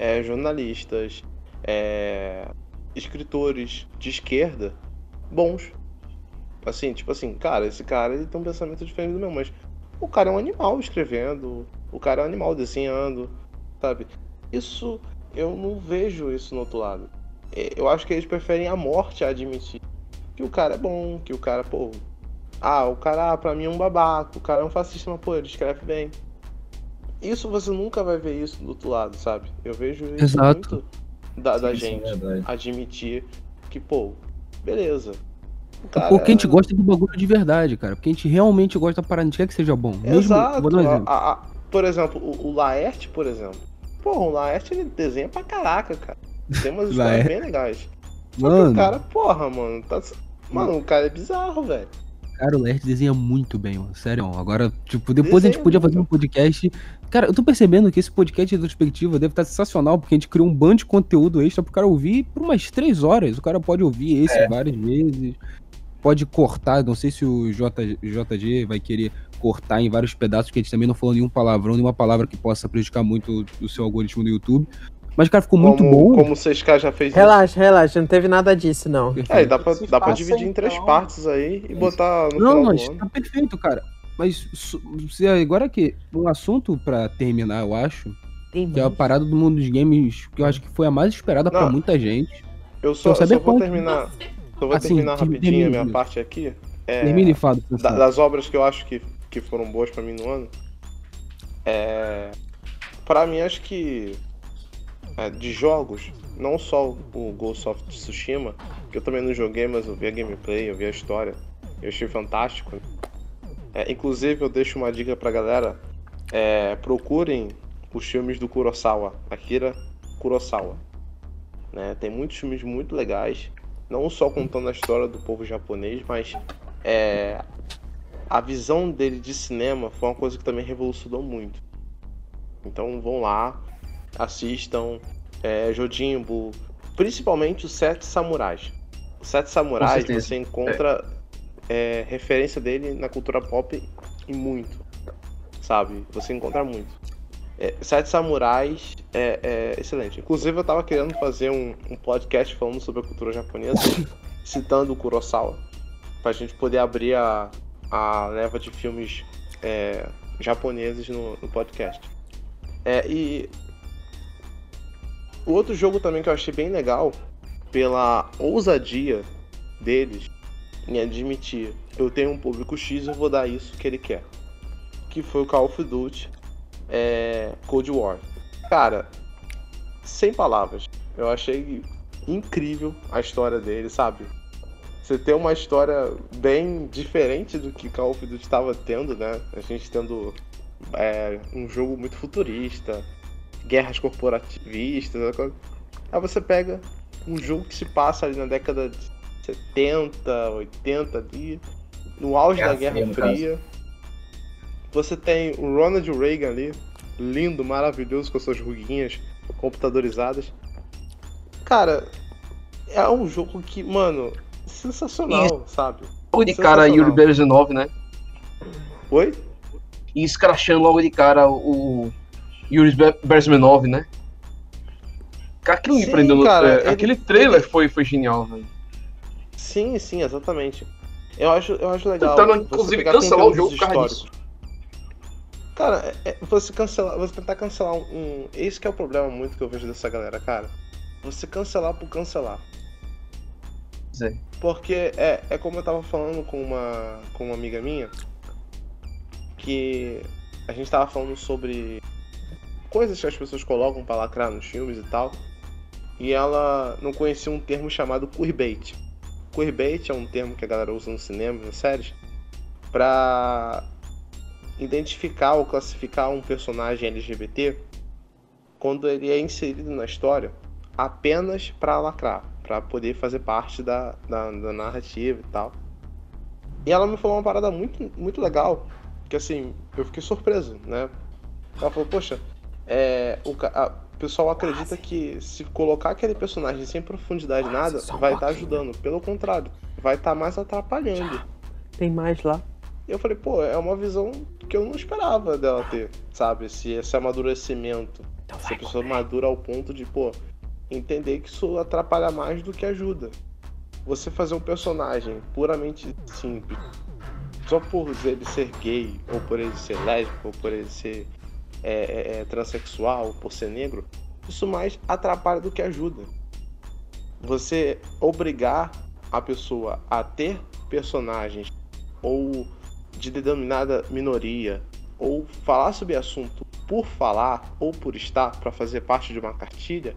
Speaker 6: é, jornalistas, é, escritores de esquerda bons. Assim, tipo assim, cara, esse cara ele tem um pensamento diferente do meu, mas o cara é um animal escrevendo, o cara é um animal desenhando, sabe? Isso eu não vejo isso no outro lado. É, Eu acho que eles preferem a morte a admitir que o cara é bom, que o cara, pô. Ah, o cara, pra mim é um babaca, o cara é um fascista, mas pô, ele escreve bem. Isso você nunca vai ver isso do outro lado, sabe? Eu vejo isso
Speaker 4: Exato.
Speaker 6: muito da, da gente
Speaker 2: é
Speaker 6: admitir que, pô, beleza. Cara
Speaker 4: Porque a gente
Speaker 6: é-
Speaker 4: gosta do bagulho de verdade, cara. Porque a gente realmente gosta da parada, a gente quer que seja bom. Mesmo,
Speaker 6: Exato.
Speaker 4: Vou dar um
Speaker 6: A-
Speaker 4: exemplo.
Speaker 6: a- a- por exemplo, o, o Laerte, por exemplo. Porra, o Laerte ele desenha pra caraca, cara. Tem umas histórias
Speaker 4: Laerte.
Speaker 6: bem legais. Só que
Speaker 4: Mano,
Speaker 6: o cara, porra, mano, tá... Mano, o cara é bizarro, velho.
Speaker 4: cara, o Laerte desenha muito bem, mano. Sério. Agora, tipo, depois a gente
Speaker 6: Desenha
Speaker 4: podia fazer um podcast. Cara, eu tô percebendo que esse podcast de retrospectiva deve estar sensacional, porque a gente criou um bando de conteúdo extra pro cara ouvir por umas três horas. O cara pode ouvir esse
Speaker 2: É.
Speaker 4: várias vezes. Pode cortar, não sei se o J, JG vai querer cortar em vários pedaços, porque a gente também não falou nenhum palavrão, nenhuma palavra que possa prejudicar muito o seu algoritmo do YouTube. Mas, cara, ficou muito
Speaker 6: como,
Speaker 4: bom.
Speaker 6: Como o 6K já fez
Speaker 9: Relaxa, relaxa, não teve nada disso, não.
Speaker 6: isso. É, dá pra, dá pra dividir em três
Speaker 8: então.
Speaker 6: partes aí e botar no
Speaker 4: Não,
Speaker 6: final
Speaker 4: mas
Speaker 6: do ano.
Speaker 4: tá perfeito, cara. Mas agora que um assunto pra terminar, eu acho,
Speaker 9: Tem
Speaker 4: que é a parada do mundo dos games, que eu acho que foi a mais esperada pra
Speaker 6: Não.
Speaker 4: muita gente.
Speaker 6: Eu só,
Speaker 4: Então,
Speaker 6: eu só vou terminar. Só vou
Speaker 4: Assim,
Speaker 6: terminar
Speaker 4: termina,
Speaker 6: rapidinho a minha parte aqui. É,
Speaker 4: Termina e fala.
Speaker 6: da- das obras que eu acho que, que foram boas pra mim no ano. É. Pra mim, acho que. é, de jogos, não só o Ghost of Tsushima, que eu também não joguei, mas eu vi a gameplay, eu vi a história. Eu achei fantástico. É, inclusive, eu deixo uma dica pra galera: é, procurem os filmes do Kurosawa, Akira Kurosawa. Né? Tem muitos filmes muito legais, não só contando a história do povo japonês, mas é, a visão dele de cinema foi uma coisa que também revolucionou muito. Então vão lá, assistam é, Jojimbo, principalmente os Sete Samurais. Os Sete Samurais você encontra é, referência dele na cultura pop e muito, sabe? Você encontra muito. É, Sete Samurais é, é excelente. Inclusive eu tava querendo fazer um, um podcast falando sobre a cultura japonesa, citando o Kurosawa, pra gente poder abrir a, a leva de filmes é, japoneses no, no podcast. É, e o outro jogo também que eu achei bem legal, pela ousadia deles em admitir, eu tenho um público X, eu vou dar isso que ele quer. Que foi o Call of Duty é, Cold War. Cara, sem palavras. Eu achei incrível a história dele, sabe? Você tem uma história bem diferente do que Call of Duty estava tendo, né? A gente tendo é, um jogo muito futurista, guerras corporativistas. coisa. Aí você pega um jogo que se passa ali na década de 70, 80 ali, no auge
Speaker 2: Guerra
Speaker 6: da Guerra
Speaker 2: Fria, no.
Speaker 6: Você tem o Ronald Reagan ali, lindo, maravilhoso, com suas ruguinhas computadorizadas. Cara, é um jogo que, mano, sensacional, sabe?
Speaker 5: Logo de cara. Yuri Berzanov, né?
Speaker 6: Oi?
Speaker 5: E escrachando logo de cara o Yuri Be- Berzmenov, né? Cara, aquilo me
Speaker 6: Sim,
Speaker 5: prendeu no
Speaker 6: cara,
Speaker 5: é,
Speaker 6: ele-
Speaker 5: Aquele trailer
Speaker 6: ele-
Speaker 5: foi, foi genial, velho.
Speaker 6: Sim, sim, exatamente. Eu acho, eu acho legal.
Speaker 5: Tentando,
Speaker 6: você
Speaker 5: inclusive, cancelar o jogo por causa
Speaker 6: históricos. Cara, é- é- você cancelar, você tentar cancelar um, um. Esse que é o problema muito que eu vejo dessa galera, cara. Você cancelar por cancelar.
Speaker 5: Zé.
Speaker 6: Porque é, é como eu tava falando com uma, com uma amiga minha, que a gente tava falando sobre coisas que as pessoas colocam pra lacrar nos filmes e tal. E ela não conhecia um termo chamado queerbait. Queerbait é um termo que a galera usa no cinema, nas séries, pra identificar ou classificar um personagem LGBT quando ele é inserido na história apenas pra lacrar, pra poder fazer parte da, da, da narrativa e tal. E ela me falou uma parada muito, muito legal, que assim, eu fiquei surpreso, né? Ela falou, poxa, é, o, a- pessoal acredita que se colocar aquele personagem sem profundidade nada,
Speaker 9: só um
Speaker 6: vai estar
Speaker 9: pouquinho.
Speaker 6: ajudando. Pelo contrário, vai estar mais atrapalhando.
Speaker 9: Tem mais lá.
Speaker 6: Eu falei, pô, é uma visão que eu não esperava dela ter, sabe? Esse, esse amadurecimento. Se a pessoa madura ao ponto de, pô, entender que isso atrapalha mais do que ajuda. Você fazer um personagem puramente simples, só por ele ser gay, ou por ele ser lésbico, ou por ele ser é, é, é, transexual, por ser negro, isso mais atrapalha do que ajuda. Você obrigar a pessoa a ter personagens ou de denominada minoria, ou falar sobre assunto por falar ou por estar para fazer parte de uma cartilha,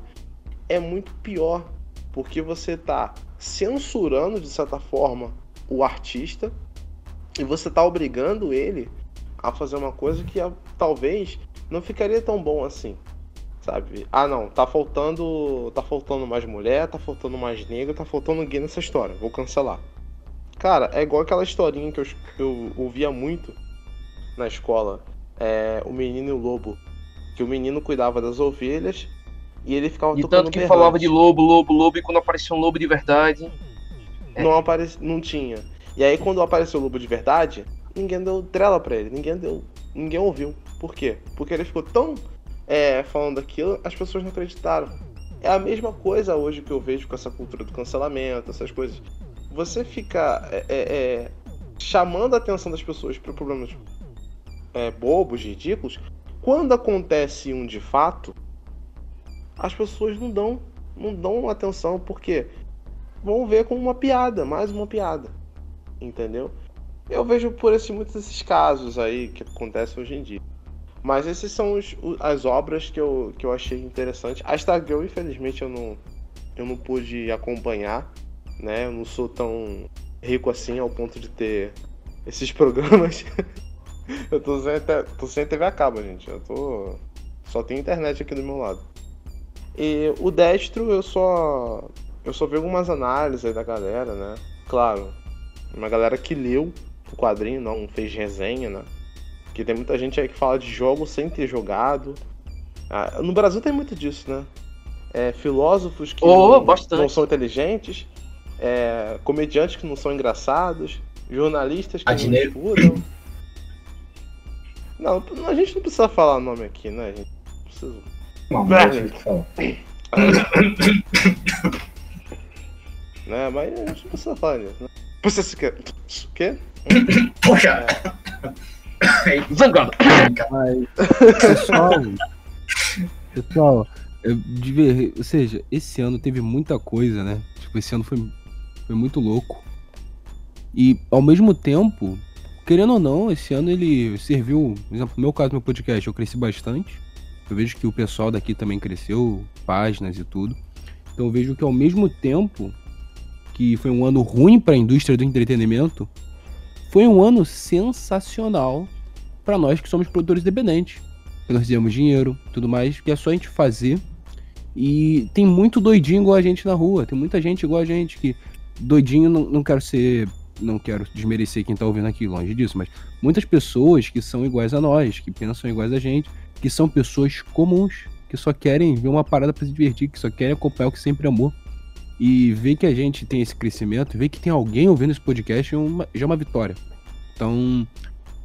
Speaker 6: é muito pior, porque você está censurando de certa forma o artista e você está obrigando ele a fazer uma coisa que ah, talvez não ficaria tão bom assim. Sabe? Ah não, tá faltando. tá faltando mais mulher, tá faltando mais negro, tá faltando gay nessa história. Vou cancelar. Cara, é igual aquela historinha que eu, eu ouvia muito na escola. É, o menino e o lobo. Que o menino cuidava das ovelhas e ele ficava tocando
Speaker 5: tanto que
Speaker 6: berrante.
Speaker 5: falava de lobo, lobo, lobo, e quando aparecia um lobo de verdade.
Speaker 6: Não aparecia, não tinha. E aí quando apareceu o lobo de verdade, ninguém deu trela pra ele, ninguém deu. Ninguém ouviu. Por quê? Porque ele ficou tão é, falando aquilo, as pessoas não acreditaram. É a mesma coisa hoje que eu vejo com essa cultura do cancelamento, essas coisas. Você fica é, é, é chamando a atenção das pessoas para problemas é, bobos, ridículos, quando acontece um de fato, as pessoas não dão, não dão atenção, porque vão ver como uma piada, mais uma piada. Entendeu? Eu vejo por esse, muitos desses casos aí que acontecem hoje em dia. Mas esses são os, as obras que eu, que eu achei interessante. A Stargirl, infelizmente, eu não, eu não pude acompanhar, né? Eu não sou tão rico assim ao ponto de ter esses programas. eu tô sem, tô sem TV a cabo, gente. Eu tô. Só tenho internet aqui do meu lado. E o Destro eu só. Eu só vi algumas análises da galera, né? Claro. Uma galera que leu o quadrinho, não fez resenha, né? Que tem muita gente aí que fala de jogos sem ter jogado. Ah, no Brasil tem muito disso, né? É, filósofos que
Speaker 5: oh,
Speaker 6: não, não, são inteligentes, é, comediantes que não são engraçados, jornalistas que Adinheiro. não estudam. Não, a gente não precisa falar o nome aqui, né? A gente não precisa. Não, não né? Mas a gente não precisa falar nisso, né? Você quer. O quê?
Speaker 5: Poxa!
Speaker 4: Zangado! pessoal, pessoal, de ver, ou seja, esse ano teve muita coisa, né? Tipo, esse ano foi, foi muito louco. E ao mesmo tempo, querendo ou não, esse ano ele serviu, por exemplo, no meu caso, meu podcast, eu cresci bastante. Eu vejo que o pessoal daqui também cresceu, páginas e tudo. Então eu vejo que ao mesmo tempo que foi um ano ruim para a indústria do entretenimento, foi um ano sensacional para nós que somos produtores independentes. Que nós fizemos dinheiro, tudo mais, que é só a gente fazer. E tem muito doidinho igual a gente na rua. Tem muita gente igual a gente que. Doidinho, não, não quero ser. Não quero desmerecer quem tá ouvindo aqui, longe disso, mas muitas pessoas que são iguais a nós, que pensam iguais a gente, que são pessoas comuns, que só querem ver uma parada para se divertir, que só querem acompanhar o que sempre amou. E ver que a gente tem esse crescimento, ver que tem alguém ouvindo esse podcast é uma, já é uma vitória. Então,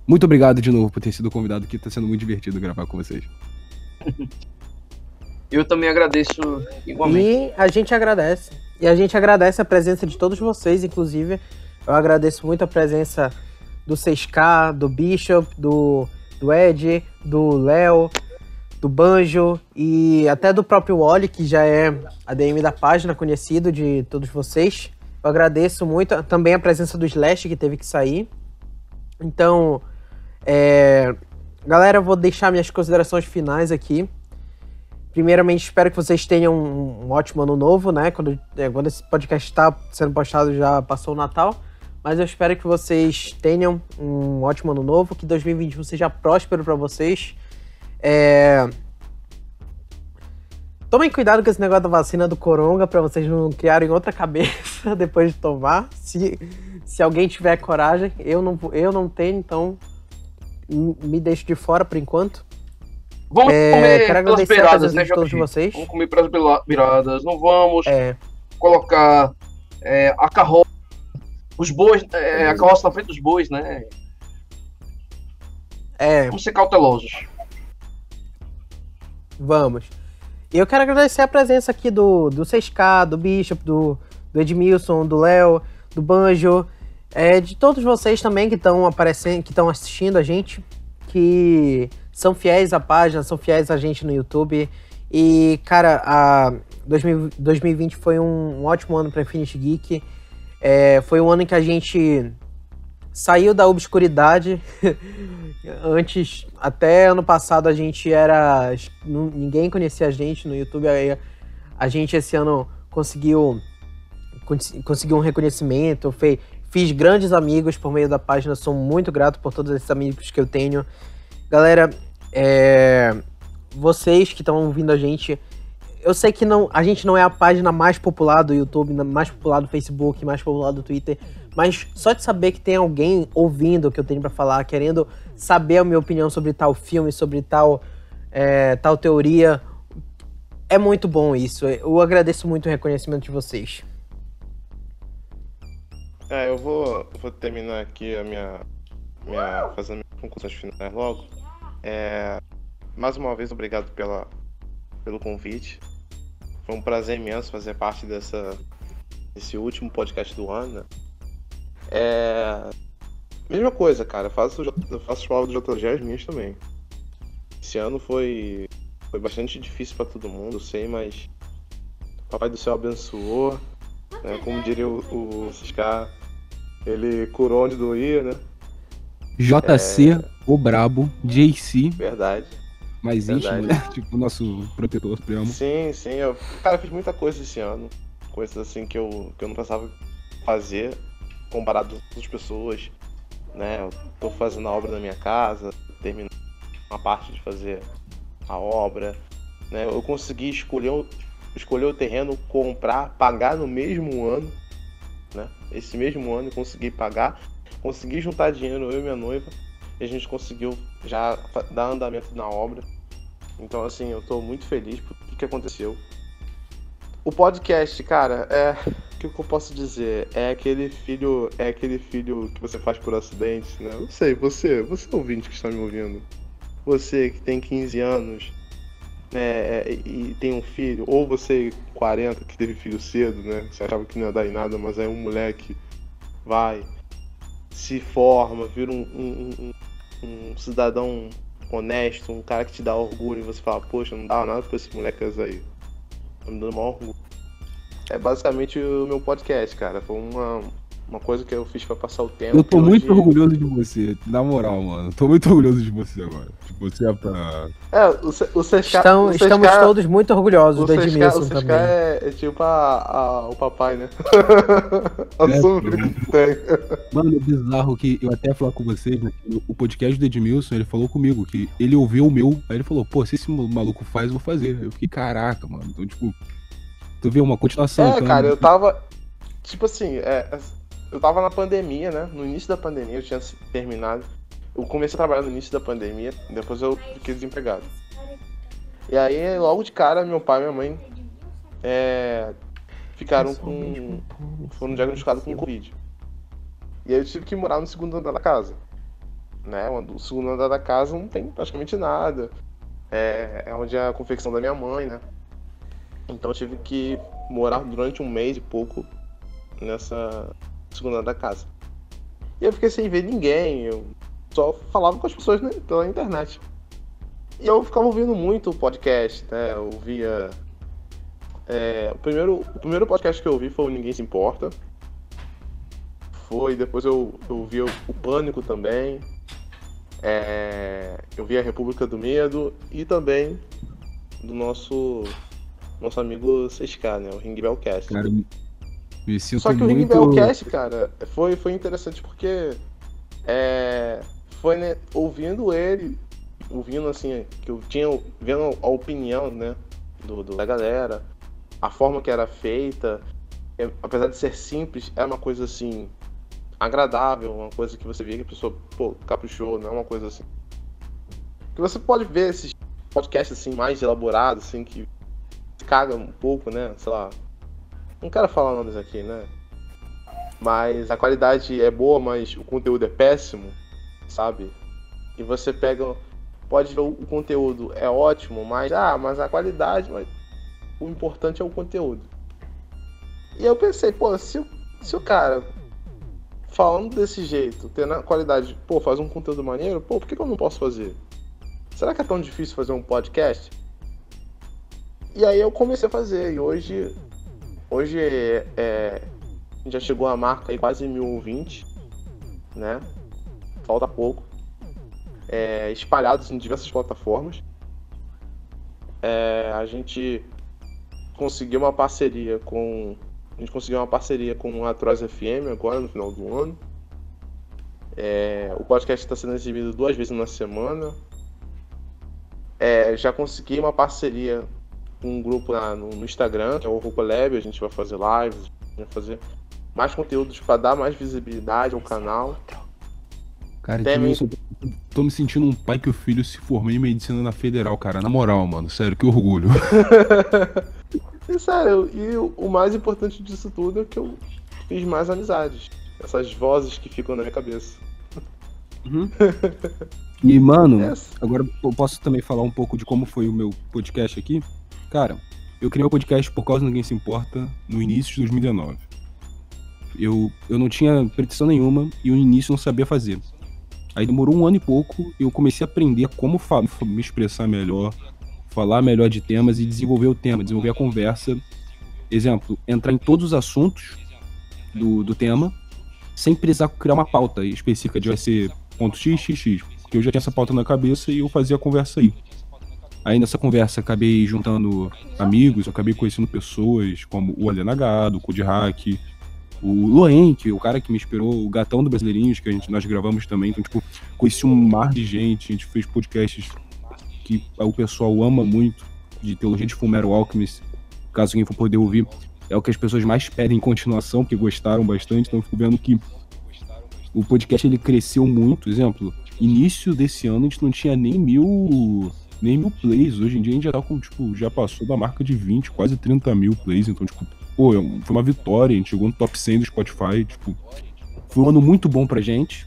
Speaker 4: muito obrigado de novo por ter sido convidado aqui, tá sendo muito divertido gravar com vocês.
Speaker 5: Eu também agradeço igualmente.
Speaker 1: E a gente agradece. E a gente agradece a presença de todos vocês, inclusive. Eu agradeço muito a presença do 6K, do Bishop, do, do Ed, do Léo, do Banjo e até do próprio Wally, que já é ADM da página, conhecido de todos vocês. Eu agradeço muito também a presença do Slash, que teve que sair. Então, é... galera, eu vou deixar minhas considerações finais aqui. Primeiramente, espero que vocês tenham um, um ótimo ano novo, né? Quando, é, quando esse podcast está sendo postado, já passou o Natal. Mas eu espero que vocês tenham um ótimo ano novo, que 2021 seja próspero para vocês. É... Tomem cuidado com esse negócio da vacina do coronga para vocês não criarem outra cabeça depois de tomar. Se, se alguém tiver coragem, eu não, eu não tenho, então me deixo de fora por enquanto.
Speaker 5: Vamos
Speaker 1: É,
Speaker 5: comer pelas beiradas, né,
Speaker 1: de todos vocês.
Speaker 5: Vamos comer pelas beiradas. Não vamos
Speaker 1: É,
Speaker 5: colocar é, a carroça, os bois, é, a carroça na frente dos bois, né?
Speaker 1: é,
Speaker 5: Vamos ser cautelosos.
Speaker 1: Vamos. Eu quero agradecer a presença aqui do, do 6K, do Bishop, do, do Edmilson, do Léo, do Banjo, é, de todos vocês também que estão aparecendo, que estão assistindo a gente, que são fiéis à página, são fiéis a gente no YouTube. E, cara, a 2000 2020 foi um, um ótimo ano para Infinity Geek. É, foi um ano em que a gente saiu da obscuridade. Antes, até ano passado, a gente era. Ninguém conhecia a gente no YouTube. Aí a gente esse ano conseguiu, cons- conseguiu um reconhecimento. Fei, fiz grandes amigos por meio da página. Sou muito grato por todos esses amigos que eu tenho. Galera, é, vocês que estão ouvindo a gente. Eu sei que não, a gente não é a página mais popular do YouTube, mais popular do Facebook, mais popular do Twitter, mas só de saber que tem alguém ouvindo o que eu tenho pra falar, querendo saber a minha opinião sobre tal filme, sobre tal, é, tal teoria, é muito bom isso. Eu agradeço muito o reconhecimento de vocês.
Speaker 6: É, eu vou, vou terminar aqui a minha minha, fazer minhas conclusões finais logo. É, mais uma vez, obrigado pela, pelo convite. Foi um prazer imenso fazer parte dessa, desse último podcast do ano. Né? É, mesma coisa, cara. Faço, faço as palavras do as minhas também. Esse ano foi, foi bastante difícil para todo mundo, sei, mas o Papai do Céu abençoou. Né? Como diria o, o Ciscar, ele curou onde doía, né?
Speaker 4: JC, é... o Brabo, JC.
Speaker 6: Verdade.
Speaker 4: Mais íntimo, né? Tipo, o nosso protetor supremo.
Speaker 6: Sim, sim. Eu, cara, eu fiz muita coisa esse ano. Coisas assim que eu, que eu não pensava fazer comparado com outras pessoas. Né? Eu tô fazendo a obra na minha casa, terminando uma parte de fazer a obra. Né? Eu consegui escolher, escolher o terreno, comprar, pagar no mesmo ano. Né? Esse mesmo ano eu consegui pagar consegui juntar dinheiro, eu e minha noiva, e a gente conseguiu já dar andamento na obra. Então, assim, eu tô muito feliz por tudo que aconteceu. O podcast, cara, é. O que eu posso dizer? É aquele filho. É aquele filho que você faz por acidente, né? Não sei, você, você ouvinte que está me ouvindo. Você que tem 15 anos né, e tem um filho, ou você 40 que teve filho cedo, né? Você achava que não ia dar em nada, mas aí um moleque vai, se forma, vira um, um, um, um, cidadão honesto, um cara que te dá orgulho e você fala, poxa, não dá nada pra esse moleque aí. Tá me dando maior orgulho. É basicamente o meu podcast, cara. Foi uma, uma coisa que eu fiz pra passar o tempo.
Speaker 4: Eu tô muito hoje... orgulhoso de você, na moral, mano. Tô muito orgulhoso de você agora. Tipo, você é pra.
Speaker 6: É, o, o CSK,
Speaker 9: Estão,
Speaker 6: o
Speaker 9: CSK, Estamos todos muito orgulhosos do Edmilson
Speaker 6: o
Speaker 9: também.
Speaker 6: É, é tipo a, a, o papai, né? Assume é, que tem.
Speaker 4: Mano, é bizarro que eu até falar com vocês, né? O podcast do Edmilson, ele falou comigo que ele ouviu o meu, aí ele falou, pô, se esse maluco faz, eu vou fazer. Eu fiquei, caraca, mano. Então, tipo, tu vê uma continuação.
Speaker 6: É,
Speaker 4: então,
Speaker 6: cara, eu tava. Tipo assim, é, eu tava na pandemia, né? No início da pandemia, eu tinha terminado. Eu comecei a trabalhar no início da pandemia, depois eu fiquei desempregado. E aí, logo de cara, meu pai e minha mãe é, ficaram com. foram diagnosticados com Covid. E aí eu tive que morar no segundo andar da casa. Né? O segundo andar da casa não tem praticamente nada. É, é onde é a confecção da minha mãe, né? Então tive que morar durante um mês e pouco nessa, segundo da casa. E eu fiquei sem ver ninguém, eu só falava com as pessoas né, pela internet. E eu ficava ouvindo muito o podcast, né? Eu ouvia. É, o, primeiro, o primeiro podcast que eu ouvi foi o Ninguém Se Importa. Foi, depois eu, eu ouvi o Pânico também. É, eu vi a República do Medo e também do nosso nosso amigo 6K, né? O Ring Bellcast.
Speaker 4: Cara, me sinto
Speaker 6: Só que
Speaker 4: muito...
Speaker 6: o Ring Bellcast, cara, foi, foi interessante porque é, foi né, ouvindo ele, ouvindo assim, que eu tinha vendo a opinião, né, do, do da galera, a forma que era feita, é, apesar de ser simples, é uma coisa assim agradável, uma coisa que você via que a pessoa, pô, caprichou, não é uma coisa assim. Que você pode ver esses podcasts assim mais elaborados, assim, que caga um pouco, né? Sei lá, não quero falar nomes aqui, né? Mas a qualidade é boa, mas o conteúdo é péssimo, sabe? E você pega. Pode ver o conteúdo é ótimo, mas. Ah, mas a qualidade. Mas o importante é o conteúdo. E eu pensei, pô, se, se o cara falando desse jeito, tendo a qualidade, pô, faz um conteúdo maneiro, pô, por que, que eu não posso fazer? Será que é tão difícil fazer um podcast? E aí eu comecei a fazer, e hoje Hoje é, gente já chegou a marca aí quase mil ouvintes, né? Falta pouco. É, espalhados em diversas plataformas. É, a gente conseguiu uma parceria com. A gente conseguiu uma parceria com a Troz FM agora no final do ano. É, o podcast está sendo exibido duas vezes na semana. É, já consegui uma parceria um grupo lá no, no Instagram, que é o Roupa Lab, a gente vai fazer lives, vai fazer mais conteúdos para dar mais visibilidade ao canal.
Speaker 4: Cara, Também... eu tô me sentindo um pai que o filho se formou em medicina na federal, cara. Na moral, mano, sério, que orgulho.
Speaker 6: e sério, e o mais importante disso tudo é que eu fiz mais amizades. Essas vozes que ficam na minha cabeça.
Speaker 4: Uhum. E, mano,
Speaker 6: Yes.
Speaker 4: agora eu posso também falar um pouco de como foi o meu podcast aqui. Cara, eu criei o podcast por causa Ninguém Se Importa no início de 2019. Eu, eu não tinha pretensão nenhuma e no início não sabia fazer. Aí demorou um ano e pouco e eu comecei a aprender como me expressar melhor, falar melhor de temas e desenvolver o tema, desenvolver a conversa. Exemplo, entrar em todos os assuntos do, do tema sem precisar criar uma pauta específica de vai ser ponto x. Porque eu já tinha essa pauta na cabeça e eu fazia a conversa aí. Aí nessa conversa acabei juntando amigos, acabei conhecendo pessoas como o Alena Gado, o Hack, o Loen, que é o cara que me inspirou, o Gatão do Brasileirinhos, que a gente, nós gravamos também. Então, tipo, conheci um mar de gente, a gente fez podcasts que o pessoal ama muito, de teologia de Fumero Alchemist. Caso alguém for poder ouvir, é o que as pessoas mais pedem em continuação, porque gostaram bastante. Então, eu fico vendo que o podcast ele cresceu muito. Exemplo, início desse ano a gente não tinha nem mil, nem mil plays. Hoje em dia a gente já tá com, tipo, já passou da marca de 20, quase 30 mil plays. Então, tipo, pô, é foi uma vitória. A gente chegou no top 100 do Spotify. Tipo, foi um ano muito bom pra gente.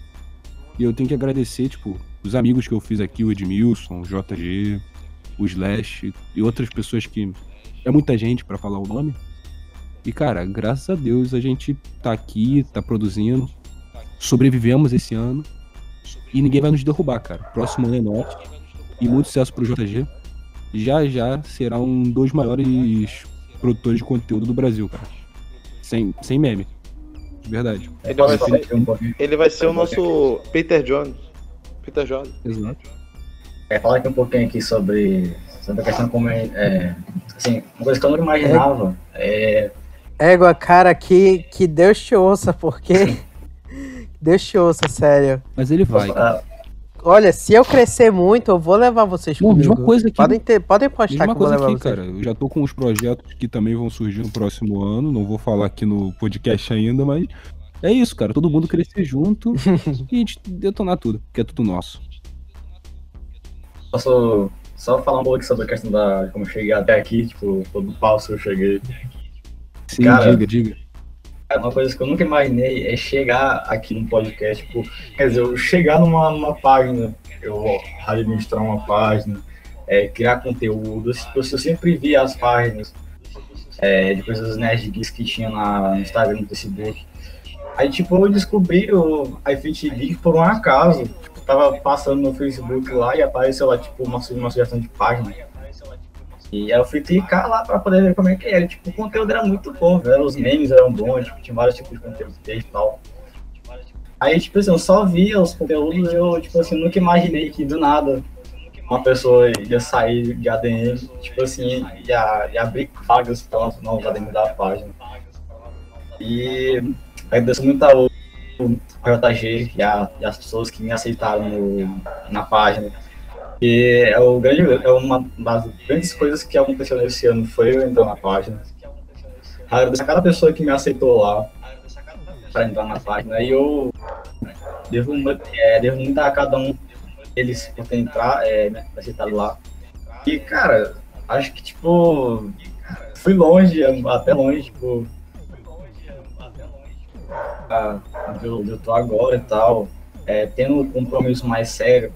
Speaker 4: E eu tenho que agradecer, tipo, os amigos que eu fiz aqui, o Edmilson, o JG, o Slash e outras pessoas que. É muita gente pra falar o nome. E, cara, graças a Deus a gente tá aqui, tá produzindo. Sobrevivemos esse ano. E ninguém vai nos derrubar, cara. Próximo ano é nosso. E muito sucesso pro JG. Já já será um dos maiores produtores de conteúdo do Brasil, cara. Sem, sem meme. De verdade.
Speaker 6: Ele vai, ser,
Speaker 2: um
Speaker 6: ele vai ser o nosso Peter Jones. Peter Jones.
Speaker 4: Exato.
Speaker 2: É, falar aqui um pouquinho aqui sobre, sobre a questão como é, é, assim, uma coisa que eu nunca imaginava é,
Speaker 9: Égua, cara, que, que Deus te ouça, porque. Deus te ouça, sério.
Speaker 4: Mas ele vai.
Speaker 2: ah,
Speaker 9: Olha, se eu crescer muito, eu vou levar vocês
Speaker 4: Não,
Speaker 9: comigo.
Speaker 4: mesma coisa aqui.
Speaker 9: Podem, ter, podem postar
Speaker 4: Mesma
Speaker 9: que eu vou
Speaker 4: coisa
Speaker 9: levar
Speaker 4: aqui,
Speaker 9: vocês.
Speaker 4: cara. Eu já tô com os projetos que também vão surgir no próximo ano. Não vou falar aqui no podcast ainda, mas é isso, cara. Todo mundo crescer junto e a gente detonar tudo, porque é tudo nosso.
Speaker 2: posso só falar um pouco sobre a questão da como eu cheguei até aqui, tipo, todo falso eu cheguei.
Speaker 4: Sim,
Speaker 2: Cara,
Speaker 4: diga, diga.
Speaker 2: Cara, Uma coisa que eu nunca imaginei é chegar aqui num podcast, tipo, quer dizer, eu chegar numa, numa página, eu administrar uma página, é, criar conteúdo, tipo, eu sempre vi as páginas é, de coisas geeks que tinha na, no Instagram, no Facebook. Aí, tipo, eu descobri o iFit Geek por um acaso. Tipo, tava passando no Facebook lá e apareceu lá, tipo, uma, uma sugestão de página. E eu fui clicar lá pra poder ver como é que era. Tipo, o conteúdo era muito bom, velho. Os memes eram bons, tipo, tinha vários tipos de conteúdo e tal. Aí, tipo assim, eu só via os conteúdos e eu, tipo assim, nunca imaginei que do nada uma pessoa ia sair de ADM, tipo assim, ia, ia abrir vagas para os novos ADM da página. E agradeço muito ao JG e, a- e as pessoas que me aceitaram no- na página. E é, o grande, é uma das grandes coisas que aconteceu nesse ano foi eu entrar na página. Agradeço a cada pessoa que me aceitou lá para entrar na página. E eu devo, é, devo muito a cada um deles por entrar, é, me aceitado lá. E, cara, acho que, tipo, fui longe, até longe, tipo, a- onde eu, eu tô agora e tal, é, tendo um compromisso mais sério,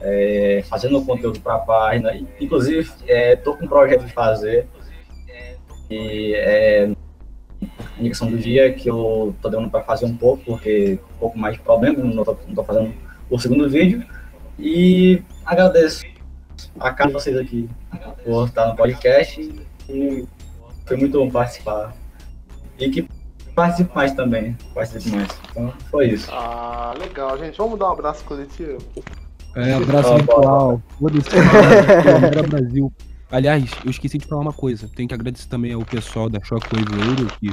Speaker 2: é, fazendo conteúdo para a página, inclusive, é, tô com um projeto de fazer, e é, indicação do dia que eu tô dando para fazer um pouco, porque um pouco mais de problema, não tô fazendo o segundo vídeo, e agradeço a cada vocês aqui por estar no podcast, e foi muito bom participar. E que participe mais também, participe mais. Então, foi isso.
Speaker 6: Ah, legal, gente. Vamos dar um abraço coletivo.
Speaker 4: É, abraço
Speaker 2: Ah,
Speaker 4: virtual. Foda-se. Câmera Brasil. Aliás, eu esqueci de falar uma coisa. Tenho que agradecer também ao pessoal da Shockwave Euro que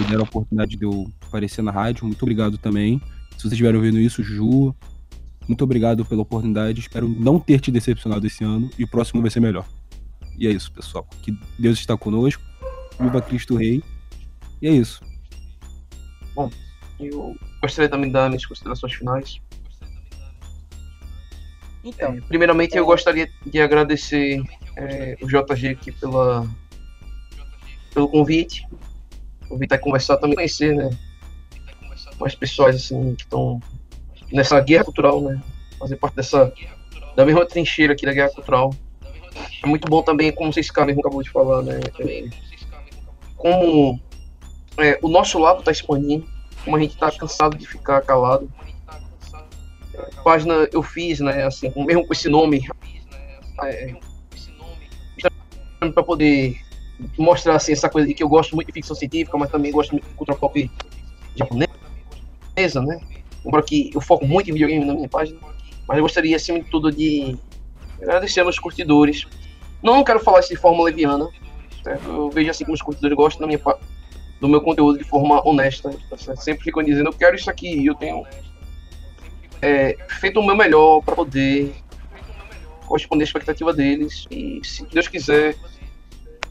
Speaker 4: me deram a oportunidade de eu aparecer na rádio. Muito obrigado também. Se vocês estiverem ouvindo isso, Ju, muito obrigado pela oportunidade. Espero não ter te decepcionado esse ano e o próximo vai ser melhor. E é isso, pessoal. Que Deus está conosco. Viva Cristo Rei. E é isso.
Speaker 5: Eu gostaria também de dar minhas considerações finais.
Speaker 8: Então,
Speaker 5: É, primeiramente, eu gostaria de agradecer é, o JG aqui pela, pelo convite. Convite a conversar também, conhecer, né? Mais pessoas assim que estão nessa guerra cultural, né? Fazer parte dessa da mesma trincheira aqui da guerra cultural. É muito bom também, como vocês mesmo acabou de falar, né? É, como é, o nosso lado está expandindo, como a gente está cansado de ficar calado. Página eu fiz, né? Assim, mesmo com esse nome, é, para poder mostrar assim, essa coisa que eu gosto muito de ficção científica, mas também gosto muito de cultura pop japonesa, né? Embora que eu foco muito em videogame na minha página, mas eu gostaria, acima de tudo, de agradecer aos curtidores. Não, quero falar isso de forma leviana, certo? Eu vejo assim como os curtidores gostam da minha, do meu conteúdo de forma honesta. Tá Sempre ficam dizendo, eu quero isso aqui, eu tenho é, feito o meu melhor para poder corresponder à expectativa deles. E se Deus quiser,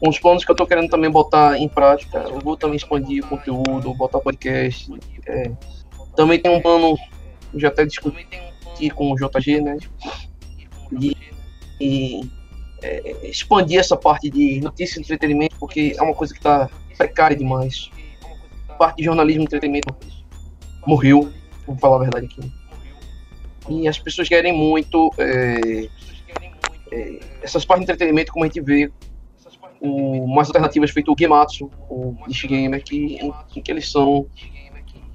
Speaker 5: os planos que eu estou querendo também botar em prática, eu vou também expandir o conteúdo, botar podcast. É, também tem um plano, já até discuti com o JG, né? De, de é, expandir essa parte de notícia e entretenimento, porque é uma coisa que está precária demais. Parte de jornalismo e entretenimento morreu, vamos falar a verdade aqui. E as pessoas querem muito é, é, essas partes de entretenimento, como a gente vê, o, mais alternativas feito o Gematsu, o Gamer, que, em, que eles são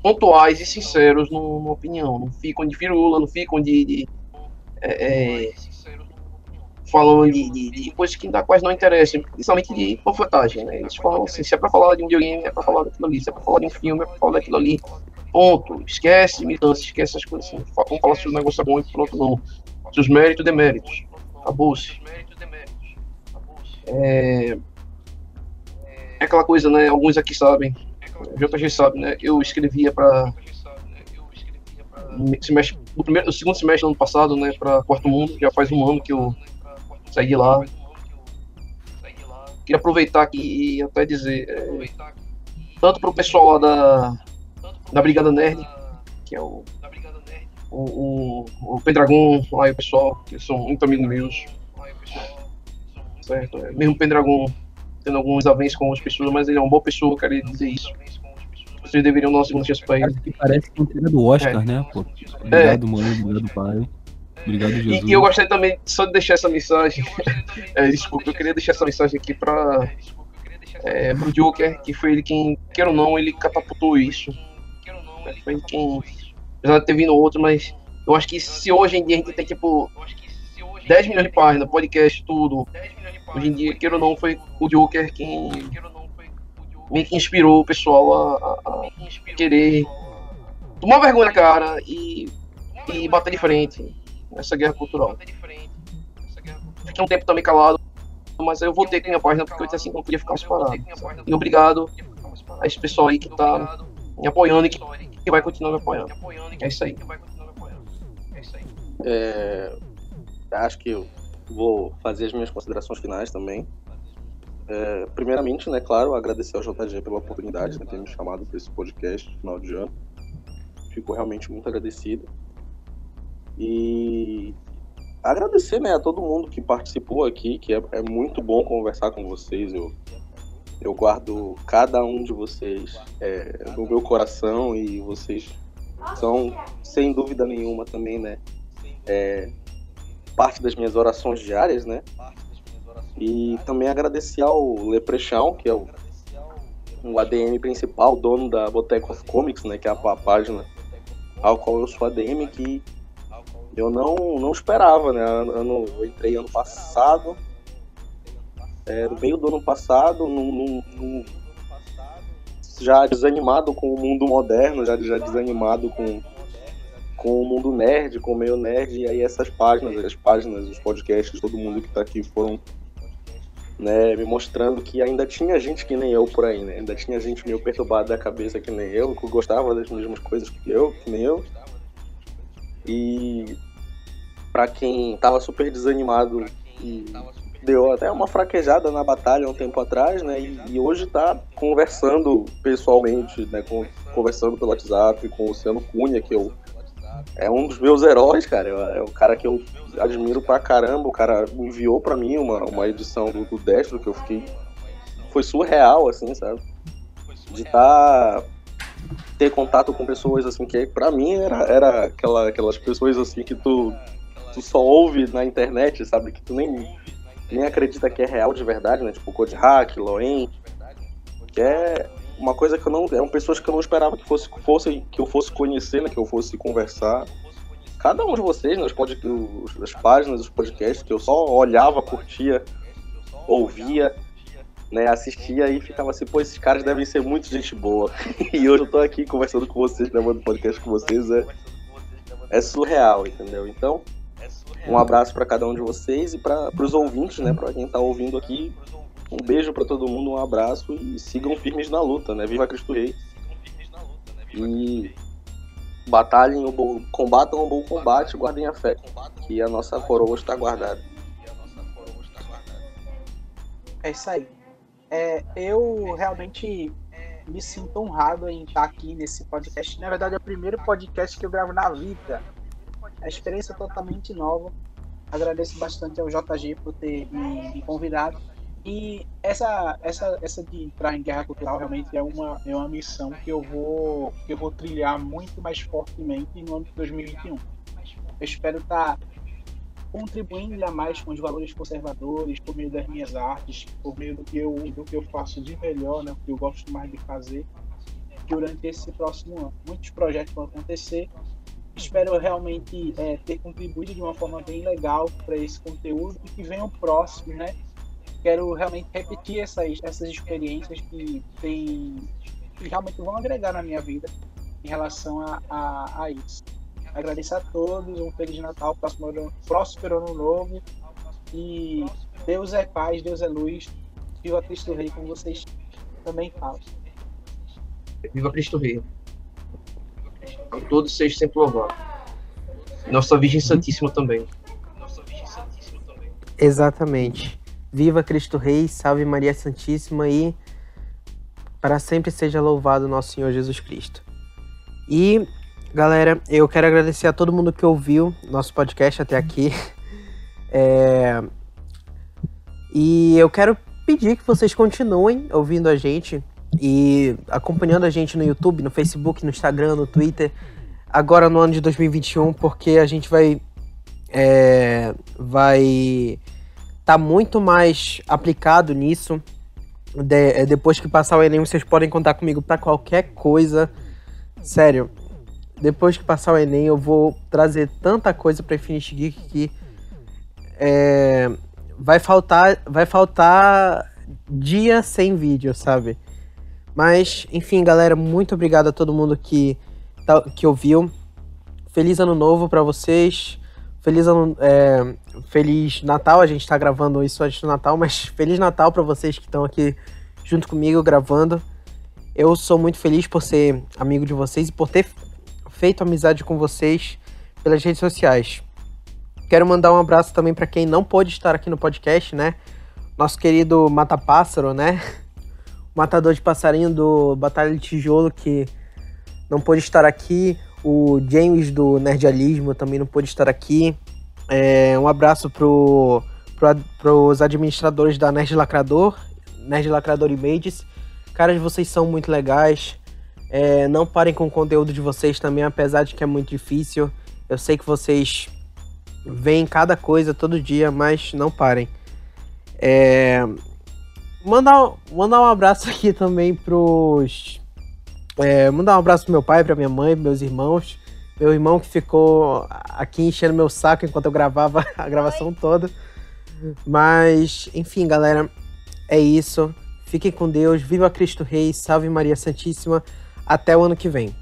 Speaker 5: pontuais e sinceros no, na opinião. Não ficam de firula, não ficam de. de é, é, falando de, de, de, coisas que ainda quase não interessam, principalmente de panfletagem. Né? Eles falam assim: se é pra falar de um videogame, é pra falar daquilo ali, se é pra falar de um filme, é pra falar daquilo ali. Ponto. Esquece militância, esquece essas coisas assim. Vamos falar se o negócio é bom e pronto, não. Seus méritos e deméritos. Acabou-se. É... é aquela coisa, né? Alguns aqui sabem. O JG sabe, né? Eu escrevia para semestre, no primeiro, no segundo semestre do ano passado, né, para Quarto Mundo, já faz um ano que eu saí de lá. Queria aproveitar aqui e até dizer, é, tanto para o pessoal lá da, da Brigada Nerd, que é o o, o, o Pendragon, e o pessoal, que são muito amigos meus. Certo? É, mesmo o Pendragon tendo alguns avanços com as pessoas, mas ele é uma boa pessoa, queria dizer isso. Vocês deveriam dar uma segunda chance pra ele.
Speaker 4: Parece que é do Oscar, é. né? Pô, obrigado, é. mãe, obrigado, pai. Obrigado, Jesus.
Speaker 5: E, eu gostaria também só de deixar essa mensagem. é, desculpa, eu queria deixar essa mensagem aqui pra. É, pro Joker, que foi ele quem, quer ou não, ele catapultou isso. Foi quem apesar de ter vindo outro, mas eu acho que se hoje em dia a gente tem tipo 10 milhões de páginas, podcast, tudo, hoje em dia, queira ou não, foi o Joker quem meio que inspirou o pessoal a, a, querer tomar vergonha na cara e, e bater de frente nessa guerra cultural. Fiquei um tempo também calado, mas eu voltei com minha página porque eu disse assim que não podia ficar mais parado. E obrigado a esse pessoal aí que tá me apoiando e que que vai continuar me apoiando. É isso aí.
Speaker 7: É, acho que eu vou fazer as minhas considerações finais também. É, primeiramente, né, claro, agradecer ao JG pela oportunidade de ter me chamado para esse podcast no final de ano. Fico realmente muito agradecido. E agradecer né, a todo mundo que participou aqui, que é, é muito bom conversar com vocês. Eu eu guardo cada um de vocês é, no meu coração e vocês são, sem dúvida nenhuma, também, né? É, parte das minhas orações diárias, né? E também agradecer ao Leprechaun, que é o, o ADM principal, dono da Boteco of Comics, né? Que é a, a página ao qual eu sou ADM, que eu não, não esperava, né? Ano, eu entrei ano passado é, no meio do ano passado, já desanimado com o mundo moderno, já, já desanimado com, com o mundo nerd, com o meio nerd, e aí essas páginas, as páginas, os podcasts, todo mundo que está aqui foram né, me mostrando que ainda tinha gente que nem eu por aí, né? Ainda tinha gente meio perturbada da cabeça que nem eu, que gostava das mesmas coisas que eu, que nem eu. E para quem tava super desanimado e deu até uma fraquejada na batalha um tempo atrás, né? E, e hoje está conversando pessoalmente, né? Com, conversando pelo WhatsApp com o Luciano Cunha, que eu, é um dos meus heróis, cara. É o cara que eu admiro pra caramba. O cara enviou pra mim uma, uma edição do, do Destro que eu fiquei. Foi surreal, assim, sabe? De tá ter contato com pessoas assim que para mim era, era aquela, aquelas pessoas assim que tu, tu só ouve na internet, sabe? Que tu nem, nem acredita que é real de verdade, né? Tipo Code Hack, Loen. Que é uma coisa que eu não. Eram pessoas que eu não esperava que fosse, fosse que eu fosse conhecer, né? Que eu fosse conversar. Cada um de vocês, nas pod, as páginas, os podcasts, que eu só olhava, curtia, ouvia, né, assistia e ficava assim, pô, esses caras devem ser muito gente boa. e hoje eu tô aqui conversando com vocês, gravando podcast com vocês, é, é surreal, entendeu? Então, um abraço para cada um de vocês e para os ouvintes, né, para quem tá ouvindo aqui, um beijo para todo mundo, um abraço e sigam firmes na luta, né? Viva Cristo Rei. E batalhem o bom, combatam o bom combate, guardem a fé, que a nossa coroa está guardada.
Speaker 8: É isso aí. É, eu realmente me sinto honrado em estar aqui nesse podcast. Na verdade, é o primeiro podcast que eu gravo na vida. A experiência é totalmente nova. Agradeço bastante ao JG por ter me, me convidado. E essa, essa, essa de entrar em guerra cultural realmente é uma, é uma missão que eu vou que eu vou trilhar muito mais fortemente no ano de 2021. Eu espero estar contribuindo ainda mais com os valores conservadores por meio das minhas artes, por meio do que eu, do que eu faço de melhor, né, o que eu gosto mais de fazer durante esse próximo ano. Muitos projetos vão acontecer. Espero realmente é, ter contribuído de uma forma bem legal para esse conteúdo e que venham próximos, né? quero realmente repetir essas, essas experiências que, tem, que realmente vão agregar na minha vida em relação a, a, a isso. Agradeço a todos, um Feliz Natal, próximo ano, próspero ano novo. E Deus é paz, Deus é luz. Viva Cristo Rei, como vocês também falam.
Speaker 5: Viva Cristo Rei. A todos sejam sempre louvados. Nossa Virgem Santíssima também.
Speaker 1: Exatamente. Viva Cristo Rei, salve Maria Santíssima e para sempre seja louvado nosso Senhor Jesus Cristo. E galera, eu quero agradecer a todo mundo que ouviu nosso podcast até aqui. É... E eu quero pedir que vocês continuem ouvindo a gente e acompanhando a gente no YouTube, no Facebook, no Instagram, no Twitter, agora no ano de 2021, porque a gente vai é, vai tá muito mais aplicado nisso. De, é, depois que passar o Enem, vocês podem contar comigo para qualquer coisa. Sério, depois que passar o Enem, eu vou trazer tanta coisa pra Infinity Geek que é, vai faltar vai faltar dia sem vídeo, sabe? Mas, enfim, galera, muito obrigado a todo mundo que, tá, que ouviu. Feliz ano novo para vocês. Feliz, ano, é, feliz Natal, a gente tá gravando isso antes do Natal, mas Feliz Natal para vocês que estão aqui junto comigo gravando. Eu sou muito feliz por ser amigo de vocês e por ter feito amizade com vocês pelas redes sociais. Quero mandar um abraço também para quem não pôde estar aqui no podcast, né? Nosso querido Mata Pássaro, né? Matador de passarinho do Batalha de Tijolo que não pôde estar aqui o James do Nerdialismo também não pôde estar aqui. É, um abraço pro, pro, os administradores da Nerd Lacrador, Nerd Lacrador Images. Caras, vocês são muito legais. É, não parem com o conteúdo de vocês também, apesar de que é muito difícil. Eu sei que vocês veem cada coisa todo dia, mas não parem. É, mandar, mandar um abraço aqui também pros é, mandar um abraço pro meu pai, pra minha mãe, meus irmãos. Meu irmão que ficou aqui enchendo meu saco enquanto eu gravava a gravação Oi. toda. Mas, enfim, galera, é isso. Fiquem com Deus. Viva Cristo Rei. Salve Maria Santíssima. Até o ano que vem.